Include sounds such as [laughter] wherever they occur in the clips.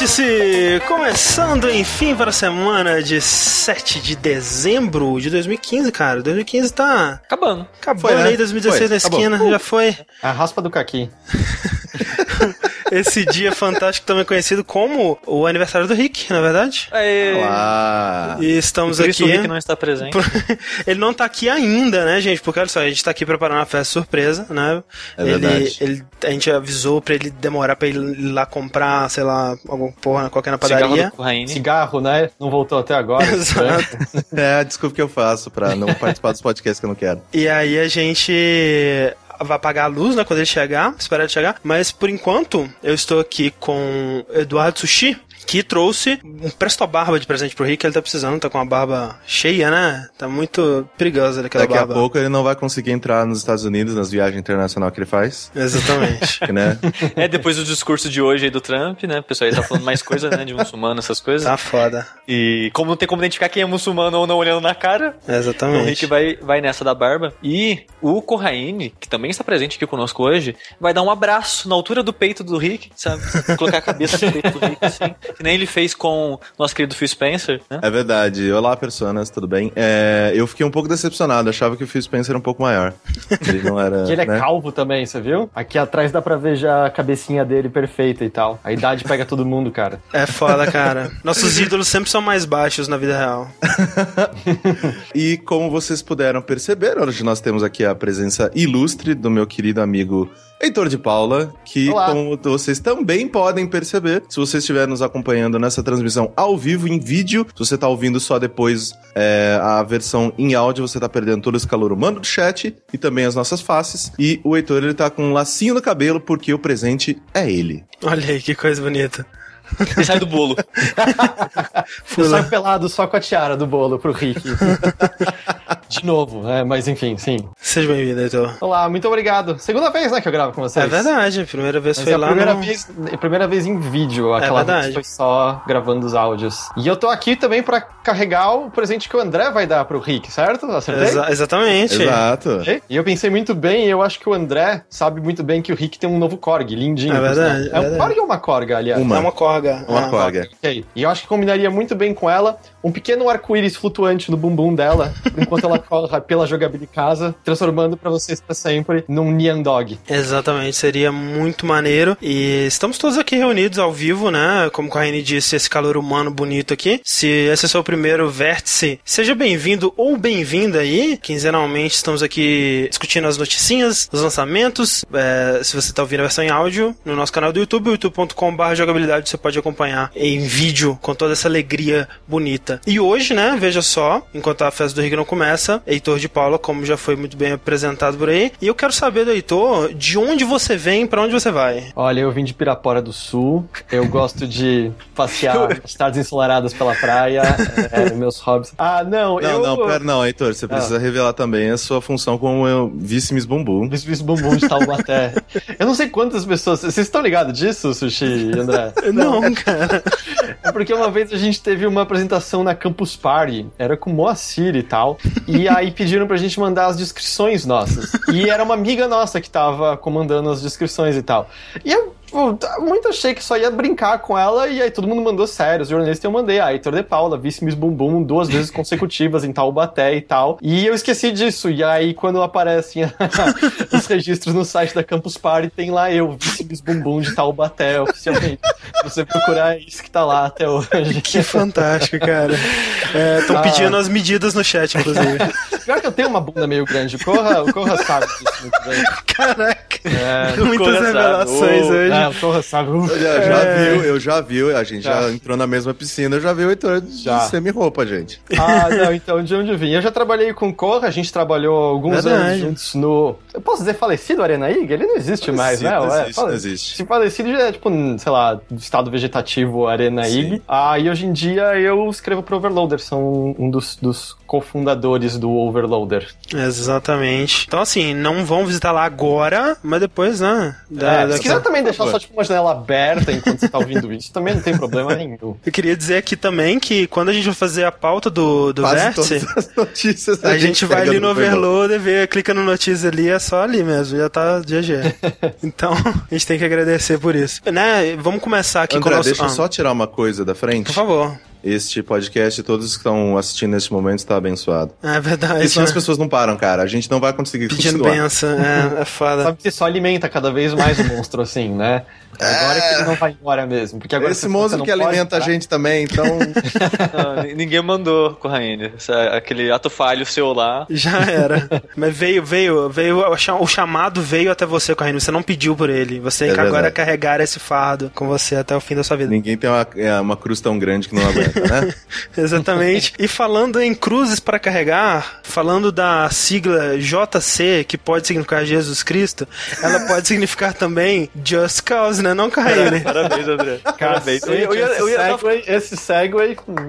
Vértice começando enfim para a semana de 7 de dezembro de 2015, cara. 2015 tá Acabando. acabando Foi, né? aí, 2016 Foi, na acabou. esquina, já foi. A raspa do caqui. [laughs] Esse dia fantástico também conhecido como o aniversário do Rick, na é verdade. Aê. Olá! E estamos Por isso aqui. o Rick não está presente. [laughs] Ele não tá aqui ainda, né, gente? Porque olha só, a gente tá aqui preparando uma festa surpresa, né? É ele, verdade. ele, a gente avisou pra ele demorar pra ele ir lá comprar, sei lá, alguma porra, qualquer na Cigarro padaria. do Corraine. Cigarro, né? Não voltou até agora. [laughs] Exato. É, desculpa que eu faço pra não [laughs] participar dos podcasts que eu não quero. E aí a gente vai apagar a luz, né, quando ele chegar, esperar ele chegar. Mas por enquanto, eu estou aqui com Eduardo Sushi, que trouxe um presto barba de presente pro Rick, ele tá precisando, tá com a barba cheia, né? Tá muito perigosa aquela Daqui barba. a pouco ele não vai conseguir entrar nos Estados Unidos nas viagens internacionais que ele faz, Exatamente. [laughs] né? É, depois do discurso de hoje aí do Trump, né? O pessoal aí tá falando mais coisa, né? De muçulmano, essas coisas. tá foda. E como não tem como identificar quem é muçulmano ou não olhando na cara, o Rick Exatamente. vai, vai nessa da barba. E o Corraine, que também está presente aqui conosco hoje, vai dar um abraço na altura do peito do Rick, sabe? Colocar a cabeça no peito do Rick, assim. Que nem ele fez com o nosso querido Phil Spencer, né? É verdade. Olá, personas, tudo bem? É, eu fiquei um pouco decepcionado, achava que o Phil Spencer era um pouco maior. Ele não era. Que [laughs] ele é né? calvo também, você viu? Aqui atrás dá pra ver já a cabecinha dele perfeita e tal. A idade pega todo mundo, cara. É foda, cara. Nossos ídolos sempre são mais baixos na vida real. [laughs] E como vocês puderam perceber, hoje nós temos aqui a presença ilustre do meu querido amigo Heitor de Paula, que, Olá. como vocês também podem perceber, se você estiver nos acompanhando nessa transmissão ao vivo, em vídeo, se você está ouvindo só depois é, a versão em áudio, você está perdendo todo esse calor humano do chat e também as nossas faces. E o Heitor, ele tá com um lacinho no cabelo porque o presente é ele. Olha aí, que coisa bonita. Ele sai do bolo. Fui Eu lá. saio pelado só com a tiara do bolo pro Rick. [laughs] De novo, é, mas enfim, sim. Seja bem-vindo, Heitor. Olá, muito obrigado. Segunda vez, né, que eu gravo com vocês. É verdade, primeira vez Mas foi é a lá primeira, no... vez, é primeira vez em vídeo, aquela verdade. vez foi só gravando os áudios. E eu tô aqui também pra carregar o presente que o André vai dar pro Rick, certo? Acertei? Exa- exatamente. Exato. E eu pensei muito bem, e eu acho que o André sabe muito bem que o Rick tem um novo Korg, lindinho. É verdade, é É um verdade. Korg ou uma Korga, aliás? Uma. É uma corga. Uma é. corga. Ok. E eu acho que combinaria muito bem com ela um pequeno arco-íris flutuante no bumbum dela, enquanto ela corre pela jogabilidade casa, transformando pra vocês pra sempre num Nyan Dog. Exatamente, seria muito maneiro. E estamos todos aqui reunidos ao vivo, né? Como o Corraine disse, esse calor humano bonito aqui. Se esse é o seu primeiro vértice, seja bem-vindo ou bem-vinda aí. Quinzenalmente estamos aqui discutindo as noticinhas, os lançamentos. É, se você está ouvindo a versão em áudio, no nosso canal do YouTube, youtube.com.br jogabilidade, você pode acompanhar em vídeo com toda essa alegria bonita. E hoje, né, veja só, enquanto a festa do Rio não começa, Heitor de Paula, como já foi muito bem apresentado por aí. E eu quero saber do Heitor, de onde você vem, pra onde você vai? Olha, eu vim de Pirapora do Sul, eu gosto de passear [laughs] as tardes ensolaradas pela praia, é, meus hobbies. Ah, não, Não, eu... não, pera, não, Heitor, você precisa revelar também a sua função como eu, vice-miss bumbum. Bis bumbum de Taubaté. Eu não sei quantas pessoas. Vocês estão ligados disso, Sushi e André? [laughs] Não, cara. É porque uma vez a gente teve uma apresentação na Campus Party, era com Moacir e tal, e aí pediram pra gente mandar as descrições nossas. E era uma amiga nossa que tava comandando as descrições e tal. E eu tipo, muito achei que só ia brincar com ela, e aí todo mundo mandou sério, os jornalistas eu mandei, ah, Heitor de Paula, vice Miss Bumbum, duas vezes consecutivas em Taubaté e tal. E eu esqueci disso, e aí quando aparecem [laughs] os registros no site da Campus Party, tem lá eu, vice Miss Bumbum de Taubaté, oficialmente. Se você procurar, é isso que tá lá até hoje. Que fantástico, cara. Estão Ah. pedindo as medidas no chat, inclusive. Pior que eu tenho uma bunda meio grande. O Corra, o Corra sabe disso muito bem. Caraca. É, Muitas revelações hoje. É, o Corra sabe. Eu já, já viu, eu já viu, a gente já, Já. entrou na mesma piscina, eu já vi o Heitor de Já. semi-roupa, gente. Ah, não, então de onde eu vim? Eu já trabalhei com o Corra, a gente trabalhou alguns Verdade. anos juntos no. Eu posso dizer falecido Arena IG? Ele não existe mais, né? Não Ué, existe, fala- não existe. Se falecido já é tipo, sei lá, estado vegetativo Arena Sim. IG. Ah, e hoje em dia eu escrevo pro Overloader, são um dos, dos cofundadores do Overloader. Exatamente. Então, assim, não vão visitar lá agora, mas depois, né? Da, É, da- se quiser também deixar só tipo uma janela aberta enquanto você tá ouvindo isso, também não tem problema nenhum. Eu queria dizer aqui também que quando a gente vai fazer a pauta do, do Quase Vértice, notícias a gente vai pega ali no Overlord. Overloader, vê, clica no notícia ali, é só ali mesmo, já tá GG. [laughs] então, a gente tem que agradecer por isso. Né, vamos começar aqui com o André, nosso... deixa eu ah, só tirar uma coisa da frente. Por favor. Este podcast, todos que estão assistindo neste momento, está abençoado. É verdade. E senão as pessoas não param, cara. A gente não vai conseguir Pedindo continuar. benção, é, é foda. Sabe que só alimenta cada vez mais o monstro assim, né? Agora que ele não vai embora mesmo. Porque agora Esse não que alimenta a parar. gente também, então. [laughs] Não, ni- ninguém mandou, Corraine. Aquele ato falho seu lá. Já era. Mas veio, veio, veio, o cha- o chamado veio até você, Correndo. Você não pediu por ele. Você É que agora verdade. carregar esse fardo com você até o fim da sua vida. Ninguém tem uma, é, uma cruz tão grande que não aguenta, né? [laughs] Exatamente. E falando em cruzes para carregar, falando da sigla JC, que pode significar Jesus Cristo, ela pode significar também Just Cause, né? Não, Correndo. Parabéns, André. Parabéns. Eu, eu, eu, eu, esse, eu, segue, esse segue.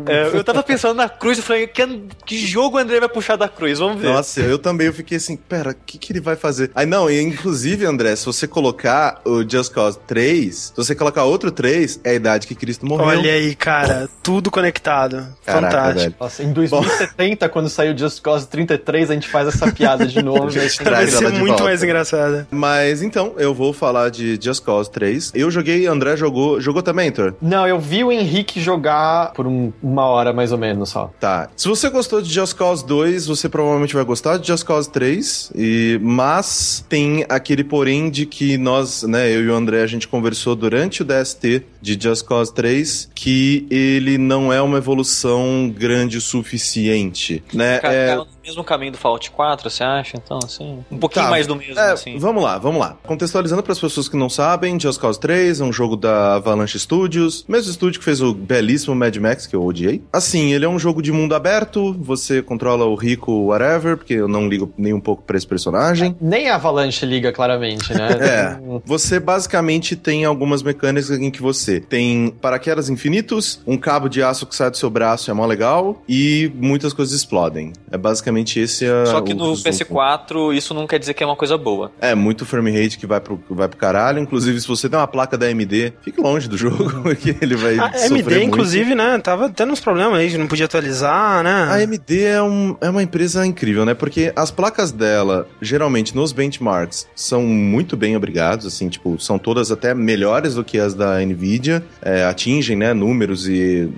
é, eu tava pensando na cruz e falei, que, que jogo o André vai puxar da cruz? Vamos ver. Nossa, eu também eu fiquei assim, pera, o que, que ele vai fazer? Aí não, e inclusive, André, se você colocar o Just Cause 3, se você colocar outro 3, é a idade que Cristo morreu. Olha aí, cara, tudo conectado. Caraca, Fantástico. velho. Nossa, em 2070, quando saiu Just Cause 33, a gente faz essa piada de [laughs] novo. A gente né? Vai traz ser ela de muito volta. mais engraçada. Mas então, eu vou falar de Just Cause 3. Eu joguei, André jogou. Jogou também, Thor? Não, eu vi o Henrique jogar por um- uma hora mais ou menos só. Tá. Se você gostou de Just Cause 2, você provavelmente vai gostar de Just Cause 3. E... Mas tem aquele porém de que nós, né, eu e o André, a gente conversou durante o DST de Just Cause 3 que ele não é uma evolução grande o suficiente, né? Ca- É- mesmo caminho do Fallout 4, você acha? Então, assim. Um pouquinho Tá, mais do mesmo, É, assim. Vamos lá, vamos lá. Contextualizando para as pessoas que não sabem, Just Cause 3 é um jogo da Avalanche Studios, mesmo estúdio que fez o belíssimo Mad Max, que eu odiei. Assim, ele é um jogo de mundo aberto, você controla o rico whatever, porque eu não ligo nem um pouco para esse personagem. Nem a Avalanche liga claramente, né? [laughs] É, você basicamente tem algumas mecânicas em que você tem paraquedas infinitos, um cabo de aço que sai do seu braço é mó legal, e muitas coisas explodem. É basicamente esse a, Só que o no resumo. PS4 isso não quer dizer que é uma coisa boa. É, muito frame rate que vai pro, vai pro caralho. Inclusive, se você tem uma placa da AMD, fique longe do jogo, [laughs] porque ele vai A AMD, muito. inclusive, né? Tava tendo uns problemas aí, que não podia atualizar, né? A AMD é, um, é uma empresa incrível, né? Porque as placas dela, geralmente nos benchmarks, são muito bem obrigados, assim, tipo, são todas até melhores do que as da Nvidia, é, atingem, né, números e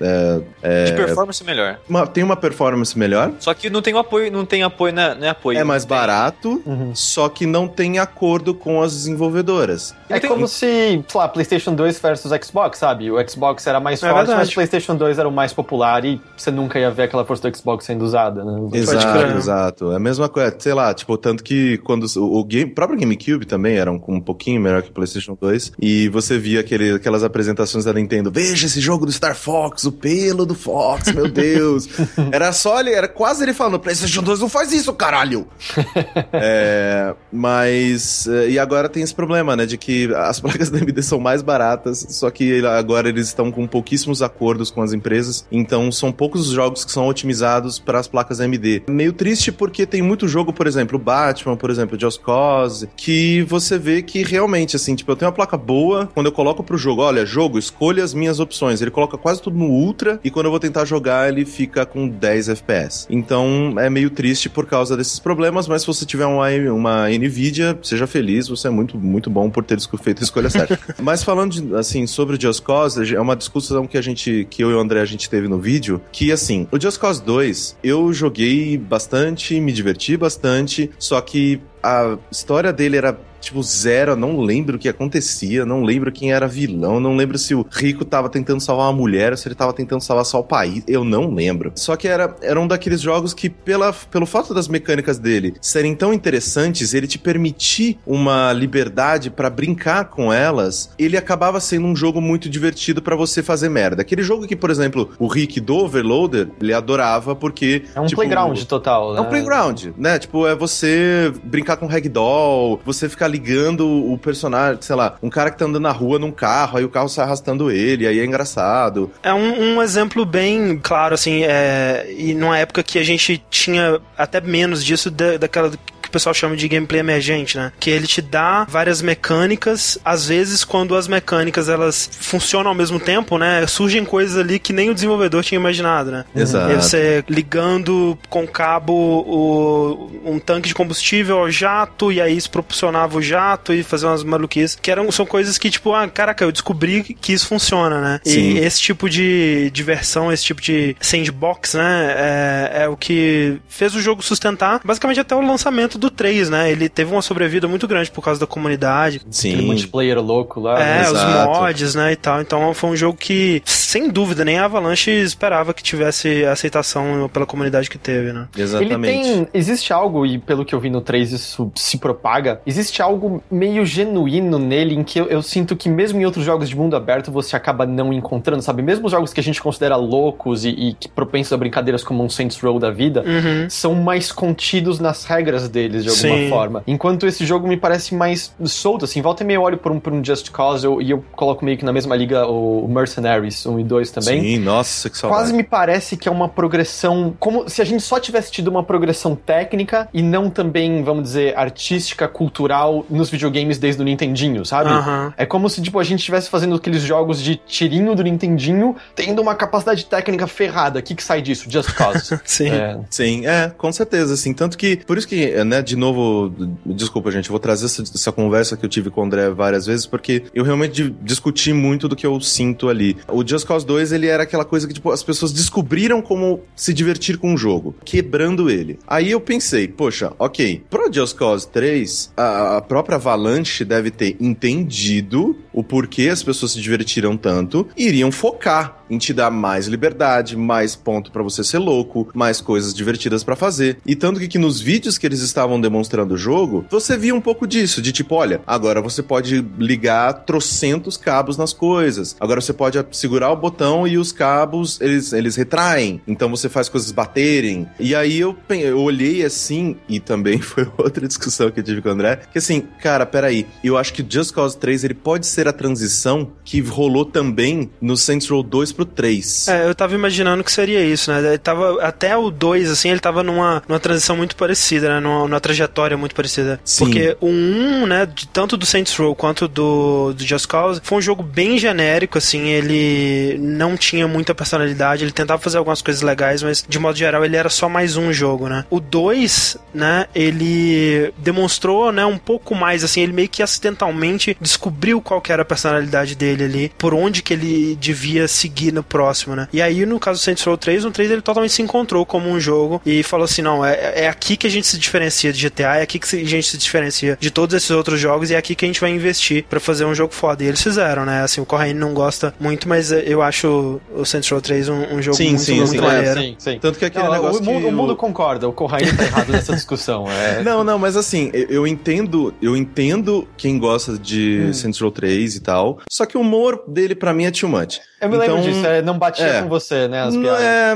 é, De performance melhor. uma- tem uma performance melhor, Só que não tem um apoio, não tem apoio, né? Não é apoio. é mais barato, Uhum. só que não tem acordo com as desenvolvedoras. É tem- como se, sei lá, PlayStation 2 versus Xbox, sabe? O Xbox era mais É forte, verdade. mas o PlayStation 2 era o mais popular e você nunca ia ver aquela força do Xbox sendo usada, né? Exato, crer. exato. É a mesma coisa, sei lá, tipo, tanto que quando o, o game, próprio GameCube também era um, um pouquinho melhor que o PlayStation 2, e você via aquele, aquelas apresentações da Nintendo, veja esse jogo do Star Fox, o pelo do Fox, meu Deus. [laughs] era só ele, era quase ele falando, PlayStation 2 não faz isso, caralho. [laughs] é, mas, eh, e agora tem esse problema, né, de que as [laughs] placas da AMD são mais baratas, só que agora eles estão com pouquíssimos acordos com as empresas, então são poucos os jogos que são otimizados para as placas AMD. Meio triste porque tem muito jogo, por exemplo, Batman, por exemplo, Just Cause, que você vê que realmente, assim, tipo, eu tenho uma placa boa, quando eu coloco pro jogo, olha, jogo, escolha as minhas opções, ele coloca quase tudo no Ultra, e quando eu vou tentar jogar, ele fica com 10 FPS. Então, é meio triste por causa desses problemas, mas se você tiver uma, uma NVIDIA, seja feliz, você é muito, muito bom por ter feito a escolha certa. [laughs] mas falando, de, assim, sobre o Just Cause, é uma discussão que a gente, que eu e o André, a gente teve no vídeo, que, assim, o Just Cause 2, eu joguei bastante, me diverti bastante, só que a história dele era tipo zero, eu não lembro o que acontecia, não lembro quem era vilão, não lembro se o Rico tava tentando salvar uma mulher ou se ele tava tentando salvar só o país, eu não lembro. Só que era, era um daqueles jogos que, pela, pelo fato das mecânicas dele serem tão interessantes, ele te permitir uma liberdade pra brincar com elas, ele acabava sendo um jogo muito divertido pra você fazer merda. Aquele jogo que, por exemplo, o Rick do Overloader, ele adorava porque... É um tipo, playground total, né? é um playground, né? Tipo, é você brincar com ragdoll, você ficar ligando o personagem, sei lá, um cara que tá andando na rua num carro, aí o carro sai arrastando ele, aí é engraçado. É um, um exemplo bem claro, assim, é, e numa época que a gente tinha até menos disso da, daquela pessoal chama de gameplay emergente, né? Que ele te dá várias mecânicas, às vezes quando as mecânicas elas funcionam ao mesmo tempo, né? Surgem coisas ali que nem o desenvolvedor tinha imaginado, né? Exato. E aí você ligando com cabo o, um tanque de combustível ao jato, e aí isso propulsionava o jato e fazia umas maluquices, que eram, são coisas que, tipo, ah, caraca, eu descobri que isso funciona, né? Sim. E esse tipo de diversão, esse tipo de sandbox, né, é, é o que fez o jogo sustentar basicamente até o lançamento do 3, né? Ele teve uma sobrevida muito grande por causa da comunidade. Aquele Sim. multiplayer louco lá. É, né? os Exato. mods, né, e tal. Então foi um jogo que, sem dúvida, nem a Avalanche esperava que tivesse aceitação pela comunidade que teve, né? Ele Exatamente. tem. Existe algo, e pelo que eu vi no 3 isso se propaga, existe algo meio genuíno nele em que eu, eu sinto que, mesmo em outros jogos de mundo aberto, você acaba não encontrando, sabe? Mesmo os jogos que a gente considera loucos e, e que propensos a brincadeiras como um Saints Row da vida, Uhum. são mais contidos nas regras deles, de alguma Sim. forma. Enquanto esse jogo me parece mais solto, assim. Volta e meia olho por um, por um Just Cause eu- e eu coloco meio que na mesma liga o Mercenaries 1 e 2 também. Sim, nossa, que saudade. Quase me parece que é uma progressão. Como se a gente só tivesse tido uma progressão técnica e não também, vamos dizer, artística, cultural nos videogames desde o Nintendinho, sabe? É como se, tipo, a gente estivesse fazendo aqueles jogos de tirinho do Nintendinho, tendo uma capacidade técnica ferrada. O que, que sai disso? Just Cause. [laughs] Sim. É, Sim, é, com certeza, assim, tanto que, por isso que, né, de novo, desculpa, gente, vou trazer essa, essa conversa que eu tive com o André várias vezes, porque eu realmente di- discuti muito do que eu sinto ali. O Just Cause 2, ele era aquela coisa que, tipo, as pessoas descobriram como se divertir com o jogo, quebrando ele. Aí eu pensei, poxa, ok, pro Just Cause 3, a, a própria Avalanche deve ter entendido o porquê as pessoas se divertiram tanto e iriam focar em te dar mais liberdade, mais ponto pra você ser louco, mais coisas divertidas pra fazer. E tanto que, que nos vídeos que eles estavam demonstrando o jogo, você via um pouco disso, de tipo, olha, agora você pode ligar trocentos cabos nas coisas. Agora você pode segurar o botão e os cabos, eles, eles retraem. Então você faz coisas baterem. E aí eu, eu olhei assim, e também [laughs] foi outra discussão que eu tive com o André, que assim, cara, peraí, eu acho que Just Cause 3 ele pode ser a transição que rolou também no Saints Row 2 pro 3. É, eu tava imaginando que seria isso, né? Ele tava, até o 2, assim, ele tava numa, numa transição muito parecida, né? Numa, numa trajetória muito parecida. Sim. Porque o 1, né, de, tanto do Saints Row quanto do, do Just Cause, foi um jogo bem genérico, assim, ele não tinha muita personalidade, ele tentava fazer algumas coisas legais, mas de modo geral ele era só mais um jogo, né? O 2, né, ele demonstrou, né, um pouco mais, assim, ele meio que acidentalmente descobriu qual que era a personalidade dele ali, por onde que ele devia seguir no próximo, né? E aí, no caso do Saints Row 3, no 3 ele totalmente se encontrou como um jogo e falou assim, não, é, é aqui que a gente se diferencia de GTA, é aqui que a gente se diferencia de todos esses outros jogos e é aqui que a gente vai investir pra fazer um jogo foda. E eles fizeram, né? Assim, o Corraine não gosta muito, mas eh, eu acho o Saints Row 3 um, um jogo Sim, muito, sim, muito sim, maneiro. sim, sim. Tanto que aquele Não, negócio o, mundo, que o mundo concorda, o Corraine tá errado nessa discussão. É, Não, não, mas assim, eu- eu entendo, eu entendo quem gosta de Saints Row 3 e tal, só que o humor dele pra mim é too much. Eu me lembro Então, disso, é, não batia é. com você, né? As piadas. é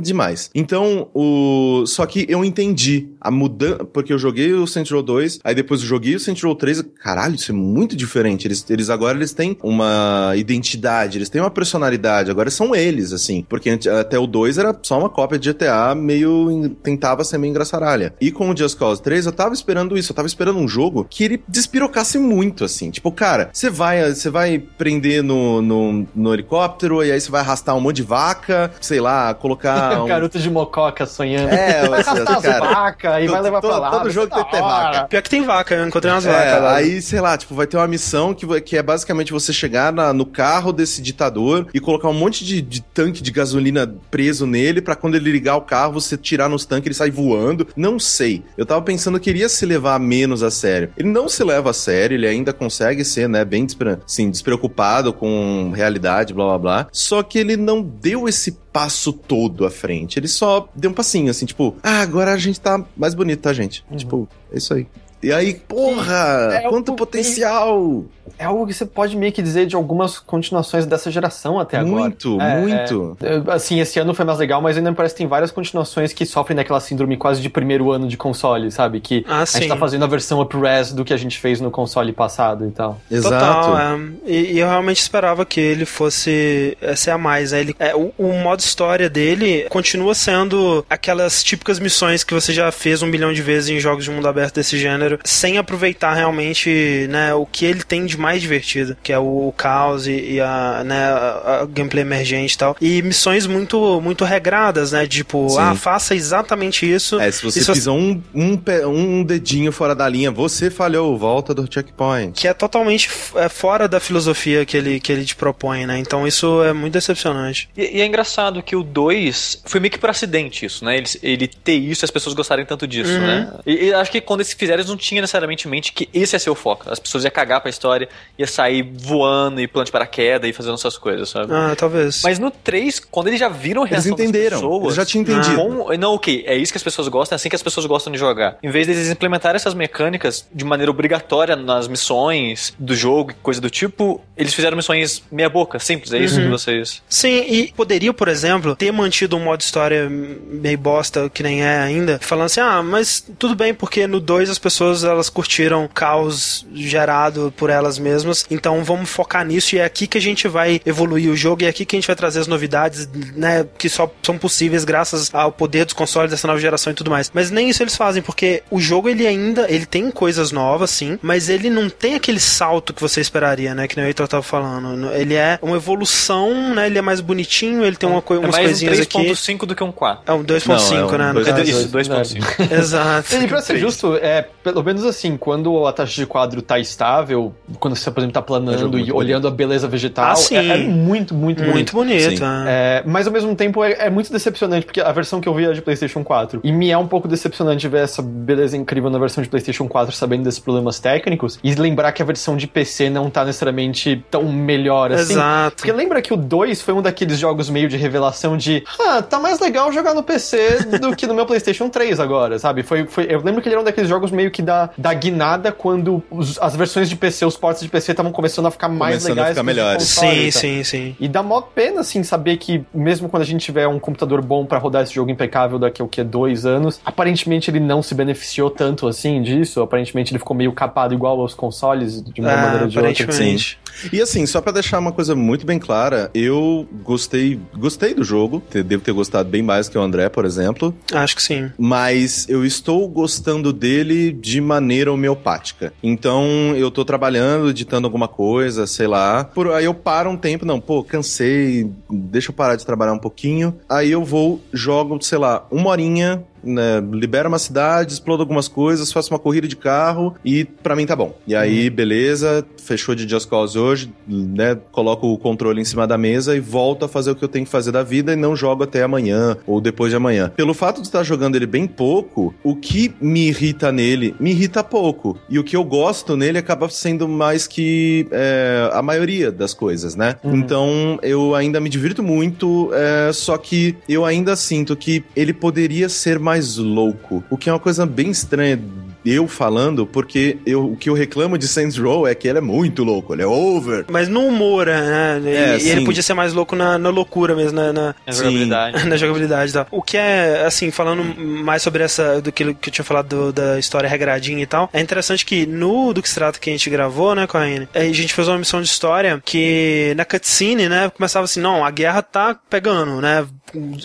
demais. Então, o só que eu entendi a mudança, porque eu joguei o Saints Row 2, aí depois eu joguei o Saints Row 3, caralho, isso é muito diferente. Eles, eles agora eles têm uma identidade, eles têm uma personalidade, agora são eles assim, porque até o 2 era só uma cópia de GTA, meio en- tentava ser meio engraçaralha. E com o Just Cause 3, eu tava esperando isso, eu tava esperando um jogo que ele despirocasse muito assim. Tipo, cara, você vai, você vai prender no, no, no helicóptero e aí você vai arrastar um monte de vaca, sei lá, colocar [laughs] um... Garoto de mococa sonhando. É, vai você- arrastar as vacas e vai levar pra lá. todo jogo tem que ter vaca. Pior que tem vaca, eu encontrei umas É, vacas aí, sei lá, tipo, vai ter uma missão que, que é basicamente você chegar na- no carro desse ditador e colocar um monte de, de tanque de gasolina preso nele pra quando ele ligar o carro, você tirar nos tanques e ele sai voando. Não sei. Eu tava pensando que iria se levar menos a sério. Ele não se leva a sério, ele ainda consegue ser, né, bem despre- assim, despreocupado com realidade, blá blá blá. Só que ele não deu esse passo todo à frente. Ele só deu um passinho, assim, tipo, ah, agora a gente tá mais bonito, tá, gente? Tipo, é isso aí. E aí, porra, É, quanto potencial! É algo que você pode meio que dizer de algumas continuações dessa geração até agora. Muito, É, muito. é, assim, esse ano foi mais legal, mas ainda me parece que tem várias continuações que sofrem daquela síndrome quase de primeiro ano de console, sabe? Que Ah, a sim. gente tá fazendo a versão up-res do que a gente fez no console passado e tal. Exato. Total, é. E, e eu realmente esperava que ele fosse é, ser a mais. Né? Ele, é, o, o modo história dele continua sendo aquelas típicas missões que você já fez um milhão de vezes em jogos de mundo aberto desse gênero, sem aproveitar realmente né, o que ele tem de mais divertido, que é o, o caos e, e a, né, a, a gameplay emergente e tal. E missões muito, muito regradas, né? Tipo, Sim. ah, faça exatamente isso. É, se você se você- pisou um, um, um dedinho fora da linha, você falhou, volta do checkpoint. que é totalmente é, fora da filosofia que ele, que ele te propõe, né? Então isso é muito decepcionante. E, e é engraçado que o 2 foi meio que por acidente isso, né? Ele, ele ter isso e as pessoas gostarem tanto disso, Uhum. né? E, e acho que quando eles fizeram, eles não tinham necessariamente em mente que esse ia ser o foco. As pessoas iam cagar pra história, ia sair voando e pulando de paraquedas e fazendo essas coisas, sabe? Ah, talvez. Mas no 3, quando eles já viram a Eles reação entenderam, das pessoas... eles já tinham entendido. com- não, ok, é isso que as pessoas gostam, é assim que as pessoas gostam de jogar. Em vez deles implementarem essas mecânicas de maneira obrigatória nas missões do jogo e coisa do tipo, eles fizeram missões meia boca, simples, é isso Uhum. que vocês... Sim, e poderia, por exemplo, ter mantido um modo história meio bosta, que nem é ainda, falando assim, ah, mas tudo bem, porque no 2 as pessoas elas curtiram o caos gerado por elas mesmas, então vamos focar nisso e é aqui que a gente vai evoluir o jogo e é aqui que a gente vai trazer as novidades, né, que só são possíveis graças ao poder dos consoles dessa nova geração e tudo mais. Mas nem isso eles fazem, porque o jogo ele ainda, ele tem coisas novas, sim, mas ele não tem aquele salto que você esperaria, né, que nem o Heitor tava falando. Ele é uma evolução, né, ele é mais bonitinho, ele tem uma, coi- É umas mais um coisinhas aqui. 3.5 do que um 4. É um 2.5, Não, é um né, no dois- É, caso. isso, dois, 2.5. Exato. E pra ser justo, é, pelo menos assim, quando a taxa de quadro tá estável, quando você, por exemplo, tá É um planando e olhando a beleza vegetal, Ah, é, é muito, muito, Muito muito. bonito. Sim. é. É, mas ao mesmo tempo é, é muito decepcionante, porque a versão que eu vi é de PlayStation 4. E me é um pouco decepcionante ver essa beleza incrível na versão de PlayStation 4, sabendo desses problemas técnicos, e lembrar que a versão de PC não tá necessariamente tão melhor assim. Exato. Porque lembra que o 2 foi um daqueles jogos meio de revelação de ah, tá mais legal jogar no PC do que no meu PlayStation 3 agora, sabe? Foi, foi, eu lembro que ele era um daqueles jogos meio que da, da guinada quando os- as versões de PC, os ports de PC estavam começando a ficar mais Começando a legais. ficar que os de melhores. Sim, tá? sim, sim. E dá mó pena, assim, saber que mesmo quando a gente tiver um computador bom pra rodar esse jogo impecável daqui a o que dois anos, aparentemente ele não se beneficiou tanto assim disso. Aparentemente ele ficou meio capado igual aos consoles de uma É, maneira ou de outra. aparentemente. E assim, só pra deixar uma coisa muito bem clara, eu gostei, gostei do jogo, devo ter gostado bem mais que o André, por exemplo, Acho que sim. mas eu estou gostando dele de maneira homeopática. Então, eu tô trabalhando, editando alguma coisa, sei lá. Por aí eu paro um tempo, não, pô, cansei, deixa eu parar de trabalhar um pouquinho. Aí eu vou, jogo, sei lá, uma horinha né, libera uma cidade, exploda algumas coisas, faço uma corrida de carro e pra mim tá bom. E aí, beleza, fechou de Just Cause hoje, né? Coloco o controle em cima da mesa e volto a fazer o que eu tenho que fazer da vida e não jogo até amanhã ou depois de amanhã. Pelo fato de estar jogando ele bem pouco, o que me irrita nele, me irrita pouco. E o que eu gosto nele acaba sendo mais que é, a maioria das coisas, né? Então eu ainda me divirto muito, é, só que eu ainda sinto que ele poderia ser mais louco. O que é uma coisa bem estranha eu falando, porque eu, o que eu reclamo de Saints Row é que ele é muito louco, ele é over. Mas no humor, né? E, É, ele podia ser mais louco na, na loucura mesmo, na, na, A jogabilidade. [laughs] na jogabilidade e tal. O que é, assim, falando mais sobre essa, do que, que eu tinha falado do- da história regradinha e tal, é interessante que no do que se trata que a gente gravou, né, Corrine, a gente fez uma missão de história que na cutscene, né, começava assim, não, a guerra tá pegando, né,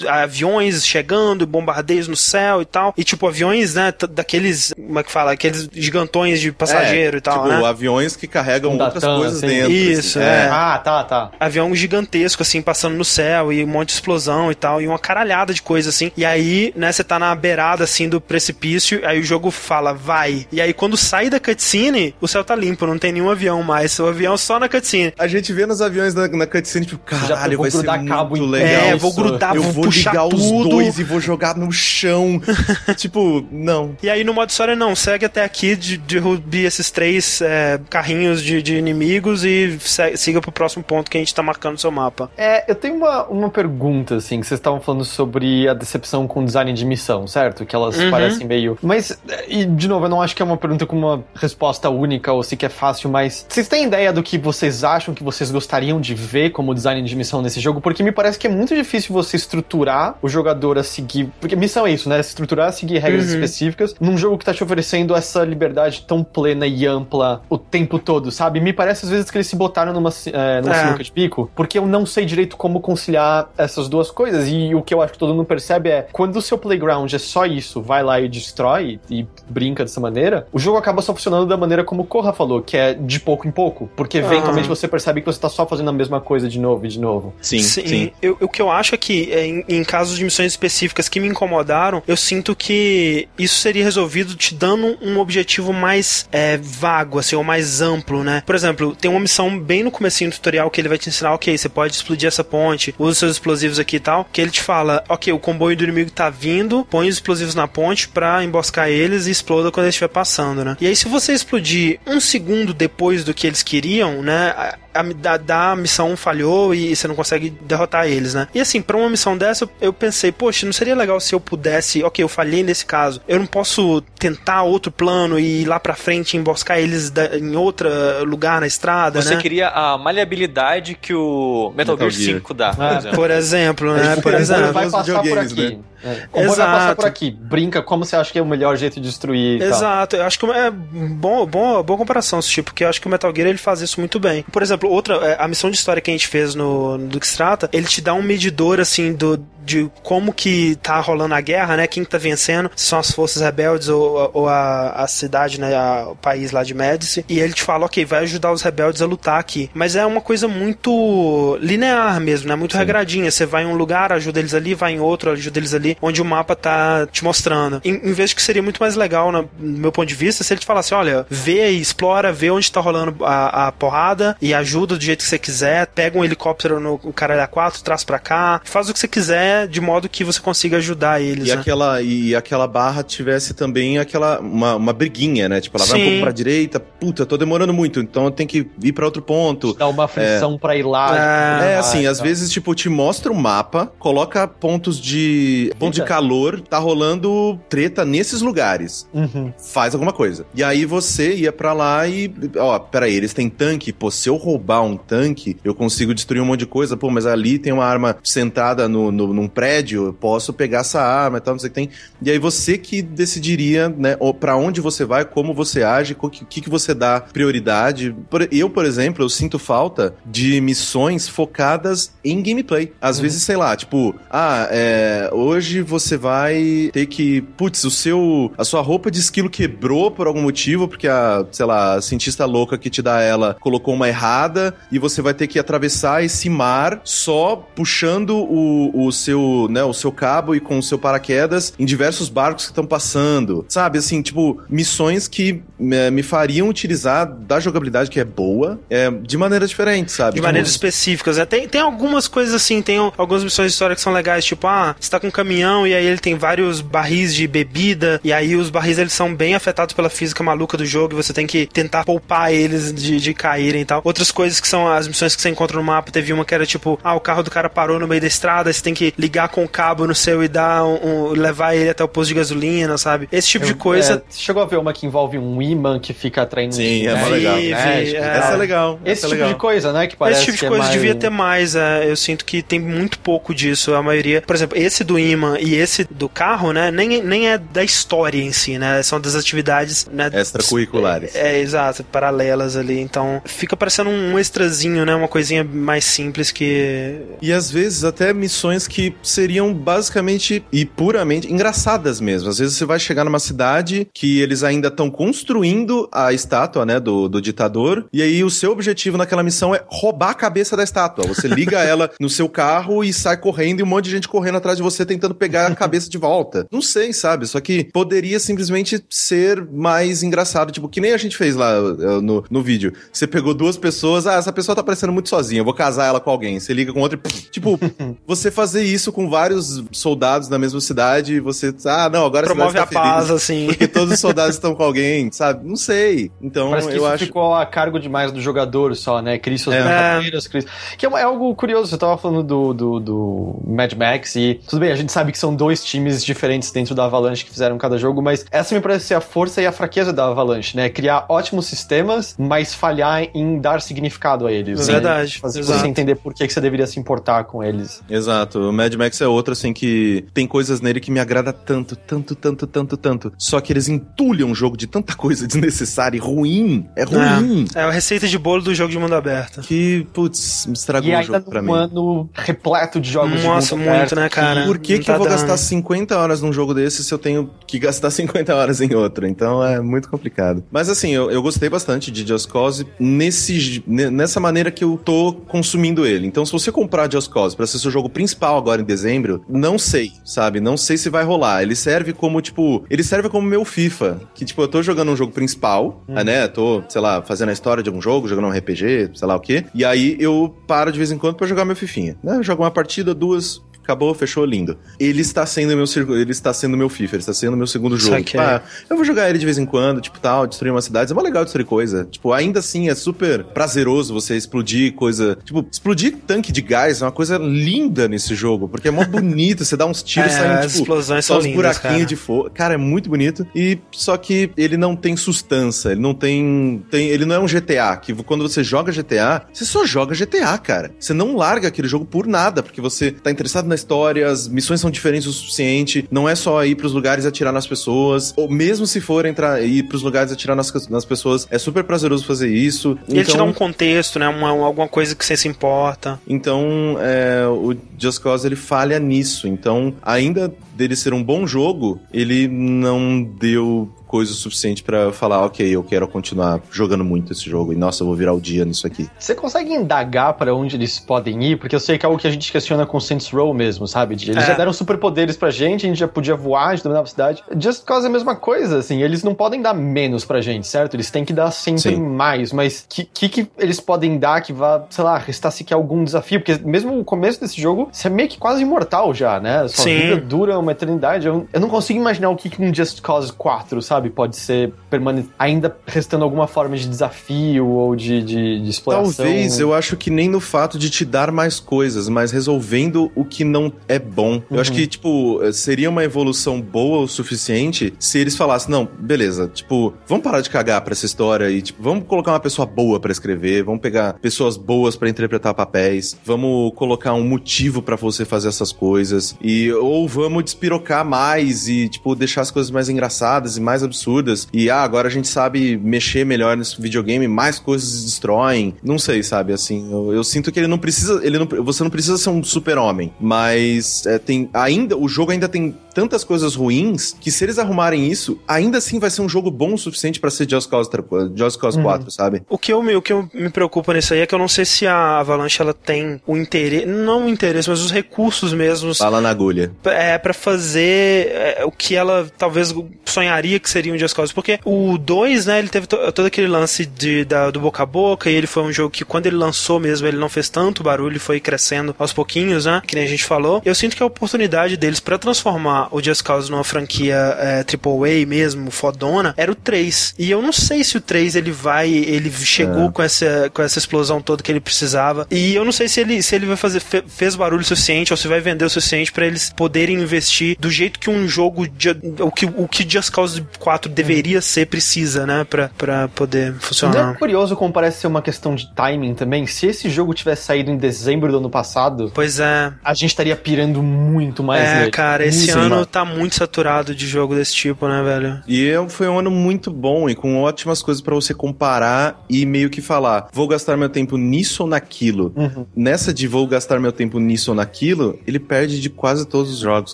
aviões chegando, bombardeios no céu e tal, e tipo, aviões, né, daqueles, como é que fala, aqueles gigantões de passageiro É, e tal, tipo, né. aviões que carregam Um outras Datan, coisas assim. dentro. Isso, assim. é. Ah, tá, tá. avião gigantesco, assim, passando no céu e um monte de explosão e tal, e uma caralhada de coisa, assim. E aí, né, você tá na beirada, assim, do precipício, aí o jogo fala, vai. E aí, quando sai da cutscene, o céu tá limpo, não tem nenhum avião mais. O avião só na cutscene. A gente vê nos aviões na, na cutscene, tipo, caralho, vou vai ser grudar muito cabo legal. É, isso. vou grudar, eu vou, vou puxar ligar tudo. os dois e vou jogar no chão. [laughs] tipo, não. E aí no modo história não, consegue até aqui de- derrubar esses três é, carrinhos de, de inimigos e se- siga pro próximo ponto que a gente tá marcando no seu mapa. É, eu tenho uma, uma pergunta, assim, que vocês estavam falando sobre a decepção com o design de missão, certo? Que elas Uhum. parecem meio. Mas, e de novo, eu não acho que é uma pergunta com uma resposta única ou se que é fácil, mas vocês têm ideia do que vocês acham que vocês gostariam de ver como design de missão nesse jogo? Porque me parece que é muito difícil você estruturar o jogador a seguir. Porque missão é isso, né? Estruturar, seguir regras Uhum. específicas num jogo que tá te oferecendo essa liberdade tão plena e ampla o tempo todo, sabe? Me parece às vezes que eles se botaram numa, é, numa É. sinuca de pico, porque eu não sei direito como conciliar essas duas coisas. E o que eu acho que todo mundo percebe é quando o seu playground é só isso, vai lá e destrói e brinca dessa maneira, o jogo acaba só funcionando da maneira como o Corra falou, que é de pouco em pouco. Porque eventualmente Ah. você percebe que você tá só fazendo a mesma coisa de novo e de novo. Sim, sim. Eu- o que eu acho é que, é, em, em casos de missões específicas que me incomodaram, eu sinto que isso seria resolvido te dando um objetivo mais é, vago, assim, ou mais amplo, né? Por exemplo, tem uma missão bem no comecinho do tutorial que ele vai te ensinar, ok, você pode explodir essa ponte, usa seus explosivos aqui e tal, que ele te fala, ok, o comboio do inimigo tá vindo, põe os explosivos na ponte pra emboscar eles e exploda quando eles estiver passando, né? E aí, se você explodir um segundo depois do que eles queriam, né? A- da, da missão falhou e você não consegue derrotar eles, né? E assim, pra uma missão dessa, eu, eu pensei, poxa, não seria legal se eu pudesse, ok, eu falhei nesse caso, eu não posso tentar outro plano e ir lá pra frente e emboscar eles da- em outro lugar na estrada, Você né? queria a maleabilidade que o Metal, Metal Gear Gear. 5 dá, por Ah, exemplo. Por exemplo, né? tipo, Por exemplo. vai Os passar por videogames, aqui. né? É, o comboio vai passar Exato. por aqui. Brinca como você acha que é o melhor jeito de destruir tal. Exato, eu acho que é bom, bom, boa comparação esse tipo, porque eu acho que o Metal Gear ele faz isso muito bem. Por exemplo, outra, é, a missão de história que a gente fez no, no Duxstrata, ele te dá um medidor assim do de como que tá rolando a guerra, né? Quem tá vencendo, se são as forças rebeldes ou, ou a, a cidade, né? A- o país lá de Médici. E ele te fala, ok, vai ajudar os rebeldes a lutar aqui. Mas é uma coisa muito linear mesmo, né? Muito regradinha. Você vai em um lugar, ajuda eles ali, vai em outro, ajuda eles ali, onde o mapa tá te mostrando. Em, em vez de que seria muito mais legal, no, meu ponto de vista, se ele te falasse, olha, vê e explora, vê onde tá rolando a, a porrada e ajuda do jeito que você quiser, pega um helicóptero no caralho A4, traz pra cá, faz o que você quiser, de modo que você consiga ajudar eles, E né? aquela, e aquela barra tivesse também aquela uma, uma briguinha, né? Tipo, ela vai um Sim. pouco pra direita, puta, tô demorando muito, então eu tenho que ir pra outro ponto. Dá uma aflição pra ir lá. É, É, assim, Ah, às tá. vezes, tipo, te mostra o mapa, coloca pontos de. ponto de calor, tá rolando treta nesses lugares. Uhum. Faz alguma coisa. E aí você ia pra lá e. Ó, peraí, eles têm tanque. Pô, se eu roubar um tanque, eu consigo destruir um monte de coisa. Pô, mas ali tem uma arma sentada no, no, num prédio, eu posso pegar essa arma e tal, não sei o que tem. E aí você que decidiria, né, pra onde você vai, como você age, o que, que, você dá prioridade. Eu, por exemplo, eu sinto falta de missões focadas em gameplay. Às vezes, sei lá, tipo, ah, é, hoje você vai ter que, putz, o seu, a sua roupa de esquilo quebrou por algum motivo, porque a, sei lá, a cientista louca que te dá ela colocou uma errada e você vai ter que atravessar esse mar só puxando o, o seu, né, o seu cabo e com o seu paraquedas em diversos barcos que estão passando. Sabe, assim, tipo, missões que é, me fariam utilizar da jogabilidade que é boa é, de maneira diferente, sabe? De Tipo, maneiras específicas, né? Tem, tem algumas coisas assim, tem al- algumas missões de história que são legais, tipo, ah, você tá com um caminhão e aí ele tem vários barris de bebida, e aí os barris eles são bem afetados pela física maluca do jogo, e você tem que tentar poupar eles de, de caírem e tal. Outras coisas que são as missões que você encontra no mapa, teve uma que era tipo, ah, o carro do cara parou no meio da estrada, você tem que ligar com o cabo no seu e dar um, um- levar ele até o posto de gasolina, sabe? Esse tipo de coisa. É, você chegou a ver uma que envolve um imã que fica atraindo Sim, um é né? legal. Vi, É, vi, tipo, é. Essa é legal. Esse essa é tipo legal. de coisa, né? Que parece Esse tipo de é coisa mais- devia ter mais. é, eu sinto que tem muito pouco disso. A maioria. Por exemplo, esse do imã e esse do carro, né? Nem, nem é da história em si, né? São das atividades. Né, Extracurriculares. É, exato, paralelas ali. Então fica parecendo um extrazinho, né? Uma coisinha mais simples que. E às vezes até missões que seriam basicamente e puramente engraçadas mesmo. Às vezes você vai chegar numa cidade que eles ainda estão construindo a estátua, né, do, do ditador, e aí o seu objetivo naquela missão é roubar a cabeça da estátua. Você liga ela [laughs] no seu carro e sai correndo e um monte de gente correndo atrás de você tentando pegar a cabeça de volta. Não sei, sabe? Só que poderia simplesmente ser mais engraçado, tipo, que nem a gente fez lá eh, no, no vídeo. Você pegou duas pessoas, ah, essa pessoa tá parecendo muito sozinha, eu vou casar ela com alguém. Você liga com outra e, tipo, [laughs] você fazer isso com vários soldados na mesma cidade e você, ah, não, agora Promove a a cidade tá paz, feliz, assim. Porque todos os soldados estão com alguém, sabe? Não sei. Então, Parece que eu isso acho. ficou a cargo demais do jogador só, né? Cria suas É. brincadeiras, cria- Que é, uma- é algo curioso, você tava falando do, do, do Mad Max e tudo bem, a gente sabe que são dois times diferentes dentro da Avalanche que fizeram cada jogo, mas essa me parece ser a força e a fraqueza da Avalanche, né? Criar ótimos sistemas, mas falhar em dar significado a eles. né? Verdade, Fazer exato. você entender por que, que você deveria se importar com eles. Exato. O Mad Max é outro, assim, que tem coisas nele que me agrada tanto, tanto, tanto, tanto, tanto. Só que eles entulham o jogo de tanta [laughs] coisa desnecessária e ruim. É ruim. É, é a receita de bolo do jogo de mundo aberto. Que, putz, me estragou E o jogo pra num mim. ano repleto de jogos Nossa, de mundo muito, aberto né, cara? Por que, que tá eu vou dando. gastar 50 horas num jogo desse se eu tenho que [laughs] gastar 50 horas em outro? Então é muito complicado. Mas assim, eu, eu gostei bastante de Just Cause nesse, ne- nessa maneira que eu tô consumindo ele. Então, se você comprar Just Cause pra ser seu jogo principal agora em dezembro, não sei, sabe? Não sei se vai rolar. Ele serve como, tipo, ele serve como meu FIFA. Que, tipo, eu tô jogando um jogo principal, né? Tô, sei lá, fazendo a história de algum jogo, jogando um RPG, sei lá o quê. E aí eu paro de vez em quando pra jogar meu fifinha. Né? Eu jogo uma partida, duas, acabou, fechou, lindo. Ele está sendo meu circo- ele está sendo meu FIFA, ele está sendo meu segundo jogo. Tipo, ah, eu vou jogar ele de vez em quando, tipo tal, destruir umas cidades. É mó legal destruir coisa. Tipo, ainda assim é super prazeroso você explodir coisa. Tipo, explodir tanque de gás é uma coisa linda nesse jogo, porque é mó [laughs] bonito, você dá uns tiros É, saindo, tipo, explosões só são uns lindas, buraquinhos cara. de fogo. Cara, é muito bonito. E só que ele não tem sustância, ele não tem, tem. Ele não é um GTA, que quando você joga GTA, você só joga GTA, cara. Você não larga aquele jogo por nada, porque você tá interessado na história, as missões são diferentes o suficiente. Não é só ir pros lugares e atirar nas pessoas. Ou mesmo se for entrar ir pros lugares e atirar nas, nas pessoas, é super prazeroso fazer isso. E ele te dá Então- um contexto, né? Uma, alguma coisa que você se importa. então, é, o Just Cause ele falha nisso. Então, ainda dele ser um bom jogo, ele não deu coisa suficiente pra falar, ok, eu quero continuar jogando muito esse jogo e nossa, eu vou virar o dia nisso aqui. Você consegue indagar pra onde eles podem ir? Porque eu sei que é algo que a gente questiona com Saints Row mesmo, sabe? Eles É. já deram superpoderes pra gente, a gente já podia voar, a gente dominava a cidade. Just Cause é a mesma coisa, assim, eles não podem dar menos pra gente, certo? Eles têm que dar sempre Sim. mais, mas que, que que eles podem dar que vá, sei lá, restar sequer algum desafio? Porque mesmo o começo desse jogo, você é meio que quase imortal já, né? Sua Sim. vida dura uma eternidade. Eu, eu não consigo imaginar o que, que um Just Cause 4, sabe, pode ser permanente, ainda restando alguma forma de desafio ou de, de, de exploração. Talvez, eu acho que nem no fato de te dar mais coisas, mas resolvendo o que não é bom. Eu acho que, tipo, seria uma evolução boa o suficiente se eles falassem, não, beleza, tipo, vamos parar de cagar pra essa história e, tipo, vamos colocar uma pessoa boa pra escrever, vamos pegar pessoas boas pra interpretar papéis, vamos colocar um motivo pra você fazer essas coisas e ou vamos despirocar mais e, tipo, deixar as coisas mais engraçadas e mais absurdas e, ah, agora a gente sabe mexer melhor nesse videogame, mais coisas se destroem. Não sei, sabe? Assim, eu, eu sinto que ele não precisa. Ele não, você não precisa ser um super-homem. Mas é, tem. Ainda. O jogo ainda tem tantas coisas ruins que se eles arrumarem isso, ainda assim vai ser um jogo bom o suficiente pra ser Just Cause, Just Cause 4, sabe? O que, eu, me- o que eu me preocupa nisso aí é que eu não sei se a Avalanche ela tem o interesse, não o interesse, mas os recursos mesmos Bala na agulha. é, para fazer é, o que ela talvez sonharia que seria um Just Cause. Porque o 2, né, ele teve to- todo aquele lance de, da- do boca a boca, e ele foi um jogo que quando ele lançou mesmo, ele não fez tanto barulho, foi crescendo aos pouquinhos, né, que nem a gente falou. Eu sinto que a oportunidade deles pra transformar o Just Cause numa franquia é, AAA mesmo, fodona, era o 3. E eu não sei se o 3 ele vai, ele chegou com, essa, com essa explosão toda que ele precisava. E eu não sei se ele, se ele vai fazer, fe- fez barulho suficiente ou se vai vender o suficiente pra eles poderem investir do jeito que um jogo, de, o, que, o que Just Cause 4 deveria ser, precisa, né, pra, pra poder Não é funcionar. curioso como parece ser uma questão de timing também? Se esse jogo tivesse saído em dezembro do ano passado, Pois é. a gente estaria pirando muito mais É, nele. cara, esse Sim. ano tá muito saturado de jogo desse tipo, né, velho? E eu- foi um ano muito bom e com ótimas coisas pra você comparar e meio que falar, vou gastar meu tempo nisso ou naquilo. Uhum. Nessa de vou gastar meu tempo nisso ou naquilo, ele perde de quase todos os jogos,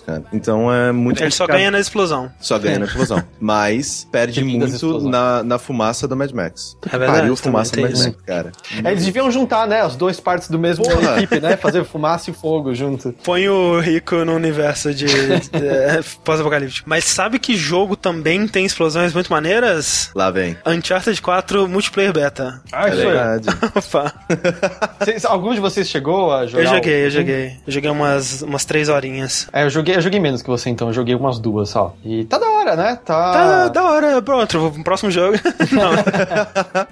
cara. Então é muito Ele só complicado. ganha na explosão. Só ganha na [laughs] explosão. Mas perde muito na, na fumaça do Mad Max. É verdade, Pariu fumaça do Mad Max, cara. É, eles deviam juntar, né, as duas partes do mesmo equipe, né? Fazer fumaça e fogo junto. Põe o Rico no universo de, de [laughs] é, pós-apocalíptico. Mas sabe que jogo também tem explosões muito maneiras? Lá vem. Uncharted 4 Multiplayer Beta. Ah, É isso verdade. [laughs] Opa. Vocês- algum de vocês chegou a jogar? Eu joguei, eu joguei. Eu joguei umas, umas três horinhas. É, eu joguei, eu joguei menos que você, então. Eu joguei umas duas só. E tá da hora, né? Tá. Tá da hora, pronto, vou pro próximo jogo. [laughs] Não.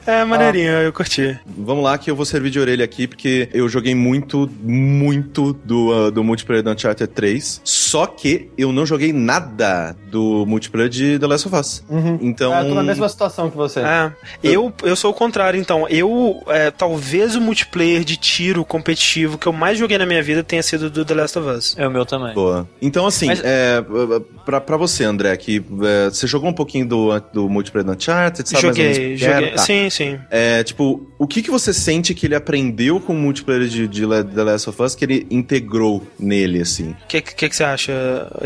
É maneirinho, eu curti. Vamos lá que eu vou servir de orelha aqui, porque eu joguei muito, muito do, uh, do multiplayer do Uncharted 3. Só que eu não joguei nada do multiplayer de The Last of Us. Uhum. Então. É, eu tô na mesma situação que você. É, eu, eu sou o contrário, então. Eu, é, talvez o multiplayer de tiro competitivo que eu mais joguei na minha vida tenha sido do The Last of Us. É o meu também. Boa. Então, assim, Mas- é, pra, pra você, André, que é, você jogou um pouquinho do, do multiplayer do Uncharted, sabe joguei, joguei. Tá. Sim, sim. É, tipo, o que, que você sente que ele aprendeu com o multiplayer de, de The Last of Us que ele integrou nele, assim? O que, que, que você acha,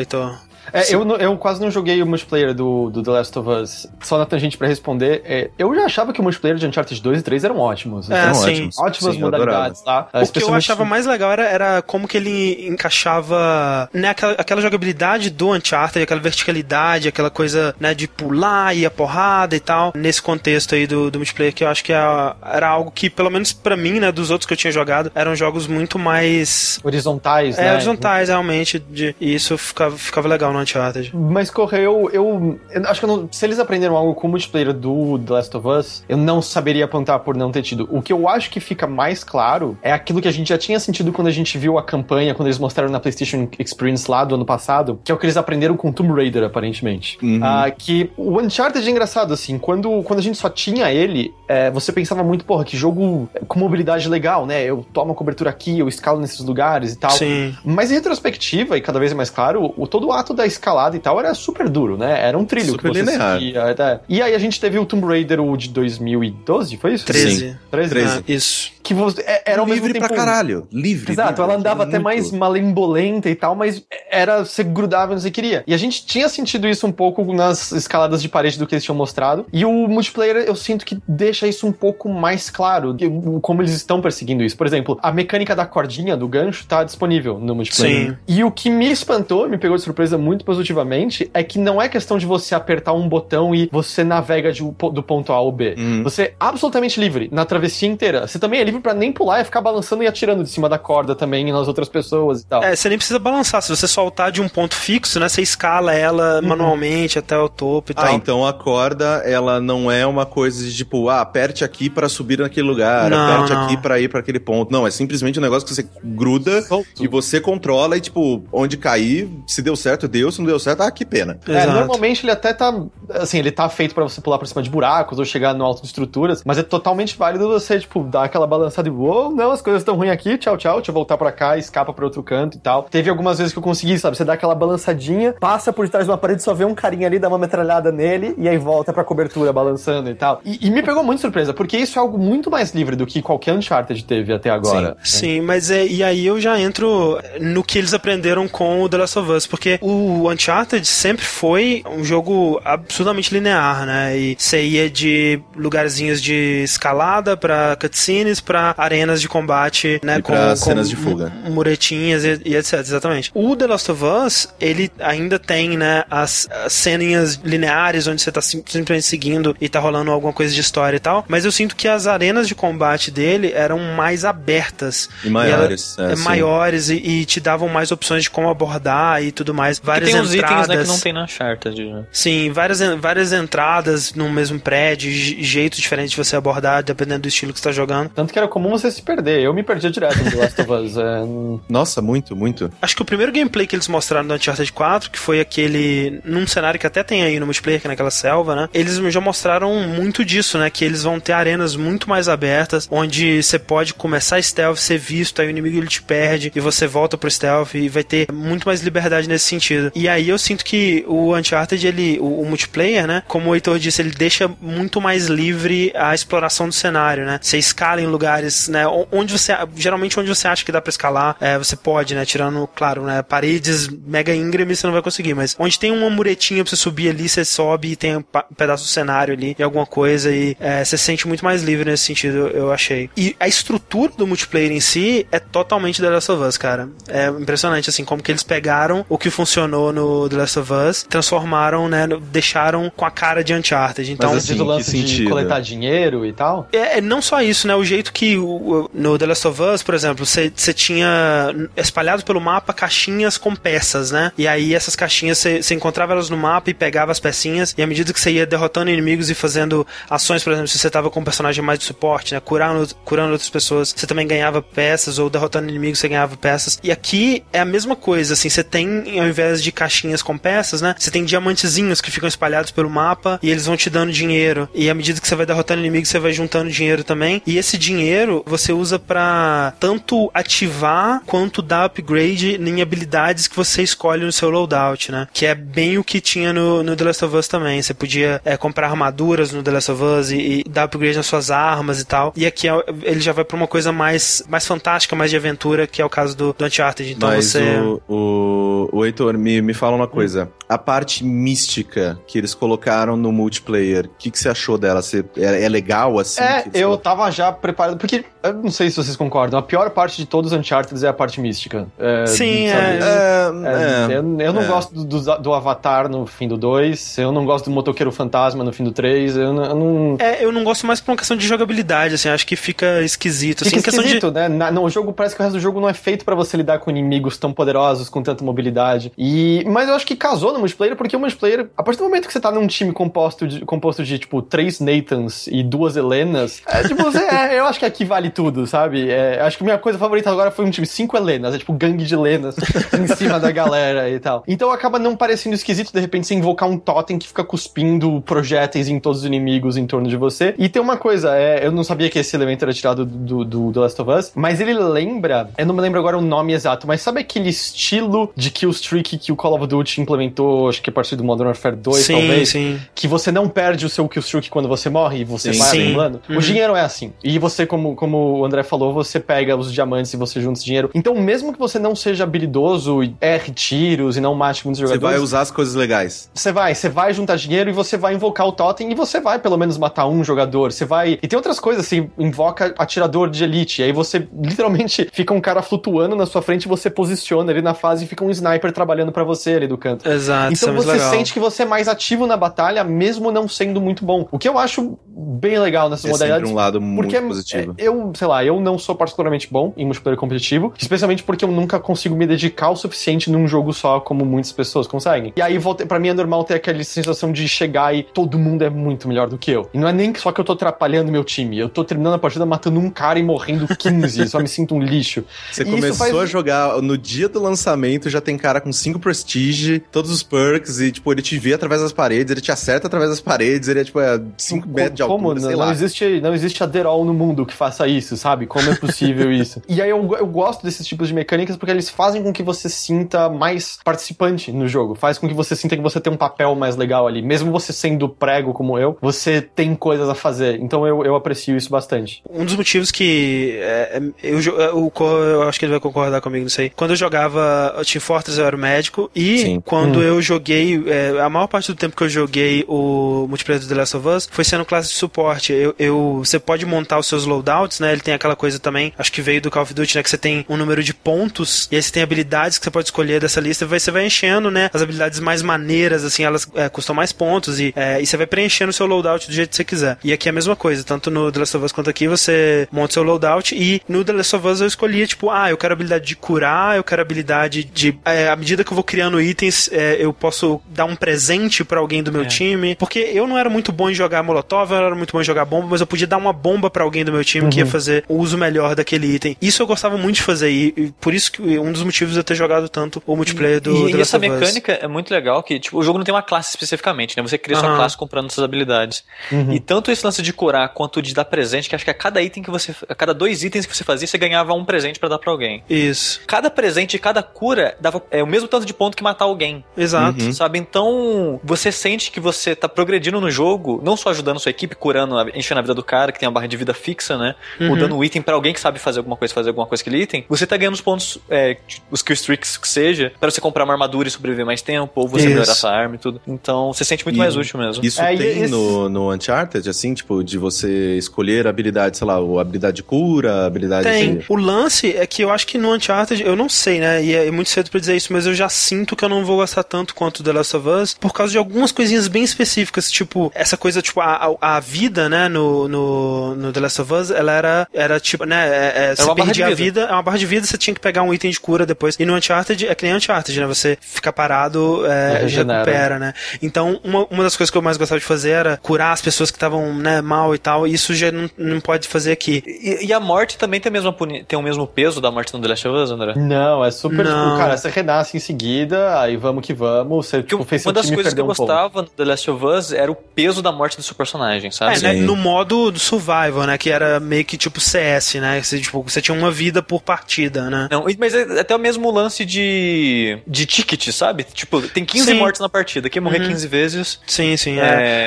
Heitor? É, eu, eu quase não joguei o multiplayer do, do The Last of Us. Só na tangente pra responder. é, eu já achava que o multiplayer de Uncharted 2 e 3 eram ótimos. É, Eram sim. ótimos. Ótimas Sim, modalidades, tá? O que eu achava mais legal era, era como que ele encaixava né, aquela, aquela jogabilidade do Uncharted, aquela verticalidade, aquela coisa né, de pular e a porrada e tal, nesse contexto aí do, do multiplayer, que eu acho que era, era algo que, pelo menos pra mim, né, dos outros que eu tinha jogado, eram jogos muito mais Horizontais, é, né? horizontais, realmente, de, e isso ficava, ficava legal no Uncharted. Mas correu, eu, eu acho que eu não- se eles aprenderam algo com o multiplayer do The Last of Us, eu não saberia apontar por não ter tido. O que eu acho que fica mais claro é aquilo que a gente já tinha sentido quando a gente viu a campanha, quando eles mostraram na PlayStation Experience lá do ano passado, que é o que eles aprenderam com Tomb Raider, aparentemente. Uhum. Ah, que o Uncharted é engraçado, assim, quando, quando a gente só tinha ele, é, você pensava muito, porra, que jogo com mobilidade legal, né? Eu tomo a cobertura aqui, eu escalo nesses lugares e tal. Sim. Mas em retrospectiva, e cada vez é mais claro, o, todo o ato da escalada e tal era super duro, né? Era um trilho Super que você linear. seguia. tá? E aí a gente teve o Tomb Raider, o de 2012, foi isso? 13. 13, né? Treze. Ah, isso. Que você, é- era ao mesmo livre tempo... pra caralho. Livre. Exato, livre, ela andava muito. até mais malembolenta e tal, mas era você grudava onde você queria. E a gente tinha sentido isso um pouco nas escaladas de parede do que eles tinham mostrado. E o multiplayer eu sinto que deixa isso um pouco mais claro, como eles estão perseguindo isso. Por exemplo, a mecânica da cordinha, do gancho, tá disponível no multiplayer. Sim. E o que me espantou, me pegou de surpresa muito positivamente, é que não é questão de você apertar um botão e você navega de do ponto A ao B. Uhum. Você é absolutamente livre na travessia inteira. Você também é livre pra nem pular e ficar balançando e atirando de cima da corda também nas outras pessoas e tal. É, você nem precisa balançar. Se você soltar de um ponto fixo, né? Você escala ela manualmente até o topo e Ah, tal. então a corda, ela não é uma coisa de tipo, ah, aperte aqui pra subir naquele lugar, Não, aperte não. aqui pra ir pra aquele ponto. Não, é simplesmente um negócio que você gruda Solto. e você controla e, tipo, onde cair, se deu certo, deu, se não deu certo, ah, que pena. É, normalmente ele até tá. Assim, ele tá feito pra você pular por cima de buracos ou chegar no alto de estruturas, mas é totalmente válido você, tipo, dar aquela balançada e, uou, não, as coisas estão ruins aqui, tchau, tchau, deixa eu voltar pra cá, escapa pra outro canto e tal. Teve algumas vezes que eu consegui, sabe, você dá aquela balançadinha, passa por trás de uma parede, só vê um carinha ali, dá uma metralhada nele e aí volta pra cobertura balançando e tal. E, e me pegou muito surpresa, porque isso é algo muito mais livre do que qualquer Uncharted teve até agora. Sim, mas é, e aí eu já entro no que eles aprenderam com o The Last of Us, porque o Uncharted sempre foi um jogo absurdamente linear, né? E você ia de lugarzinhos de escalada pra cutscenes, pra arenas de combate, né? E pra cenas de fuga. mu- Muretinhas e, e etc, exatamente. O The Last of Us, ele ainda tem, né, as, as ceninhas lineares onde você tá sim- simplesmente seguindo e tá rolando alguma coisa de história e tal, mas eu sinto que as arenas de combate dele eram mais abertas. E maiores, E ela- é, é, maiores e, e te davam mais opções de como abordar e tudo mais. Várias tem uns entradas. itens né, que não tem na Uncharted. né? Sim, várias, várias entradas no mesmo prédio, je- jeitos diferentes de você abordar, dependendo do estilo que você tá jogando. Tanto que era comum você se perder. Eu me perdia direto no The Last of Us. É, Nossa, muito, muito. Acho que o primeiro gameplay que eles mostraram do Uncharted 4, que foi aquele. num cenário que até tem aí no multiplayer, que é naquela selva, né? Eles já mostraram muito disso, né? Que eles vão ter arenas muito mais abertas, onde você pode começar stealth, ser visto, aí o inimigo ele te perde e você volta pro stealth e vai ter muito mais liberdade nesse sentido. E aí eu sinto que o Uncharted, ele, o, o multiplayer, né? Como o Heitor disse, ele deixa muito mais livre a exploração do cenário, né? Você escala em lugares né? Onde você. Geralmente onde você acha que dá pra escalar, é, você pode, né? Tirando, claro, né? Paredes mega íngreme você não vai conseguir, mas onde tem uma muretinha pra você subir ali, você sobe e tem um pedaço do cenário ali e alguma coisa e é, você se sente muito mais livre nesse sentido, eu achei. E a estrutura do multiplayer em si é totalmente The Last of Us, cara. É impressionante, assim, como que eles pegaram o que funcionou no The Last of Us, transformaram, né? Deixaram com a cara de Uncharted. Então, Mas assim, do lance de sentido? coletar dinheiro e tal? É, é, não só isso, né? O jeito que o, no The Last of Us, por exemplo, você tinha espalhado pelo mapa caixinhas com peças, né? E aí essas caixinhas você encontrava elas no mapa e pegava as pecinhas, e à medida que você ia derrotando inimigos e fazendo ações, por exemplo, se você tava com um personagem mais de suporte, né? Curando, curando outras pessoas, você também ganhava peças, ou derrotando inimigos você ganhava peças. E aqui é a mesma coisa, assim, você tem, ao invés de caixinhas com peças, né? Você tem diamantezinhos que ficam espalhados pelo mapa e eles vão te dando dinheiro. E à medida que você vai derrotando inimigos, você vai juntando dinheiro também. E esse dinheiro você usa para tanto ativar quanto dar upgrade em habilidades que você escolhe no seu loadout, né? Que é bem o que tinha no, no The Last of Us também. Você podia é, comprar armaduras no The Last of Us e, e, dar upgrade nas suas armas e tal. E aqui é, ele já vai pra uma coisa mais, mais fantástica, mais de aventura, que é o caso do, do Uncharted. Então Mas você. O, o, o Heitor, me, me fala uma coisa. A parte mística que eles colocaram no multiplayer, o que, que você achou dela? Você, é, é legal assim? É, eu tava já preparado. Porque eu não sei se vocês concordam. A pior parte de todos os Uncharted é a parte mística. É, Sim, é, é, é, Eu, eu, não é. gosto do, do, Avatar no fim do 2. Eu não gosto do Motoqueiro Fantasma no fim do 3. Eu, eu não. É, eu não gosto mais por uma questão de jogabilidade, assim. Acho que fica esquisito. Assim, fica esquisito, de... né? Na, no jogo parece que o resto do jogo não é feito para você lidar com inimigos tão poderosos, com tanta mobilidade. E, mas eu acho que casou no multiplayer, porque o multiplayer, a partir do momento que você tá num time composto de, composto de tipo, três Nathans e duas Helenas, [laughs] é tipo, você, é, eu acho que aqui vale tudo, sabe? É, acho que minha coisa favorita agora foi um time cinco Helenas, é tipo gangue de Helenas [laughs] em cima da galera e tal. Então acaba não parecendo esquisito de repente você invocar um totem que fica cuspindo projéteis em todos os inimigos em torno de você. E tem uma coisa, é, eu não sabia que esse elemento era tirado do, do, do Last of Us, mas ele lembra, eu não me lembro agora o nome exato, mas sabe aquele estilo de killstreak que o Call of Duty implementou, acho que a partir do Modern Warfare 2, sim, talvez? Sim, Que você não perde o seu killstreak quando você morre e você sim, vai acumulando. Uhum. O dinheiro é assim. E você, como, como o André falou, você pega os diamantes e você junta esse dinheiro. Então, mesmo que você não seja habilidoso e erre tiros e não mate muitos jogadores... Você vai usar as coisas legais. Você vai, você vai juntar dinheiro e você vai invocar o totem e você vai pelo menos matar um jogador. Você vai... E tem outras coisas, assim, invoca atirador de elite. E aí você, [laughs] literalmente, fica um cara flutuando na sua frente e você posiciona ali na fase e fica um sniper trabalhando para você ali do canto. Exato. Então é você legal. sente que você é mais ativo na batalha, mesmo não sendo muito bom. O que eu acho bem legal nessas é modalidades. um lado muito porque positivo. É, eu, sei lá, eu não sou particularmente bom em multiplayer competitivo, especialmente porque eu nunca consigo me dedicar o suficiente num jogo só, como muitas pessoas conseguem. E aí, para mim, é normal ter aquela sensação de chegar e todo mundo é muito melhor do que eu. E não é nem só que eu tô atrapalhando meu time, eu tô terminando a partida matando um cara e morrendo 15, [laughs] só me sinto um lixo. Você e começou faz... a jogar no dia do lançamento, já tem cara com 5 prestige, todos os perks, e tipo, ele te vê através das paredes, ele te acerta através das paredes, ele é tipo 5 é, metros de altura, como? sei não, lá. Não existe, não existe Aderol no mundo que faça isso, sabe? Como é possível [laughs] isso? E aí eu, eu gosto desses tipos de mecânicas porque eles fazem com que você sinta mais participante no jogo, faz com que você sinta que você tem um papel mais legal ali. Mesmo você sendo prego como eu, você tem coisas a fazer. Então eu, eu aprecio isso bastante. Um dos motivos que é, eu, eu, eu, eu acho que ele vai concordar comigo nisso aí. Quando eu jogava Team Fortress, eu era o médico, e Sim. quando hum. eu joguei, é, a maior parte do tempo que eu joguei o multiplayer do The Last of Us foi sendo classe de suporte. Eu, eu, você pode montar os seus loadouts, né? Ele tem aquela coisa também, acho que veio do Call of Duty, né? Que você tem um número de pontos, e aí você tem habilidades que você pode escolher dessa lista, e você vai enchendo, né? As habilidades mais maneiras, assim, elas é, custam mais pontos, e, é, e você vai preenchendo o seu loadout do jeito que você quiser. E aqui é a mesma coisa, tanto no The Last of Us quanto aqui, você monta o seu loadout, e no The Last of Us eu escolhia, tipo, ah, eu quero habilidade de curar, eu quero habilidade de. É, à medida que eu vou criando itens, é, eu posso dar um presente para alguém do meu é. time. Porque eu não era muito bom em jogar Molotov, eu não era muito bom em jogar bomba, mas eu podia dar uma bomba para alguém do meu time uhum. que ia fazer o uso melhor daquele item. Isso eu gostava muito de fazer, e, e por isso que um dos motivos de eu ter jogado tanto o multiplayer do E, e essa mecânica é muito legal, que tipo, o jogo não tem uma classe especificamente, né? Você cria uhum. sua classe comprando suas habilidades. Uhum. E tanto esse lance de curar quanto de dar presente, que acho que a cada item que você. A cada dois itens que você fazia, você ganhava um presente para dar para alguém. Isso. Cada presente e cada cura dava é, o mesmo tanto de ponto que matar alguém. Exato. Sabe? Então, você sente que você tá progredindo no jogo, não só ajudando sua equipe, curando, enchendo a vida do cara, que tem uma barra de vida fixa, né? Uhum. Ou dando um item pra alguém que sabe fazer alguma coisa, fazer alguma coisa com aquele item, você tá ganhando os pontos, é, os kill streaks que seja, pra você comprar uma armadura e sobreviver mais tempo, ou você Isso. melhorar sua arma e tudo. Então, você sente muito E- mais útil mesmo. Isso É, tem esse- no, no Uncharted, assim, tipo, de você escolher habilidade, sei lá, ou habilidade de cura, habilidade Tem. de... O lance é que eu acho que no Uncharted, eu não sei, né? E é muito cedo pra dizer isso, mas eu já sinto que eu não vou gostar tanto quanto The Last of Us por causa de algumas coisinhas bem específicas, tipo, essa coisa, tipo, a, a, a vida, né, no, no, no The Last of Us, ela era, era tipo, né, é, é, você uma barra perdia de a vida. é uma barra de vida, você tinha que pegar um item de cura depois. E no Uncharted, é que nem Uncharted, né? Você fica parado, é, Regenera. recupera, né? Então, uma, uma das coisas que eu mais gostava de fazer era curar as pessoas que estavam, né, mal e tal, e isso já não, não pode fazer aqui. E, e a morte também tem, a mesma puni- tem o mesmo peso da morte no The Last of Us, André? Não, é super, Não. tipo, cara, você renasce em seguida, aí vamos que vamos, você tipo, fez uma das coisas que eu um pouco. gostava no The Last of Us era o peso da morte do seu personagem, sabe? É, né, no modo do survival, né? Que era meio que tipo CS, né? Você, tipo, você tinha uma vida por partida, né? Não, mas é até o mesmo lance de, de ticket, sabe? Tipo, tem 15 Sim. mortes na partida. Quem morrer Uhum. 15 vezes. Sim, sim. É.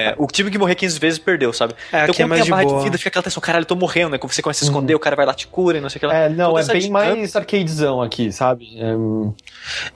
é, o time que morrer 15 vezes perdeu, sabe? É, então, aqui é mais tem a de barra boa. de vida, fica aquela tensão, caralho, eu tô morrendo, né? Quando você começa a se esconder, o cara vai lá te cura e não sei o que lá. É, não, Toda é bem dinâmica- mais arcadezão aqui, sabe? É,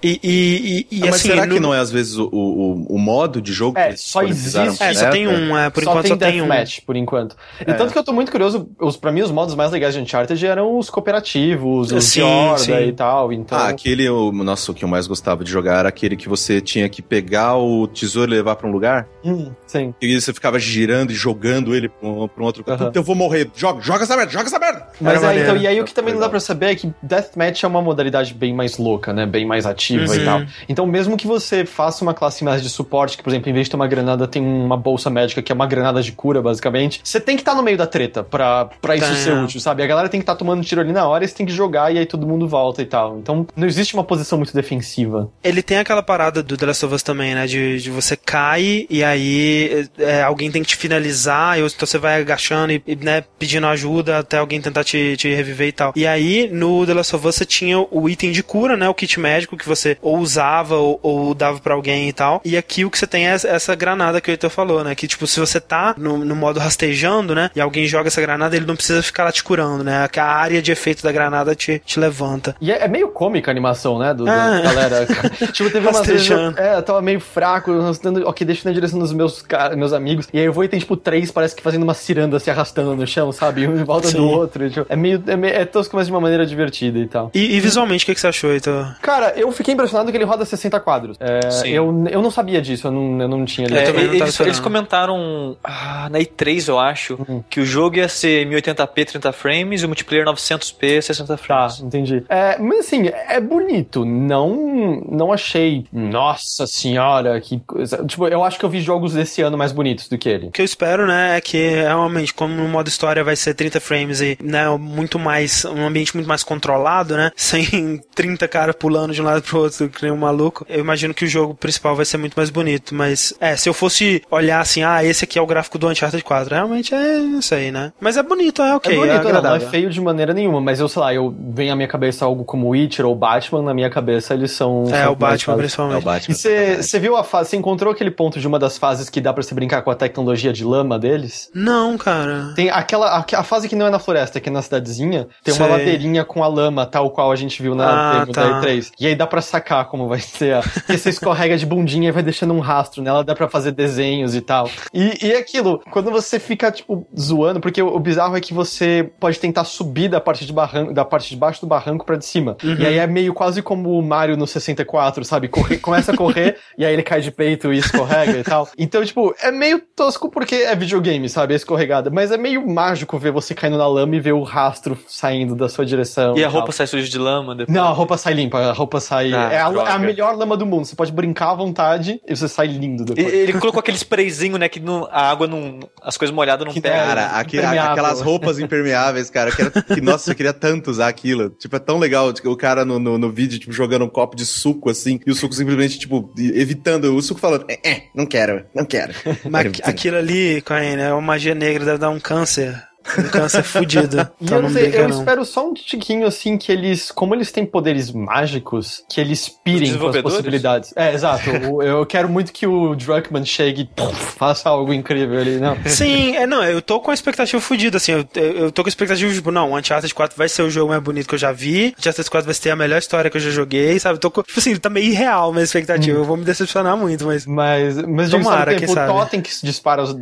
E, e, e, e, Ah, mas assim, será que no- não é, às vezes, o, o, o modo de jogo É, que eles só existe- É, só tem um, é, por só enquanto tem só tem um. deathmatch, por enquanto. E tanto que eu tô muito curioso, os, pra mim os modos mais legais de Uncharted eram os cooperativos, os Sim, de horda sim. e tal, então... Ah, aquele, o, nossa, o que eu mais gostava de jogar era aquele que você tinha que pegar o tesouro e levar pra um lugar. Hum, sim. E você ficava girando e jogando ele pra um, pra um outro canto. Aham. Puta, Eu vou morrer. Joga, joga essa merda, joga essa merda. Mas é, então, e aí o que também não dá pra saber é que Deathmatch é uma modalidade bem mais louca, né? Bem mais ativa Uhum. E tal. Então, mesmo que você faça uma classe mais de suporte, que, por exemplo, em vez de ter uma granada, tem uma bolsa médica, que é uma granada de cura, basicamente, você tem que estar no meio da treta pra, pra isso Tá. ser útil, sabe? A galera tem que estar tomando tiro ali na hora e você tem que jogar e aí todo mundo volta e tal. Então, não existe uma posição muito defensiva. Ele tem aquela parada do The Last of Us também, né? De, de você cai e aí é, alguém tem que te finalizar, e então você vai agachando e, e, né, pedindo ajuda até alguém tentar te, te reviver e tal. E aí, no The Last of Us, você tinha o item de cura, né? O kit médico que você ou usava ou, ou dava pra alguém e tal. E aqui o que você tem é essa- granada que o Heitor falou, né? Que tipo, se você tá no, no modo rastejando, né? E alguém joga essa granada, ele não precisa ficar lá te curando, né? Que a área de efeito da granada te, te levanta. E é, é meio cômica a animação, né? Do, do- Ah. [laughs] galera. [laughs] tipo, teve umas vezes. Eu, Rastejando. é, eu tava meio fraco, arrastando. Ok, deixa na direção dos meus, meus amigos. E aí eu vou e tem, tipo, três, parece que fazendo uma ciranda se arrastando no chão, sabe? Um em volta Sim. do outro. tipo, é meio. É, meio, é tosco, mas de uma maneira divertida e tal. E, e visualmente, o que, que você achou, Heitor? Cara, eu fiquei impressionado que ele roda 60 quadros. É, Sim. eu, eu não sabia disso, eu não, eu não tinha É, não tava eles, esperando. eles comentaram ah, na E3, eu acho, Uhum. que o jogo ia ser 1080p 30 frames e o multiplayer 900p 60 Tá, frames. entendi. É, mas assim, é bonito. Não, não achei. Nossa senhora, que coisa. Tipo, eu acho que eu vi jogos desse ano mais bonitos do que ele. O que eu espero, né, é que realmente, como no modo história vai ser 30 frames e, né, muito mais, um ambiente muito mais controlado, né, [laughs] sem 30 caras pulando de um lado pro outro, que nem um maluco, eu imagino que o jogo principal vai ser muito mais bonito, mas, é, se eu fosse olhar assim, ah, esse aqui é o gráfico do Uncharted 4, realmente é isso aí, né, mas é bonito, é ok, é é, bonito, não, não é feio de maneira nenhuma, mas eu sei lá, eu vem à minha cabeça algo como Witcher ou Batman, na minha cabeça eles são. É, são o Batman fáceis. É o principalmente. Batman. E você viu a fase, você encontrou aquele ponto de uma das fases que dá pra você brincar com a tecnologia de lama deles? Não, cara. Tem aquela, a, a fase que não é na floresta, que é na cidadezinha, tem uma Sei. ladeirinha com a lama, tal qual a gente viu na Ah, tá. da E3. E aí dá pra sacar como vai ser. a- Porque você escorrega de bundinha e vai deixando um rastro nela, dá pra fazer desenhos e tal. E, e aquilo, quando você fica, tipo, zoando, porque o, o bizarro é que você pode tentar subir da parte de barranco, da parte de baixo do barranco pra de cima. Uhum. E aí é meio quase como o Mario no 64, sabe? Corre- começa a correr [laughs] e aí ele cai de peito e escorrega e tal. Então, tipo, é meio tosco porque é videogame, sabe? É escorregada. Mas é meio mágico ver você caindo na lama e ver o rastro saindo da sua direção. E a tal. roupa sai suja de lama depois. Não, a roupa sai limpa, a roupa sai. Ah, é, a, é a melhor lama do mundo. Você pode brincar à vontade e você sai lindo E- depois. Ele colocou aquele sprayzinho, né? Que não- a água não. As coisas molhadas não Que pegam. Cara, aqui- aquelas roupas impermeáveis, cara, que, era, que nossa, eu queria tanto usar aquilo. Tipo, é tão legal tipo, o cara no, no, no vídeo, tipo, jogando um copo de suco, assim, e o suco simplesmente, tipo, evitando, o suco falando, é, é não quero, não quero. [laughs] Mas aqu- aquilo ali, Caio, é uma magia negra, deve dar um câncer. Um câncer fudido. [laughs] E Então eu não sei, brinca, eu não. espero só um tiquinho assim que eles, como eles têm poderes mágicos, que eles pirem com as possibilidades. É, exato. O- eu quero muito que o Druckmann chegue e faça algo incrível ali, não. [laughs] Sim, é, não, eu tô com a expectativa fodida, assim, eu, eu tô com a expectativa, tipo, não, o Uncharted 4 vai ser o jogo mais bonito que eu já vi, Uncharted 4 vai ter a melhor história que eu já joguei, sabe? Tô com, tipo assim, tá meio irreal a minha expectativa, eu vou me decepcionar muito, mas... Mas, mas digo, Tomara, sabe, quem tempo, o sabe. totem que dispara os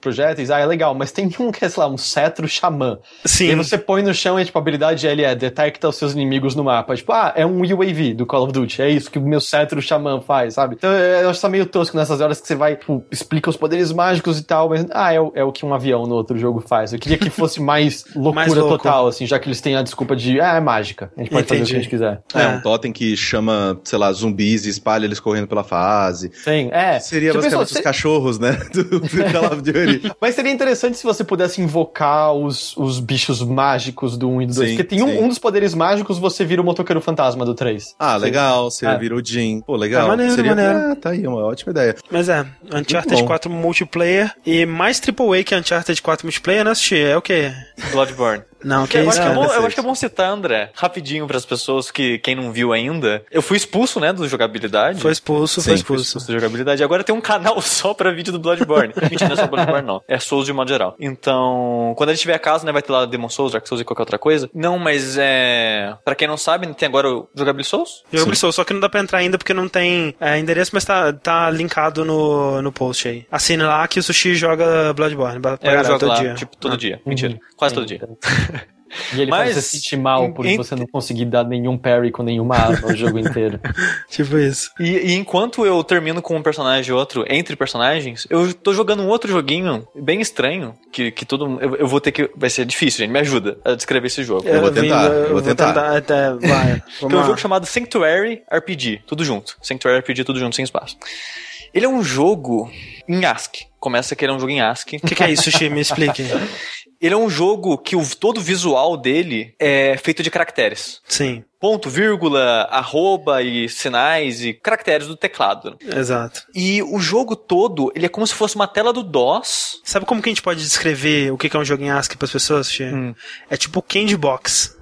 projéteis, ah, é legal, mas tem um que é, sei lá, um cetro xamã. E Sim, aí você põe no chão e, tipo, a habilidade dele é detecta os seus inimigos no mapa. Tipo, ah, é um UAV do Call of Duty. É isso que o meu cetro xamã faz, sabe? Então eu acho que tá meio tosco nessas horas que você vai, tipo, explica os poderes mágicos e tal, mas, ah, é o, é o que um avião no outro jogo faz. Eu queria que [laughs] fosse mais loucura Mais total, assim, já que eles têm a desculpa de, ah, é mágica. A gente pode fazer o que a gente quiser. É, É. um totem que chama, sei lá, zumbis e espalha eles correndo pela fase. Sim, é. Seria Você basicamente pensou, os cachorros, né? [laughs] Do, do Call of Duty. [laughs] Mas seria interessante se você pudesse invocar os, os bichos mágicos do 1 e do 2. Sim, Porque tem um, sim. um dos poderes mágicos, você vira o motoqueiro fantasma do 3. Ah, legal, você É. vira o Jim. Pô, legal. É maneiro, Seria... maneiro. Ah, tá aí, uma ótima ideia. mas é, Uncharted Muito bom. 4 multiplayer e mais AAA que Uncharted 4 multiplayer, não assisti, é o quê? Bloodborne. Não, que eu, isso, acho que é cara? bom, eu acho que é bom citar, André, rapidinho pras pessoas que quem não viu ainda. Eu fui expulso, né, do jogabilidade. Foi expulso, Sim, foi Fui expulso. expulso da jogabilidade. Agora tem um canal [laughs] só pra vídeo do Bloodborne. Mentira, não é só Bloodborne, não. É Souls de modo geral. Então, quando a gente tiver a casa, né, vai ter lá Demon Souls, Dark Souls e qualquer outra coisa. Não, mas é. Pra quem não sabe, tem agora o Jogabilidade Souls. Jogo Soul, só que não dá pra entrar ainda porque não tem é, endereço, mas tá, tá linkado no, no post aí. Assine lá que o Sushi joga Bloodborne pra É, eu jogo todo lá, dia. tipo, todo Ah. dia. Mentira. Quase todo dia. [laughs] E ele Mas, faz você sentir mal por em- você não conseguir dar nenhum parry com nenhuma arma o jogo inteiro. [laughs] Tipo isso. E, e enquanto eu termino com um personagem e outro, entre personagens, eu tô jogando um outro joguinho bem estranho, que, que todo eu, eu vou ter que. Vai ser difícil, gente. Me ajuda a descrever esse jogo. Eu vou tentar, eu eu vou tentar. até, vai. [laughs] Que é um jogo chamado Sanctuary RPG, tudo junto. Sanctuary RPG, tudo junto, sem espaço. Ele é um jogo em ASCII. Começa que ele é um jogo em ASCII. O que, que é isso, Sushi? Me explique. [laughs] Ele é um jogo que o, todo o visual dele é feito de caracteres. Sim, Ponto, vírgula, arroba e sinais e caracteres do teclado. exato. E o jogo todo, ele é como se fosse uma tela do DOS. Sabe como que a gente pode descrever o que é um jogo em ASCII pras pessoas, Sushi? Hum. É tipo Candy Box.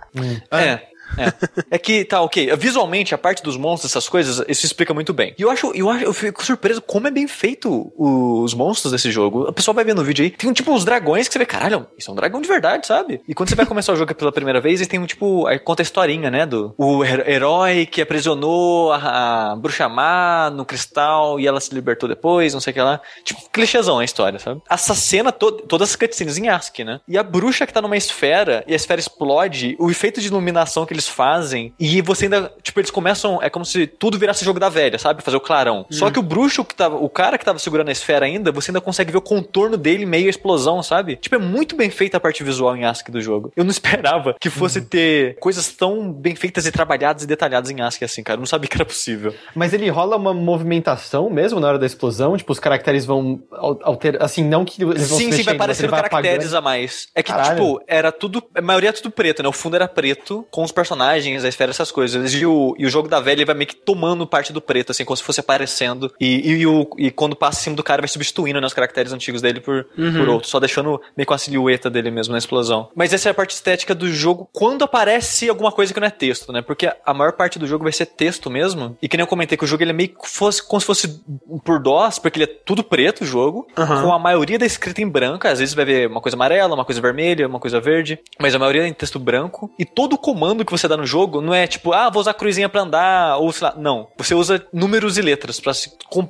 É. É. é que, tá, ok. Visualmente, a parte dos monstros, essas coisas, isso explica muito bem. E eu acho, eu acho, eu fico surpreso como é bem feito os monstros desse jogo. O pessoal vai ver no vídeo aí, tem tipo uns dragões que você vê, caralho, isso é um dragão de verdade, sabe? E quando você vai começar o jogo pela primeira vez, eles tem um tipo, aí conta a historinha, né, do o her- herói que aprisionou a, a bruxa má no cristal e ela se libertou depois, não sei o que lá. Tipo, clichêzão a história, sabe? Essa cena, to todas as cutscenes em ASCII, né? E a bruxa que tá numa esfera e a esfera explode, o efeito de iluminação que eles fazem e você ainda, tipo, eles começam, é como se tudo virasse jogo da velha, sabe? Fazer o clarão. Só que o bruxo que tava, o cara que tava segurando a esfera ainda, você ainda consegue ver o contorno dele meio a explosão, sabe? Tipo, é muito bem feita a parte visual em ASCII do jogo. Eu não [laughs] esperava que fosse ter coisas tão bem feitas e trabalhadas e detalhadas em ASCII assim, cara. Eu não sabia que era possível. Mas ele rola uma movimentação mesmo na hora da explosão? Tipo, os caracteres vão alterar. Assim, não que eles vão Sim, se sim, vai aparecendo vai caracteres apagando. a mais. É que, Caralho. tipo, era tudo. A maioria é tudo preto, né? O fundo era preto, com os personagens, a esfera, essas coisas. E o, e o jogo da velha ele vai meio que tomando parte do preto, assim, como se fosse aparecendo. E, e, o, e quando passa em cima do cara, vai substituindo né, os caracteres antigos dele por, por outros, só deixando meio com a silhueta dele mesmo na explosão. Mas essa é a parte estética do jogo quando aparece alguma coisa que não é texto, né? Porque a maior parte do jogo vai ser texto mesmo. E que nem eu comentei que o jogo ele é meio que fosse, como se fosse por DOS, porque ele é tudo preto o jogo, Aham. com a maioria da escrita em branco. Às vezes vai ver uma coisa amarela, uma coisa vermelha, uma coisa verde, mas a maioria é em texto branco. E todo o comando que você dá no jogo não é tipo, ah, vou usar a cruzinha pra andar, ou sei lá. Não. Você usa números e letras, pra,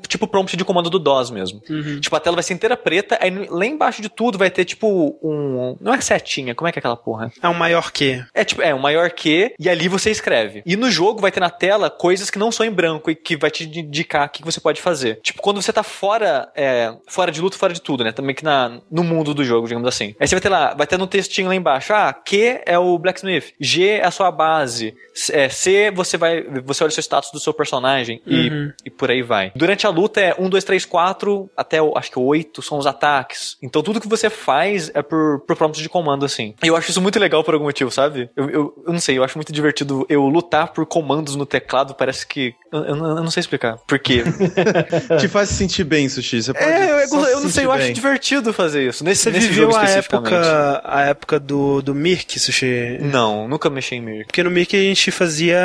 tipo prompt de comando do DOS mesmo. Tipo, a tela vai ser inteira preta, aí lá embaixo de tudo vai ter tipo um. Não é setinha, como é que é aquela porra? É um maior que. É tipo, é um maior que, e ali você escreve. E no jogo vai ter na tela coisas que não são em branco e que vai te indicar o que você pode fazer. Tipo, quando você tá fora, é, fora de luta, fora de tudo, né? Também que na, no mundo do jogo, digamos assim. Aí você vai ter lá, vai ter no textinho lá embaixo, ah, Q é o Blacksmith, G é a sua base. É, C, você vai. Você olha o seu status do seu personagem e, Uhum. e por aí vai. Durante a luta é 1, 2, 3, 4, até o- acho que 8 são os ataques. Então tudo que você faz é por, por prompt de comando, assim. E eu acho isso muito legal por algum motivo, sabe? Eu, eu, eu não sei, eu acho muito divertido eu lutar por comandos no teclado, parece que. Eu, eu não- eu não sei explicar. Por quê? [laughs] Te faz se sentir bem, Sushi. Você pode é, eu, se não sei, eu acho divertido fazer isso. Nesse, Você nesse viveu jogo a época, a época do, do Mirk, Sushi? Não, nunca mexi em Mirk. Porque no Mirk a gente fazia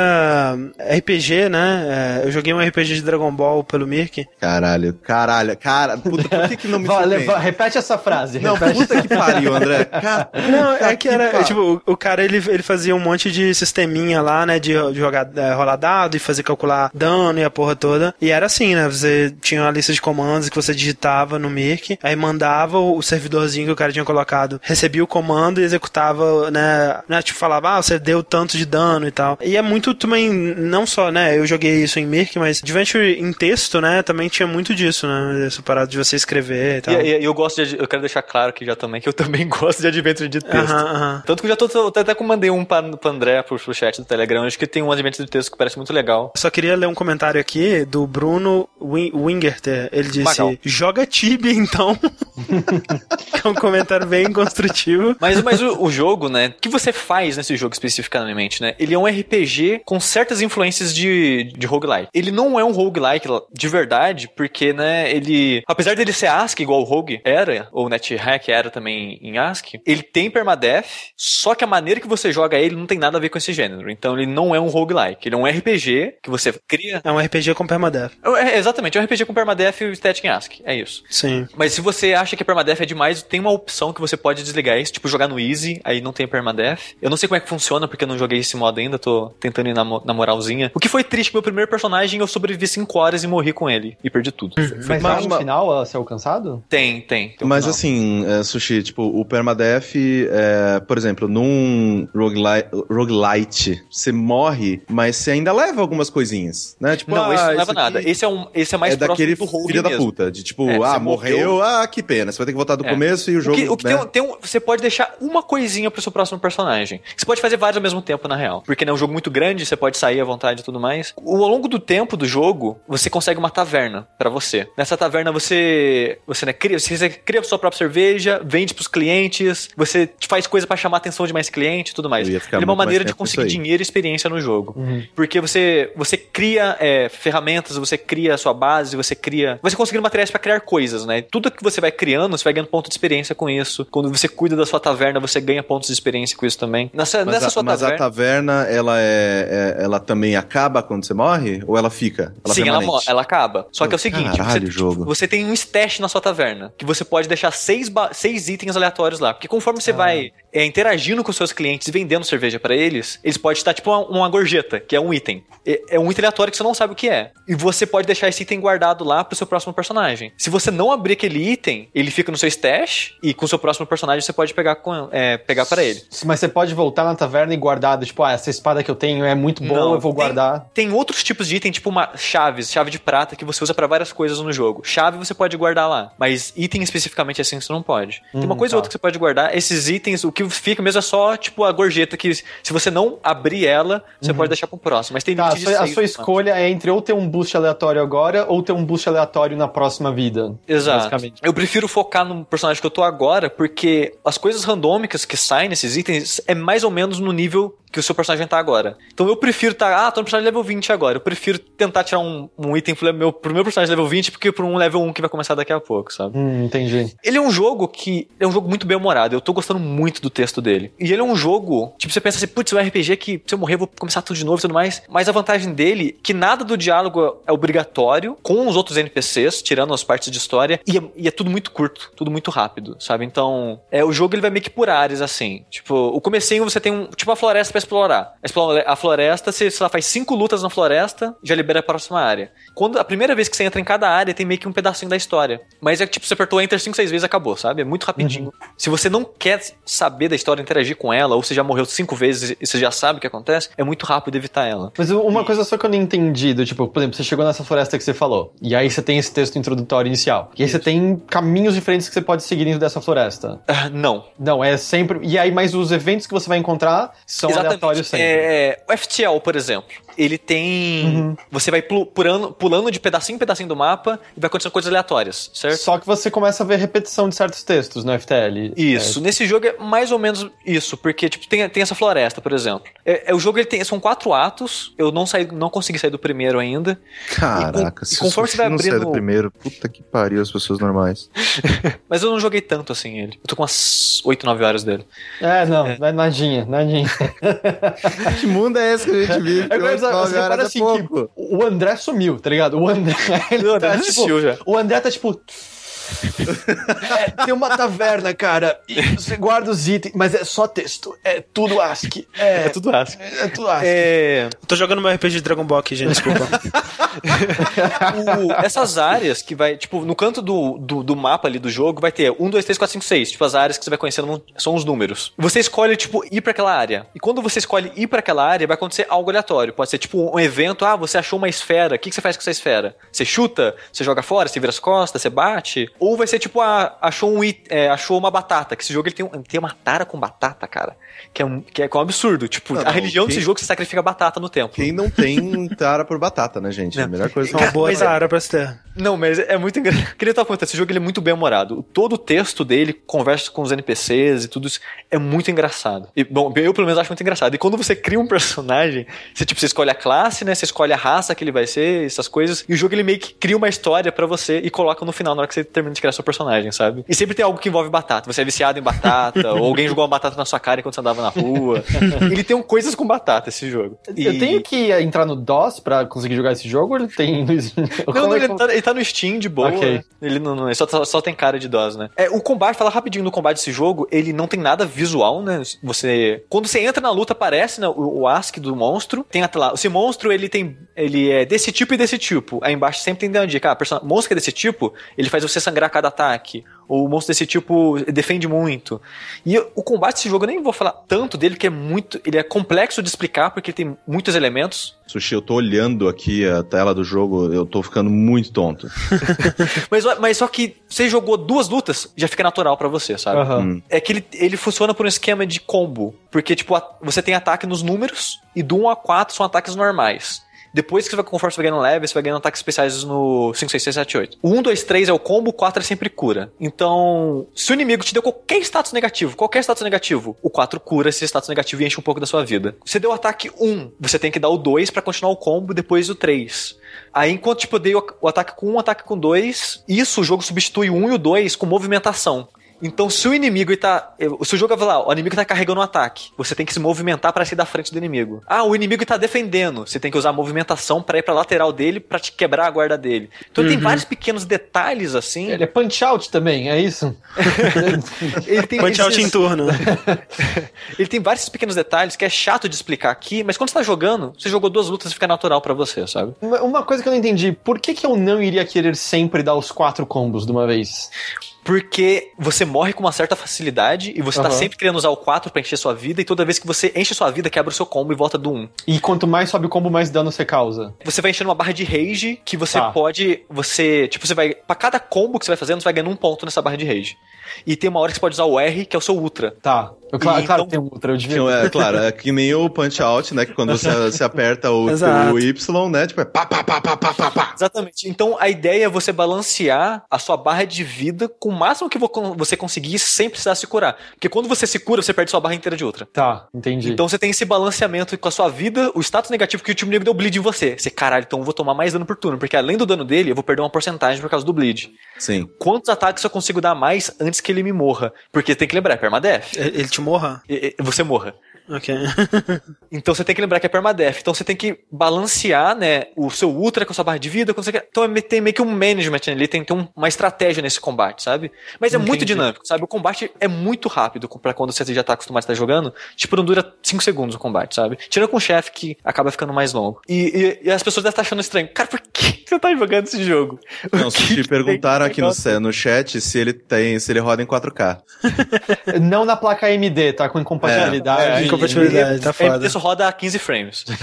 RPG, né? É, Eu joguei um RPG de Dragon Ball pelo Mirk. Caralho, caralho, cara, puta, por que, que não me Vale, repete essa frase. Não, repete. puta que pariu, André. Cara, Não, é que era, tipo, o, o cara ele, ele fazia um monte de sisteminha lá, né, de, de jogar, é, rolar dado e fazer calcular dano e a porra toda. E era assim, né, você tinha uma lista de comandos que você digitava no Mirk, aí mandava o, o servidorzinho que o cara tinha colocado, recebia o comando e executava, né, né, tipo, falava, ah, você deu tanto de dano e tal. E é muito também, não só, né, eu joguei isso em Mirk, mas Adventure em texto, né, também tinha muito disso, né, essa parada de você escrever e tal. E, e eu gosto de. Eu quero deixar claro aqui já também que eu [laughs] também gosto de adventure de texto. Aham, aham. Tanto que eu já tô, até que eu mandei um pra, pro André pro, pro chat do Telegram, acho que tem um adventure de texto que parece muito legal. Só queria ler um comentário aqui do Bruno Win- Wingerter. Ele disse: Magal. Joga Tibia então. que [laughs] é um comentário bem construtivo. Mas, mas o, o jogo, né? O que você faz nesse jogo especificamente, né? Ele é um RPG com certas influências de, de roguelike. Ele não é um roguelike de verdade, porque, né, ele. Apesar dele ser ASCII, igual o Rogue era, ou NetHack era também em ASCII, ele tem permadeath, só que a maneira que você joga ele não tem nada a ver com esse gênero. Então ele não é um roguelike. Ele é um RPG que você cria. É um RPG com permadeath. É, exatamente, é um RPG com permadeath e estética em ASCII. É isso. Sim. Mas se você acha que permadeath é demais, tem uma opção que você pode desligar isso, tipo jogar no easy, aí não tem permadeath. Eu não sei como é que funciona, porque eu não joguei esse modo ainda, tô tentando ir na, na moralzinha. O que foi triste, meu primeiro personagem, eu sobrevivi 5 horas e morri com ele. E perdi tudo. Mas Mas- tem um mas- final a ser alcançado? Tem, tem. tem um Mas final. assim, é, Sushi, tipo, o permadeath, é, por exemplo, num roguelite, roguelite, você morre, mas você ainda leva algumas coisinhas, né? Tipo, Não, ah, esse não isso leva nada. Esse é, um, esse é mais é daquele do rogue filho da mesmo. puta, de tipo, É, ah, morreu, morreu. ah, que pena, você vai ter que voltar do É. começo e o jogo, O que, o que né? tem, um- tem um- você pode deixar uma coisinha pro seu próximo personagem. Você pode fazer vários ao mesmo tempo, na real. Porque é um jogo muito grande, você pode sair à vontade e tudo mais. O, ao longo do tempo do jogo, você consegue uma taverna pra você. Nessa taverna você você, né, cria, você cria a sua própria cerveja, vende pros clientes, você faz coisa pra chamar a atenção de mais clientes e tudo mais. Ele é uma maneira de tempo conseguir dinheiro e experiência no jogo. Porque você, você cria é, ferramentas, você cria a sua base, você cria. Você conseguindo materiais pra criar coisas, né? Tudo que você vai criando, você vai ganhando ponto de experiência com isso. Quando você cuida da sua taverna, você ganha pontos de experiência com isso também. Nessa, Mas, nessa a, sua mas taverna. a taverna, ela é, é- ela também acaba quando você morre? Ou ela fica? Ela Sim, ela, permanente? ela acaba. Só que é o seguinte: Caralho, você, jogo. você tem um stash na sua taverna, que você pode deixar seis, seis itens aleatórios lá. Porque conforme você vai é, interagindo com seus clientes e vendendo cerveja pra eles, eles podem estar tipo uma, uma gorjeta, que é um item. É, é um item aleatório que você não sabe o que é. E você pode deixar esse item guardado lá pro seu próximo personagem. Se você não abrir aquele item, ele fica no seu stash e com o seu próximo personagem você pode pegar, com, é, pegar para ele. Mas você pode voltar na taverna e guardar, tipo, ah, essa espada que eu tenho é muito boa, Não, eu vou tem- guardar. Tem outros tipos de item, tipo uma chaves, chave de prata, que você usa pra várias coisas no jogo. Chave você pode guardar lá, mas item especificamente assim você não pode. tem uma Hum, coisa tá. ou outra que você pode guardar. Esses itens, o que fica mesmo é só, tipo, a gorjeta, que se você não abrir ela, você pode deixar pro próximo. Mas tem Tá, a sua, a sua escolha é entre ou ter um boost aleatório agora ou ter um boost aleatório na próxima vida. Exato. Eu prefiro focar no personagem que eu tô agora, porque as coisas randômicas que saem nesses itens é mais ou menos no nível que o seu personagem tá agora. Então eu prefiro tá, ah, tô no personagem level 20 agora. Eu prefiro tentar tirar um, um item pro meu, pro meu personagem level 20 porque pro um level 1 que vai começar daqui a pouco, sabe? Hum, entendi. Ele é um jogo que é um jogo muito bem humorado. Eu tô gostando muito do texto dele. E ele é um jogo, tipo, você pensa assim, putz, é um RPG que se eu morrer eu vou começar tudo de novo e tudo mais. Mas a vantagem dele é que nada do diálogo é obrigatório com os outros NPCs, tirando as partes de história, e é, e é tudo muito curto, tudo muito rápido, sabe? Então, é o jogo ele vai meio que por áreas assim. Tipo, o comecinho você tem um, tipo uma floresta explorar. A floresta, você, sei lá, faz cinco lutas na floresta, já libera a próxima área. Quando a primeira vez que você entra em cada área, tem meio que um pedacinho da história. Mas é tipo, você apertou Enter 5, 6 vezes acabou, sabe? É muito rapidinho. Se você não quer saber da história, interagir com ela, ou você já morreu cinco vezes e você já sabe o que acontece, é muito rápido evitar ela. Mas uma coisa só que eu não entendi, do tipo, por exemplo, você chegou nessa floresta que você falou, e aí você tem esse texto introdutório inicial. E aí você tem caminhos diferentes que você pode seguir dentro dessa floresta. Ah, não. Não, é sempre. E aí, mas os eventos que você vai encontrar são Exatamente. Aleatório sempre. É, o FTL, por exemplo, ele tem. Uhum. Você vai pul- pulando, pulando de pedacinho em pedacinho do mapa e vai acontecendo coisas aleatórias, certo? Só que você começa a ver repetição de certos textos no FTL. Isso, nesse jogo é mais ou menos isso, porque tipo, tem, tem essa floresta, por exemplo. É, é- o jogo ele tem, são quatro atos, eu não saí, não consegui sair do primeiro ainda. Caraca, E se conforme você vai sushi não sair abrindo- do primeiro, puta que pariu as pessoas normais. [laughs] Mas eu não joguei tanto assim ele. Eu tô com umas 8, 9 horas dele. É, não, não é nadinha, nadinha. [laughs] que mundo é esse que a gente [laughs] vive? É que você, você repara assim que o André sumiu, tá ligado? O André, [laughs] ele O André tá, desistiu já. O André tá tipo. É, tem uma taverna, cara, e você guarda os itens, mas é só texto, é tudo ASCII. É, É tudo ASCII. é tudo ASCII. É, Eu tô jogando meu RPG de Dragon Ball aqui, gente, desculpa. [laughs] o- essas áreas que vai, tipo, no canto do, do, do mapa ali do jogo vai ter 1, 2, 3, 4, 5, 6. Tipo, as áreas que você vai conhecendo são os números. Você escolhe, tipo, ir pra aquela área. E quando você escolhe ir pra aquela área, vai acontecer algo aleatório. Pode ser, tipo, um evento. Ah, você achou uma esfera. O que, que você faz com essa esfera? Você chuta? Você joga fora? Você vira as costas? Você bate? Ou vai ser, tipo, ah, achou, um, it- é, achou uma batata. Que esse jogo ele tem, um- tem uma tara com batata, cara. Que é um, que é, que é um absurdo. Tipo, Não, a não, religião quem- desse jogo você sacrifica batata no templo. Quem não tem tara por batata, né, gente? É a Não. melhor coisa. É uma boa Mas é- tara pra se ter. Não, mas é muito engraçado. [laughs] Queria estar falando, esse jogo ele é muito bem humorado. Todo o texto dele, conversa com os NPCs e tudo isso, é muito engraçado. E, bom, eu pelo menos acho muito engraçado. E quando você cria um [laughs] personagem, você, tipo, você escolhe a classe, né? Você escolhe a raça que ele vai ser, essas coisas. E o jogo ele meio que cria uma história pra você e coloca no final, na hora que você termina de criar seu personagem, sabe? E sempre tem algo que envolve batata. Você é viciado em batata, [laughs] ou alguém jogou uma batata na sua cara enquanto você andava na rua. [laughs] ele tem um coisas com batata, esse jogo. Eu E- tenho que entrar no DOS pra conseguir jogar esse jogo ou ele tem? [laughs] Não, não, é ele, tá, ele tá no Steam de boa. Ok. né? Ele não, não- ele só, só tem cara de DOS, né? É, o combate, fala rapidinho do combate desse jogo, ele não tem nada visual, né? Você. Quando você entra na luta, aparece né, o, o ASCII do monstro. Tem até lá. Esse monstro, ele tem. Ele é desse tipo e desse tipo. Aí embaixo sempre tem uma dica. Ah, person... monstro que é desse tipo, ele faz você sangrar cada ataque. Ou o monstro desse tipo defende muito. E o combate desse jogo, eu nem vou falar tanto dele, que é muito. Ele é complexo de explicar, porque ele tem muitos elementos. Sushi, eu tô olhando aqui a tela do jogo, eu tô ficando muito tonto. [laughs] [laughs] Mas, mas só que você jogou duas lutas, já fica natural pra você, sabe? Aham. Hum. É que ele, ele funciona por um esquema de combo. Porque, tipo, a- você tem ataque nos números e do 1 a 4 são ataques normais. Depois que você vai, conforme você vai ganhando leve, você vai ganhando ataques especiais no 5, 6, 6, 7, 8. O 1, 2, 3 é o combo, o 4 é sempre cura. Então, se o inimigo te deu qualquer status negativo, qualquer status negativo, o 4 cura esse status negativo e enche um pouco da sua vida. Você deu o ataque 1, você tem que dar o 2 pra continuar o combo, depois o 3. Aí, enquanto tipo, eu dei o, ataque com 1, o ataque com 2, isso o jogo substitui o 1 e o 2 com movimentação. Então, se o inimigo ele tá. Se o jogo vai lá, o inimigo tá carregando um ataque, você tem que se movimentar para sair da frente do inimigo. Ah, o inimigo tá defendendo, você tem que usar a movimentação para ir pra lateral dele para te quebrar a guarda dele. Então, tem vários pequenos detalhes assim. Ele é punch out também, é isso? [laughs] Ele tem Punch out esses- em turno. [laughs] Ele tem vários pequenos detalhes que é chato de explicar aqui, mas quando você tá jogando, você jogou duas lutas e fica natural pra você, sabe? Uma uma coisa que eu não entendi, por que, que eu não iria querer sempre dar os quatro combos de uma vez? Porque você morre com uma certa facilidade e você tá Aham. sempre querendo usar o 4 pra encher sua vida, e toda vez que você enche sua vida, quebra o seu combo e volta do 1. E quanto mais sobe o combo, mais dano você causa. Você vai enchendo uma barra de rage que você Tá. pode. Você. Tipo, você vai. Pra cada combo que você vai fazendo, você vai ganhando um ponto nessa barra de rage. E tem uma hora que você pode usar o R, que é o seu Ultra. Tá. Eu, claro, E claro então- que tem um ultra, eu devia. É [laughs] claro, é que nem o punch out, né? Que quando você, [laughs] você aperta o, o Y, né? Tipo, é pá, pá, pá, pá, pá, pá, pá. Exatamente. Então a ideia é você balancear a sua barra de vida com o máximo que vo- você conseguir sem precisar se curar. Porque quando você se cura, você perde sua barra inteira de outra. Tá, entendi. Então você tem esse balanceamento com a sua vida, o status negativo que o time inimigo deu bleed em você. Você, caralho, então eu vou tomar mais dano por turno, porque além do dano dele, eu vou perder uma porcentagem por causa do bleed. Sim. Quantos ataques eu consigo dar mais antes que ele me morra? Porque tem que lembrar, é permadeath. Ele te morra? E- e- Você morra. Ok. [laughs] Então você tem que lembrar que é permadeath. Então você tem que balancear, né, o seu ultra com a sua barra de vida. quando você quer- Então é tem meio que um management ali, tem, tem um- uma estratégia nesse combate, sabe? Mas é muito Entendi. dinâmico, sabe? O combate é muito rápido pra quando você já tá acostumado a estar jogando. Tipo, não dura 5 segundos o combate, sabe? Tirando com o chefe que acaba ficando mais longo. E, e- e as pessoas devem estar achando estranho. Cara, por que [laughs] você tá jogando esse jogo? Não, O que se que te perguntaram aqui no, no chat se ele tem, se ele roda em 4K. [laughs] Não na placa AMD, tá? Com incompatibilidade. É, Incompatibilidade, tá A foda. Só roda a 15 frames. [laughs]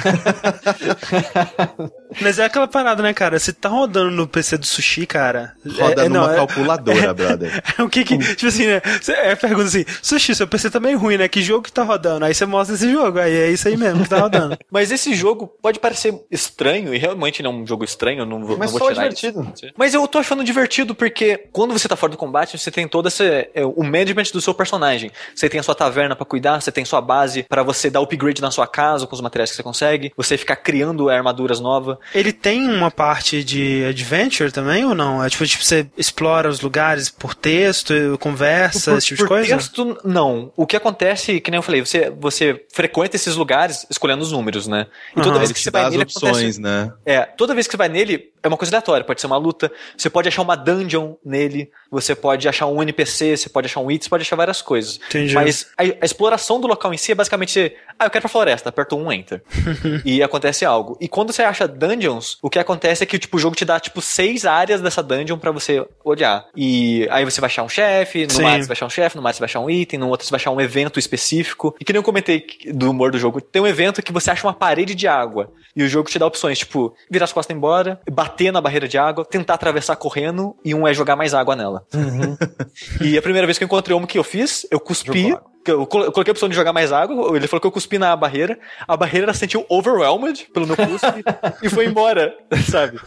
Mas é aquela parada, né, cara? Você tá rodando no PC do sushi, cara. Roda é, é, numa não, é- calculadora, [laughs] brother. É o que que. Tipo assim, né? Você é, pergunta assim: Sushi, seu PC tá meio ruim, né? Que jogo que tá rodando? Aí você mostra esse jogo. Aí é isso aí mesmo que tá rodando. [laughs] Mas esse jogo pode parecer estranho, e realmente não é um jogo estranho, eu não vou, Mas não vou só tirar divertido. isso. Mas eu tô achando divertido porque quando você tá fora do combate, você tem todo esse. é, o management do seu personagem. Você tem a sua taverna pra cuidar, você tem sua base pra você dar upgrade na sua casa com os materiais que você consegue, você ficar criando armaduras novas. Ele tem uma parte de adventure também ou não? É tipo, tipo você explora os lugares por texto, conversa, esse tipo de por coisa? texto, não. O que acontece, que nem eu falei, você, você frequenta esses lugares escolhendo os números, né? E toda Aham. vez que você vai nele, opções, acontece né? É, toda vez que você vai nele, é uma coisa aleatória. Pode ser uma luta, você pode achar uma dungeon nele, você pode achar um NPC, você pode achar um item, você pode achar várias coisas. Entendi. Mas a, a exploração do local em si é basicamente ah, eu quero pra floresta, aperta um enter. [laughs] e acontece algo. E quando você acha dungeons, o que acontece é que tipo, o jogo te dá tipo seis áreas dessa dungeon pra você olhar. E aí você vai achar um chefe, no mar você vai achar um chefe, no mar você vai achar um item, no outro você vai achar um evento específico. E que nem eu comentei do humor do jogo, tem um evento que você acha uma parede de água. E o jogo te dá opções, tipo, virar as costas embora, bater na barreira de água, tentar atravessar correndo, e um é jogar mais água nela. [laughs] E a primeira vez que eu encontrei um que eu fiz, eu cuspi. Jogou Eu colo- eu coloquei a opção de jogar mais água, ele falou que eu cuspi na barreira, a barreira ela se sentiu overwhelmed pelo meu cuspe [laughs] e foi embora, sabe?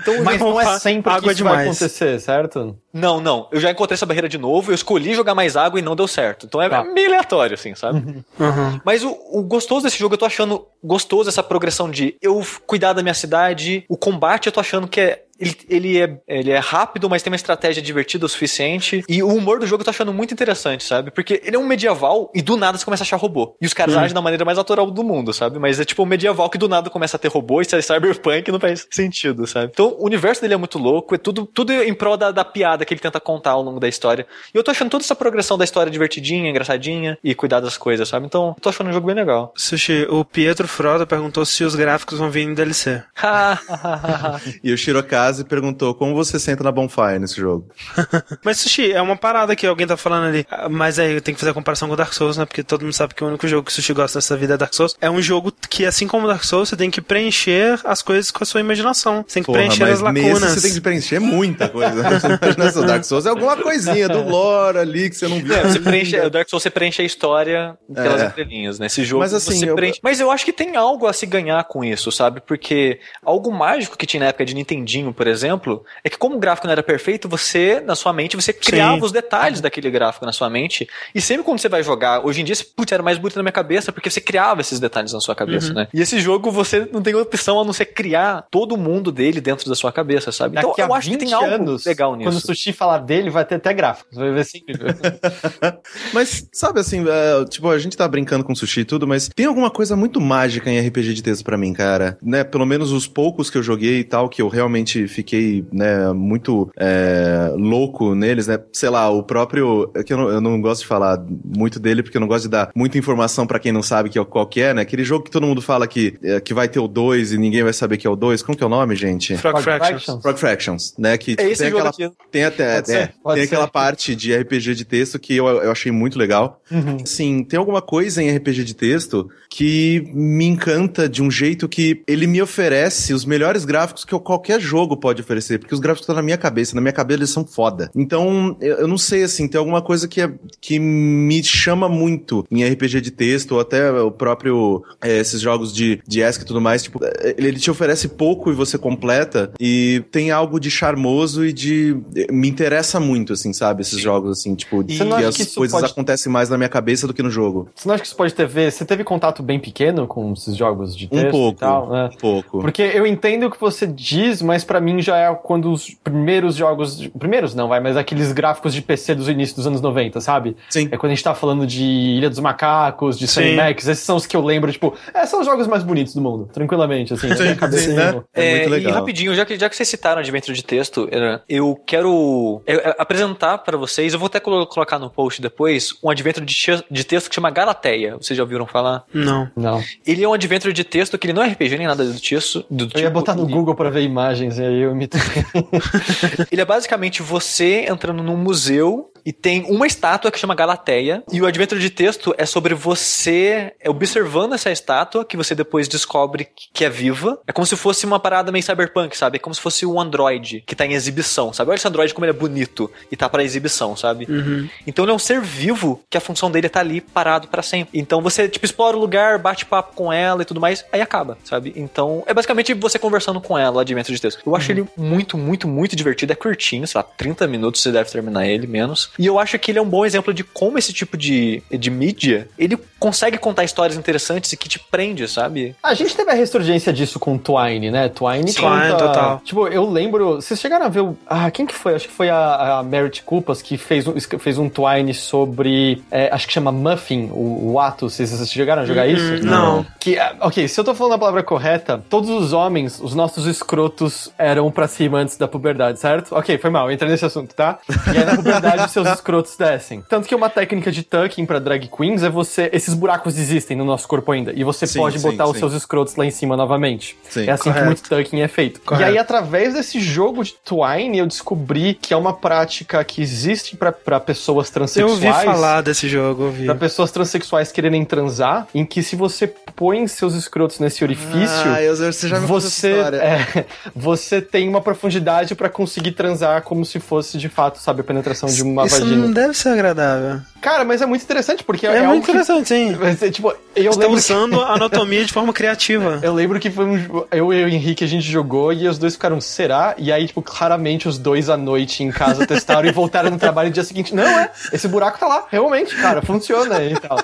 Então, Mas não é sempre água que isso vai demais. acontecer, certo? não, não, eu já encontrei essa barreira de novo, eu escolhi jogar mais água e não deu certo. Então é Tá. meio aleatório, assim, sabe? Uhum. Mas o, o gostoso desse jogo, eu tô achando gostoso essa progressão de eu cuidar da minha cidade. O combate, eu tô achando que é. Ele, ele é, ele é rápido, mas tem uma estratégia divertida o suficiente. E o humor do jogo eu tô achando muito interessante, sabe? Porque ele é um medieval e do nada você começa a achar robô. E os caras agem da maneira mais natural do mundo, sabe? Mas é tipo um medieval que do nada começa a ter robô e ser cyberpunk não faz sentido, sabe? Então o universo dele é muito louco, é tudo, tudo em prol da, da piada que ele tenta contar ao longo da história. E eu tô achando toda essa progressão da história divertidinha, engraçadinha e cuidar das coisas, sabe? Então, eu tô achando um jogo bem legal. Sushi, o Pietro Froda perguntou se os gráficos vão vir em DLC. [laughs] E o Shirokaze perguntou como você senta na Bonfire nesse jogo. [laughs] Mas, Sushi, é uma parada que alguém tá falando ali. Ah, Mas aí tem que fazer a comparação com o Dark Souls, né? Porque todo mundo sabe que o único jogo que o Sushi gosta dessa vida é Dark Souls. É um jogo que, assim como o Dark Souls, você tem que preencher as coisas com a sua imaginação. Você tem que preencher as mas nesse lacunas. você tem que preencher muita coisa. [laughs] Você imagina se o Dark Souls é alguma coisinha do lore ali que você não viu. É, você preenche, o Dark Souls você preenche a história pelas É. entrelinhas, né? Esse jogo Mas, assim, você eu- preenche. Mas eu acho que tem algo a se ganhar com isso, sabe? Porque algo mágico que tinha na época de Nintendinho, por exemplo, é que como o gráfico não era perfeito, você, na sua mente, você criava os detalhes daquele gráfico na sua mente. E sempre quando você vai jogar, hoje em dia, putz, era mais bonito na minha cabeça, porque você criava esses detalhes na sua cabeça, né? E esse jogo você não tem opção a não ser criar todo o mundo dele dentro da sua cabeça, sabe? Então Daqui eu a acho que 20 tem algo anos, legal quando nisso. o Sushi falar dele, vai ter até gráficos. Vai ver assim. [laughs] Mas, sabe assim, é, tipo, a gente tá brincando com sushi e tudo, mas tem alguma coisa muito mágica em RPG de texto pra mim, cara. Né, pelo menos os poucos que eu joguei e tal, que eu realmente fiquei, né, muito é, louco neles, né? Sei lá, o próprio. É que eu não, eu não gosto de falar muito dele, porque eu não gosto de dar muita informação pra quem não sabe que, é- qual que é, né? Aquele jogo que todo mundo fala que, é, que vai ter o 2 e ninguém vai saber que é o 2. Como que é o nome, gente? Frog Frog Fractions. Fractions. Frog Fractions, né? Que É esse tem aquela aqui. tem até, Pode é, ser, pode tem ser. aquela parte de RPG de texto que eu, eu achei muito legal. Uhum. Assim, tem alguma coisa em RPG de texto que me encanta de um jeito que ele me oferece os melhores gráficos que eu- qualquer jogo pode oferecer, porque os gráficos estão na minha cabeça, na minha cabeça eles são foda. Então, eu, eu não sei, assim, tem alguma coisa que, é, que me chama muito em RPG de texto, ou até o próprio, é, esses jogos de, de ESC e tudo mais, tipo, é, ele, ele te oferece pouco e você completa, e tem algo de charmoso e de... me interessa muito, assim, sabe, esses jogos, assim, tipo, não que as coisas pode- acontecem mais na minha cabeça do que no jogo. Você não acha que isso pode ter ver? Você teve contato bem pequeno com esses jogos de texto Um pouco, e tal? né? um pouco. Porque eu entendo o que você diz, mas pra mim já é quando os primeiros jogos. Primeiros não, vai, mas aqueles gráficos de PC dos inícios dos anos 90, sabe? Sim. É quando a gente tá falando de Ilha dos Macacos, de Sim. Sunny Max, esses são os que eu lembro, tipo, é, são os jogos mais bonitos do mundo, tranquilamente, assim, cabeça. sim, né? É, muito e legal. rapidinho, já que, já que vocês citaram Adventure de texto, eu quero é, é, apresentar pra vocês, eu vou até colo- colocar no post depois, um Adventure de, de texto que chama Galateia. Vocês já ouviram falar? Não. Não. Ele é um Adventure de texto que ele não é RPG nem nada do, tiço, do Eu tipo. ia botar no ele- Google pra ver imagens, e aí eu. [laughs] Ele é basicamente você entrando num museu E tem uma estátua que chama Galateia. E o adventure de texto é sobre você observando essa estátua, que você depois descobre que é viva. É como se fosse uma parada meio cyberpunk, sabe? É como se fosse um android que tá em exibição, sabe? Olha esse android como ele é bonito e tá para exibição, sabe? Uhum. Então ele é um ser vivo que a função dele é tá ali parado para sempre. Então você, tipo, explora o lugar, bate papo com ela e tudo mais, aí acaba, sabe? Então é basicamente você conversando com ela, o adventure de texto. Eu acho ele muito, muito, muito divertido. É curtinho, sei lá, 30 minutos você deve terminar ele, menos. E eu acho que ele é um bom exemplo de como esse tipo de, de mídia, ele consegue contar histórias interessantes e que te prende, sabe? A gente teve a ressurgência disso com Twine, né? Twine Sim, conta... Twine, total. Tipo, eu lembro... Vocês chegaram a ver o... Ah, quem que foi? Acho que foi a, a Merit Culpas que fez um, fez um Twine sobre... é, acho que chama Muffin, o, o ato. Vocês, vocês chegaram a jogar isso? não. Que, ah, ok, se eu tô falando a palavra correta, todos os homens, os nossos escrotos eram pra cima antes da puberdade, certo? Ok, foi mal, eu entrei nesse assunto, tá? E aí na puberdade seus escrotos descem. Tanto que uma técnica de tucking pra drag queens é você... Esses buracos existem no nosso corpo ainda. E você Sim, pode sim, botar os sim. seus escrotos lá em cima novamente. É assim correto. que muito tucking é feito. Correto. E aí, através desse jogo de Twine, eu descobri que é uma prática que existe pra- pra pessoas Eu transexuais. ouvi falar desse jogo, ouvi. Pra pessoas transexuais quererem transar, em que se você põe seus escrotos nesse orifício, Ah, eu, você já me você, [laughs] é, você tem uma profundidade pra conseguir transar como se fosse de fato, sabe, a penetração de uma Isso não deve ser agradável. Cara, mas é muito interessante porque é, É, algo muito que- interessante, sim. [laughs] Mas, é, tipo, eu Você tá lembro, usando a [laughs] anatomia de forma criativa. eu lembro que foi um. Eu e o Henrique a gente jogou e os dois ficaram, será? E aí, tipo, claramente os dois à noite em casa testaram e voltaram no trabalho no dia seguinte. Não, é, esse buraco tá lá, realmente, cara, funciona e tal.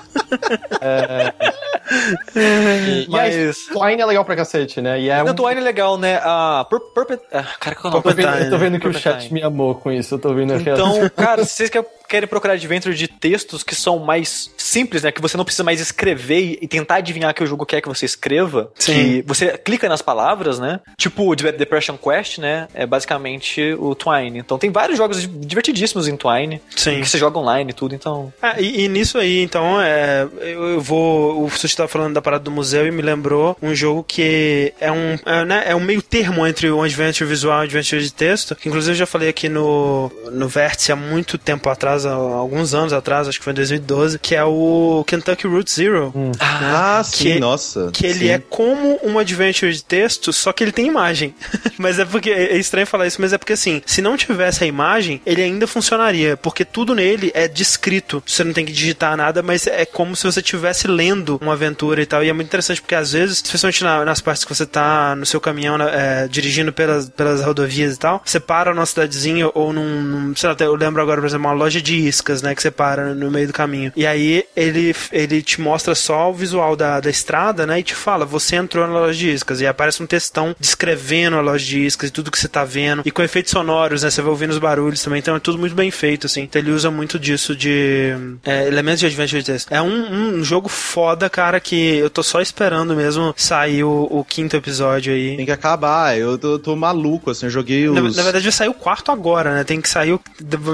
É... E, e aí, Mas- Twine é legal pra cacete, né? E é Não, um. Twine é legal, né? A Pur Purpet... ah, Cara, qual é o Eu tô vendo, eu tô vendo que o chat me amou com isso, eu tô vendo a reação. Então, cara, se vocês que- querem procurar adventure de textos que são mais simples, né? Que você não precisa mais escrever e- tentar adivinhar que o jogo quer que você escreva. Sim. Que você clica nas palavras, né? Tipo o Dep- Depression Quest, né? É basicamente o Twine. Então tem vários jogos divertidíssimos em Twine. Sim. Que você joga online e tudo, então... Ah, e, e nisso aí, então, é, eu, eu vou. O Sushi tava falando da parada do museu e me lembrou um jogo que é um, é, né, é um meio termo entre um adventure visual e um adventure de texto. Que inclusive eu já falei aqui no, no Vértice há muito tempo atrás, há alguns anos atrás, acho que foi em 2012, que é o Kentucky Route Zero. Ah, sim, que- nossa. Que ele sim. é como um adventure de texto, só que ele tem imagem. [laughs] mas é porque é estranho falar isso, mas é porque assim, se não tivesse a imagem, ele ainda funcionaria, porque tudo nele é descrito. Você não tem que digitar nada, mas é como se você estivesse lendo uma aventura e tal. E é muito interessante porque às vezes, especialmente na- nas partes que você tá no seu caminhão, né, é, dirigindo pelas, pelas rodovias e tal, você para numa cidadezinha ou num, num- sei lá, eu lembro agora, por exemplo, uma loja de iscas, né, que você para no meio do caminho. E aí ele, ele te mostra só o visual da, da estrada, né, e te fala, você entrou na loja de iscas. E aparece um textão descrevendo a loja de iscas e tudo que você tá vendo. E com efeitos sonoros, né, você vai ouvindo os barulhos também. Então é tudo muito bem feito, assim. Então ele usa muito disso de é, elementos de adventure de texto. É um, um jogo foda, cara, que eu tô só esperando mesmo sair o, o quinto episódio aí. Tem que acabar, eu tô, tô maluco, assim, eu joguei os... Na, na verdade vai sair o quarto agora, né? Tem que sair o-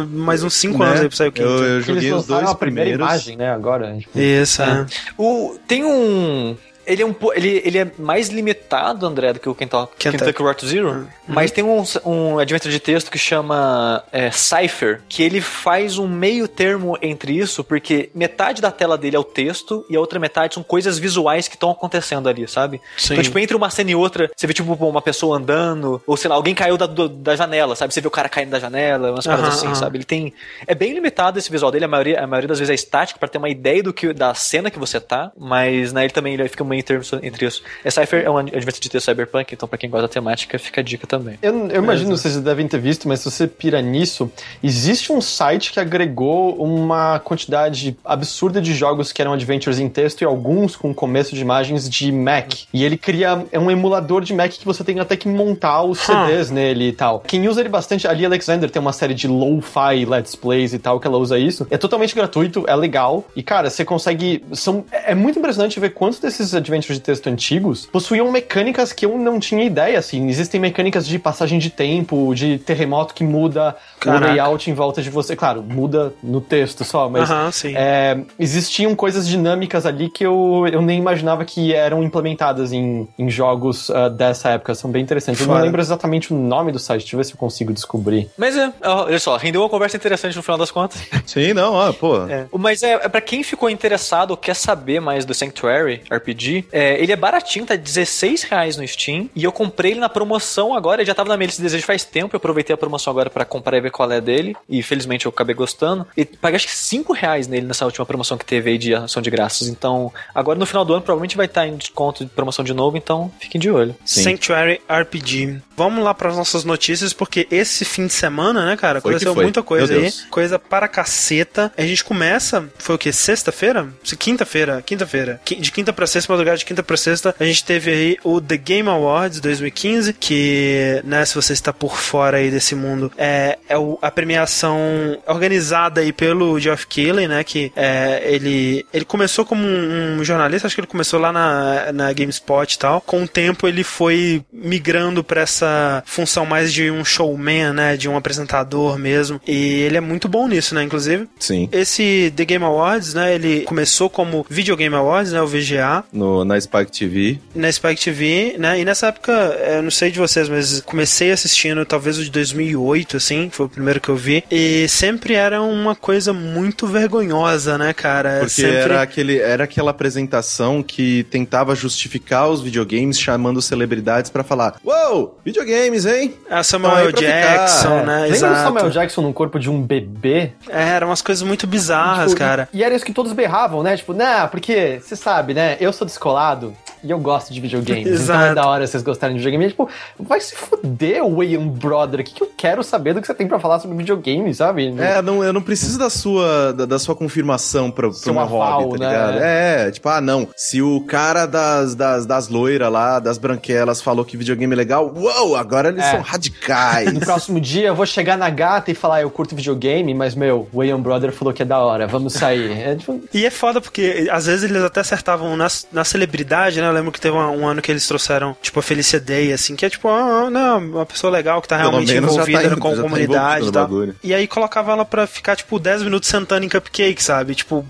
mais uns 5 né? anos pra sair o quinto. Eu, eu Eles joguei os dois a primeira primeiros. imagem, né, agora. Tipo, Isso, é. O, tem um. Ele é, um, ele, ele é mais limitado, André, do que o Kentucky, Kentucky. Kentucky Route Zero. Mas tem um, um adventure de texto que chama é, Cypher, que ele faz um meio termo entre isso, porque metade da tela dele é o texto e a outra metade são coisas visuais que estão acontecendo ali, sabe? Sim. Então, tipo, entre uma cena e outra, você vê, tipo, uma pessoa andando, ou sei lá, alguém caiu da, do- da janela, sabe? Você vê o cara caindo da janela, umas paradas Aham, assim, aham. sabe? Ele tem. É bem limitado esse visual dele, a maioria, a maioria das vezes é estático, pra ter uma ideia do que, da cena que você tá, mas né, ele também ele fica meio termo entre isso. É Cypher é um adventure de texto cyberpunk, então pra quem gosta da temática, fica a dica também. Eu, eu imagino que vocês devem ter visto, mas se você pira nisso, existe um site que agregou uma quantidade absurda de jogos que eram adventures em texto e alguns com começo de imagens de Mac. E ele cria é um emulador de Mac que você tem até que montar os CDs nele e tal. Quem usa ele bastante, ali Alexander tem uma série de lo-fi let's plays e tal que ela usa isso. É totalmente gratuito, é legal. E cara, você consegue, são é muito impressionante ver quantos desses adventures adventure de texto antigos possuíam mecânicas que eu não tinha ideia, assim. Existem mecânicas de passagem de tempo, de terremoto que muda Caraca. o layout em volta de você. Claro, muda no texto só, mas Aham, sim. é, existiam coisas dinâmicas ali que eu, eu nem imaginava que eram implementadas em, em jogos ah, dessa época. São bem interessantes. Eu não lembro exatamente o nome do site. Deixa eu ver se eu consigo descobrir. Mas é, olha só, rendeu uma conversa interessante no final das contas. [laughs] Sim, não, ó, pô. É. Mas é, é para quem ficou interessado ou quer saber mais do Sanctuary RPG, é, ele é baratinho, tá 16 reais no Steam. E eu comprei ele na promoção agora. Ele já tava na minha lista de desejo faz tempo. Eu aproveitei a promoção agora pra comprar e ver qual é dele. E felizmente eu acabei gostando. E paguei acho que 5 reais nele nessa última promoção que teve aí de ação de graças. Então, agora no final do ano provavelmente vai estar em desconto de promoção de novo. Então, fiquem de olho. Sim. Sanctuary RPG. Vamos lá para as nossas notícias, porque esse fim de semana, né, cara, Foi que aconteceu muita coisa aí. Coisa para caceta. A gente começa, foi o quê? Sexta-feira? Se- Quinta-feira, quinta-feira. Qui- De quinta pra sexta, madrugada de quinta pra sexta, a gente teve aí o The Game Awards 2015, que, né, se você está por fora aí desse mundo, é, é a premiação organizada aí pelo Geoff Keighley, né, que é, ele, ele começou como um, um jornalista, acho que ele começou lá na, na GameSpot e tal. Com o tempo ele foi migrando pra essa função mais de um showman, né, de um apresentador mesmo. E ele é muito bom nisso, né, inclusive. Sim. Esse The Game Awards, né, ele começou como Video Game Awards, né, o VGA, No, na Spike TV. na Spike TV, né? E nessa época, eu não sei de vocês, mas comecei assistindo talvez o de 2008, assim, foi o primeiro que eu vi. E sempre era uma coisa muito vergonhosa, né, cara? Porque sempre... era, aquele, era aquela apresentação que tentava justificar os videogames chamando celebridades pra falar: Uou, videogames, hein? A Então Samuel pra Jackson, né? Lembra do Exato. Samuel Jackson no corpo de um bebê? É, eram umas coisas muito bizarras, Tipo, cara. E, e era isso que todos berravam, né? Tipo, não, porque você sabe, né? Eu sou descolado e eu gosto de videogames. Então Exato. é da hora vocês gostarem de videogame. E, tipo, vai se fuder, Wayne Brother. O que, que eu quero saber do que você tem pra falar sobre videogame, sabe? É, não, eu não preciso da sua, da, da sua confirmação pro Seu meu aval, hobby, tá né? ligado? É, tipo, ah, não. Se o cara das, das, das loiras lá, das branquelas, falou que videogame é legal, uou, agora eles É. são radicais. No próximo dia eu vou chegar na gata e falar, eu curto videogame, mas meu, o Wayne Brother falou que é da hora, vamos sair. É, tipo, E é foda porque às vezes eles até acertavam na, na celebridade, né? Eu lembro que teve um, um ano que eles trouxeram, tipo, a Felicia Day, assim, que é tipo, ah, não, uma pessoa legal que tá realmente tá envolvida indo- com a tá comunidade envolvido e tal. E aí colocava ela pra ficar, tipo, 10 minutos sentando em cupcake, sabe? Tipo,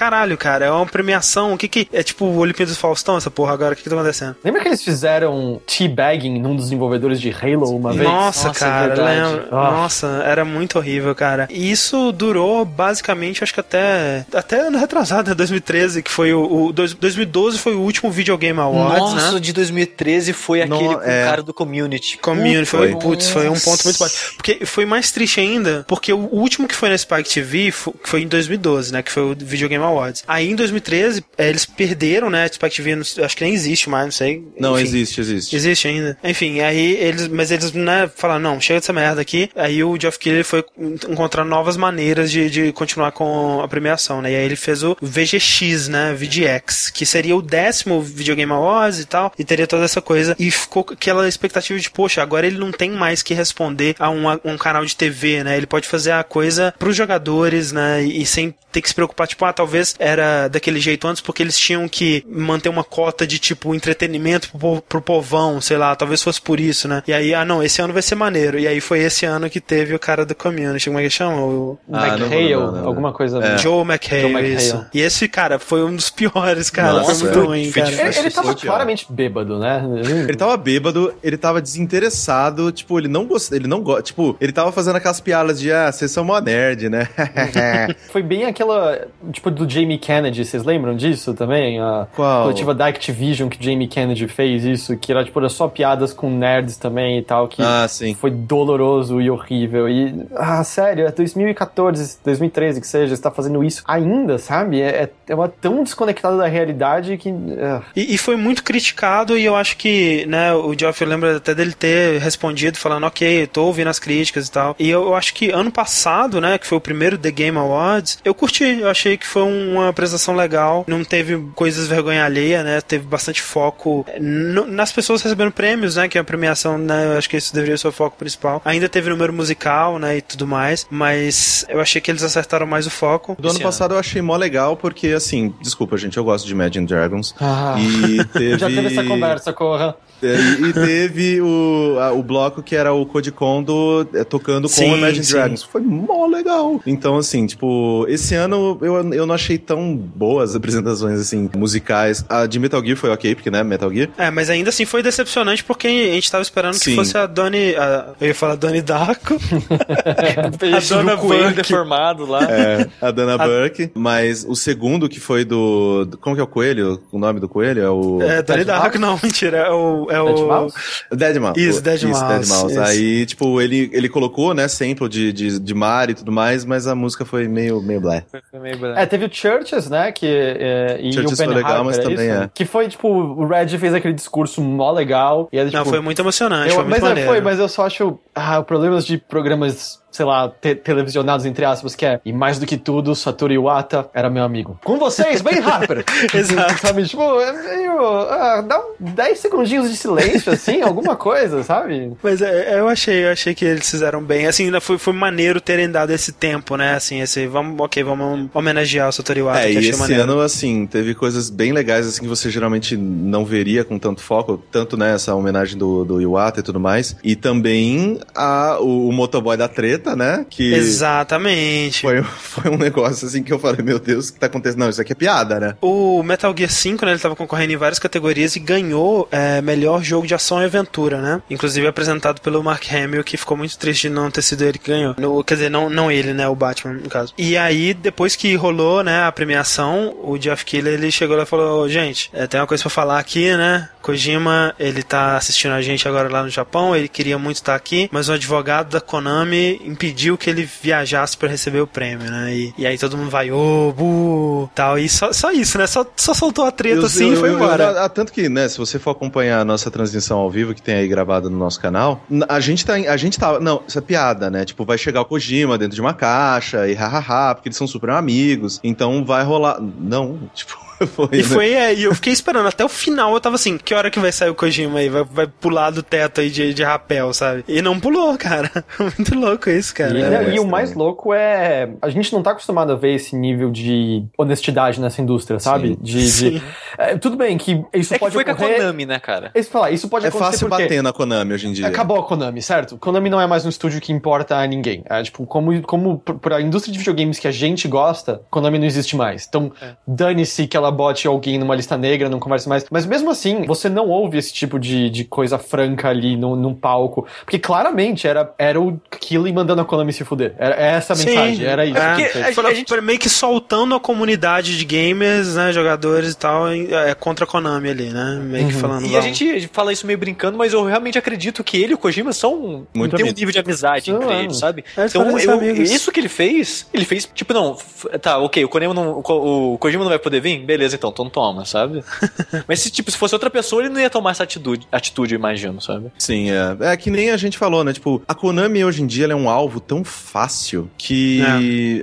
caralho, cara, é uma premiação. O que que. É tipo o Olimpíadas do Faustão, essa porra agora? O que que tá acontecendo? lembra que eles fizeram teabagging num dos desenvolvedores de Halo uma vez? Nossa, Nossa, é cara, verdade. lembro. Ah. Nossa, era muito horrível, cara. E isso durou basicamente, acho que até até ano retrasado, né, 2013, que foi o, o dois- 2012 foi o último Video Game Awards, Nossa, né? de 2013 foi No- aquele com é. o cara do community. Community, foi, Foi. putz, foi um ponto muito baixo. Porque foi mais triste ainda, porque o último que foi na Spike TV fo- foi em 2012, né? Que foi o Video Game Awards. Aí em 2013, eh, eles perderam, né? A não sei- acho que nem existe mais, não sei. Não, Enfim. existe, existe. Existe ainda. Enfim, aí eles. Mas eles, né, falaram, não, chega dessa merda aqui. Aí o Geoff Keighley foi encontrar novas maneiras de, de continuar com a premiação, né? E aí ele fez o VGX, né? VGX, que seria o décimo Videogame Awards e tal. E teria toda essa coisa. E ficou aquela expectativa de, poxa, agora ele não tem mais que responder a um, um canal de TV, né? Ele pode fazer a coisa pros jogadores, né? E, e sem ter que se preocupar, tipo, ah, talvez era daquele jeito antes porque eles tinham que manter uma cota de, tipo, entretenimento pro, pro povão, sei lá, talvez fosse por isso, né? E aí, ah, não, esse ano vai ser maneiro. E aí foi esse ano que teve o cara do community, como é que chama? O Ah, não vou McHale, lembrar, não. alguma coisa. É. Joe McHale, Joe McHale. isso. E esse, cara, foi um dos piores, cara. Nossa, foi muito é. ruim, cara. Ele, ele tava claramente bêbado, né? Ele tava bêbado, ele tava desinteressado, tipo, ele não gosta, ele não gosta, tipo, ele tava fazendo aquelas piadas de, ah, vocês são mó nerd, né? [laughs] Foi bem aquela, tipo, do Jamie Kennedy, vocês lembram disso também? A Qual? coletiva da Activision que Jamie Kennedy fez isso, que era, tipo, era só piadas com nerds também e tal, que ah, sim. foi doloroso e horrível. E, ah, sério, é 2014, 2013 que seja, você tá fazendo isso ainda, sabe? É, é- é uma tão desconectada da realidade que... ah. E, e foi muito criticado e eu acho que, né, o Geoff, eu lembro até dele ter respondido falando, ok, tô ouvindo as críticas e tal. E eu, eu acho que ano passado, né, que foi o primeiro The Game Awards, eu curti, eu achei que foi um, uma apresentação legal, não teve coisas vergonha alheia, né? Teve bastante foco no, nas pessoas recebendo prêmios, né? Que é a premiação, né? Eu acho que isso deveria ser o foco principal. Ainda teve número musical, né? E tudo mais, mas eu achei que eles acertaram mais o foco. Do ano Esse passado eu achei mó legal, porque assim, desculpa, gente, eu gosto de Imagine Dragons. Ah, E [laughs] teve. Já teve essa conversa, Corra. É, E, e teve o, a- o bloco que era o Code Kondo é, tocando com Sim, o Imagine sim. Dragons. Foi mó legal. Então, assim, tipo, esse ano eu, eu não achei tão boas as apresentações, assim, musicais. A de Metal Gear foi ok, porque, né, Metal Gear. É, mas ainda assim foi decepcionante porque a gente tava esperando que Sim. fosse a Donnie. a- eu ia falar Donnie Darko. [laughs] A Dona Burke. deformado lá. É, a Dana Burke. Mas o segundo, que foi do. Como que é o coelho? O nome do coelho? É o. É, Donnie Dead Darko, não, mentira. É o. É Dead o Mouse? Dead Mouse. Isso, Dead Mouse, isso. Aí, tipo, ele, ele colocou, né, sample de, de, de mar e tudo mais, mas a música foi meio, meio blé. Foi meio branco. É, teve o Churches, né? Que, é, e Churches o foi legal, Harper, mas é também isso? é. Que foi, tipo, o Red fez aquele discurso mó legal. E ele, Não, tipo, foi muito emocionante, eu- foi muito mas é, maneiro. foi, mas eu só acho. Ah, problemas de programas, sei lá, te- televisionados, entre aspas, que é. E mais do que tudo, Satoru Iwata era meu amigo. Com vocês, Ben [laughs] Harper! Exato. [laughs] sabe, tipo, é meio. ah, dá um 10 segundinhos de silêncio, assim, alguma coisa, sabe? Mas é, eu achei, eu achei que eles fizeram bem. Assim, ainda foi, foi maneiro terem dado esse tempo, né? Assim, esse. Vamos, ok, vamos homenagear o Satoru Iwata, É, que e achei esse maneiro. ano, assim, teve coisas bem legais, assim, que você geralmente não veria com tanto foco, tanto, né, essa homenagem do, do Iwata e tudo mais, e também a, o, o motoboy da treta, né, que Exatamente. foi, foi um negócio, assim, que eu falei, meu Deus, o que tá acontecendo? Não, isso aqui é piada, né? O Metal Gear 5, né, ele tava concorrendo em várias categorias e ganhou é, melhor jogo de ação e aventura, né? Inclusive apresentado pelo Mark Hamill, que ficou muito triste de não ter sido ele que ganhou. No- quer dizer, não, não ele, né, o Batman, no caso. E aí, depois que rolou, né, a premiação, o Jeff Keighley, ele chegou lá e falou, gente, é, tem uma coisa pra falar aqui, né? Kojima, ele tá assistindo a gente agora lá no Japão, ele queria muito estar aqui, mas o advogado da Konami impediu que ele viajasse pra receber o prêmio, né? E, e aí todo mundo vai, ô, bu, tal, e só, só isso, né? Só, só soltou a treta Eu- assim eu- e foi embora. eu- tanto que, né, se você for acompanhar a nossa transmissão ao vivo, que tem aí gravada no nosso canal, a gente tá, a gente tá, não, isso é piada, né, tipo, vai chegar o Kojima dentro de uma caixa e hahaha, porque eles são super amigos, então vai rolar, não, tipo, [laughs] foi, E né? foi, é, e eu fiquei esperando até o final, eu tava assim, que hora que vai sair o Kojima aí? Vai, vai pular do teto aí de, de rapel, sabe? E não pulou, [laughs] cara. Muito louco isso, cara. E, É, né, e o mais louco é. A gente não tá acostumado a ver esse nível de honestidade nessa indústria, sabe? Sim. De, de- Sim. É, tudo bem que isso É que pode foi com a ocorrer. Konami, né, cara? Isso, falar, isso pode É acontecer fácil porque bater na Konami hoje em dia. Acabou a Konami, certo? Konami não é mais um estúdio que importa a ninguém. É, tipo, como, como pr- pra indústria de videogames que a gente gosta, Konami não existe mais. Então, É. dane-se que ela bote alguém numa lista negra, não converse mais. Mas mesmo assim, você não ouve esse tipo de, de coisa franca ali no, num palco. Porque claramente era, era o Killy mandando a Konami se fuder. Era essa a Sim, mensagem, era isso. É, porque a- foi a gente- meio que soltando a comunidade de gamers, né, jogadores e tal, em- é, contra a Konami ali, né? Meio que falando. E a gente fala isso meio brincando, mas eu realmente acredito que ele e o Kojima são. Muito tem um nível de amizade São, entre é. eles, sabe? Eles então, eu, isso que ele fez, ele fez, tipo, não, tá, ok, o Kojima não, o Kojima não vai poder vir? Beleza, então, então toma, sabe? [laughs] mas se, tipo, se fosse outra pessoa, ele não ia tomar essa atitude, atitude eu imagino, sabe? Sim, é. É que nem a gente falou, né? Tipo, a Konami hoje em dia ela é um alvo tão fácil que.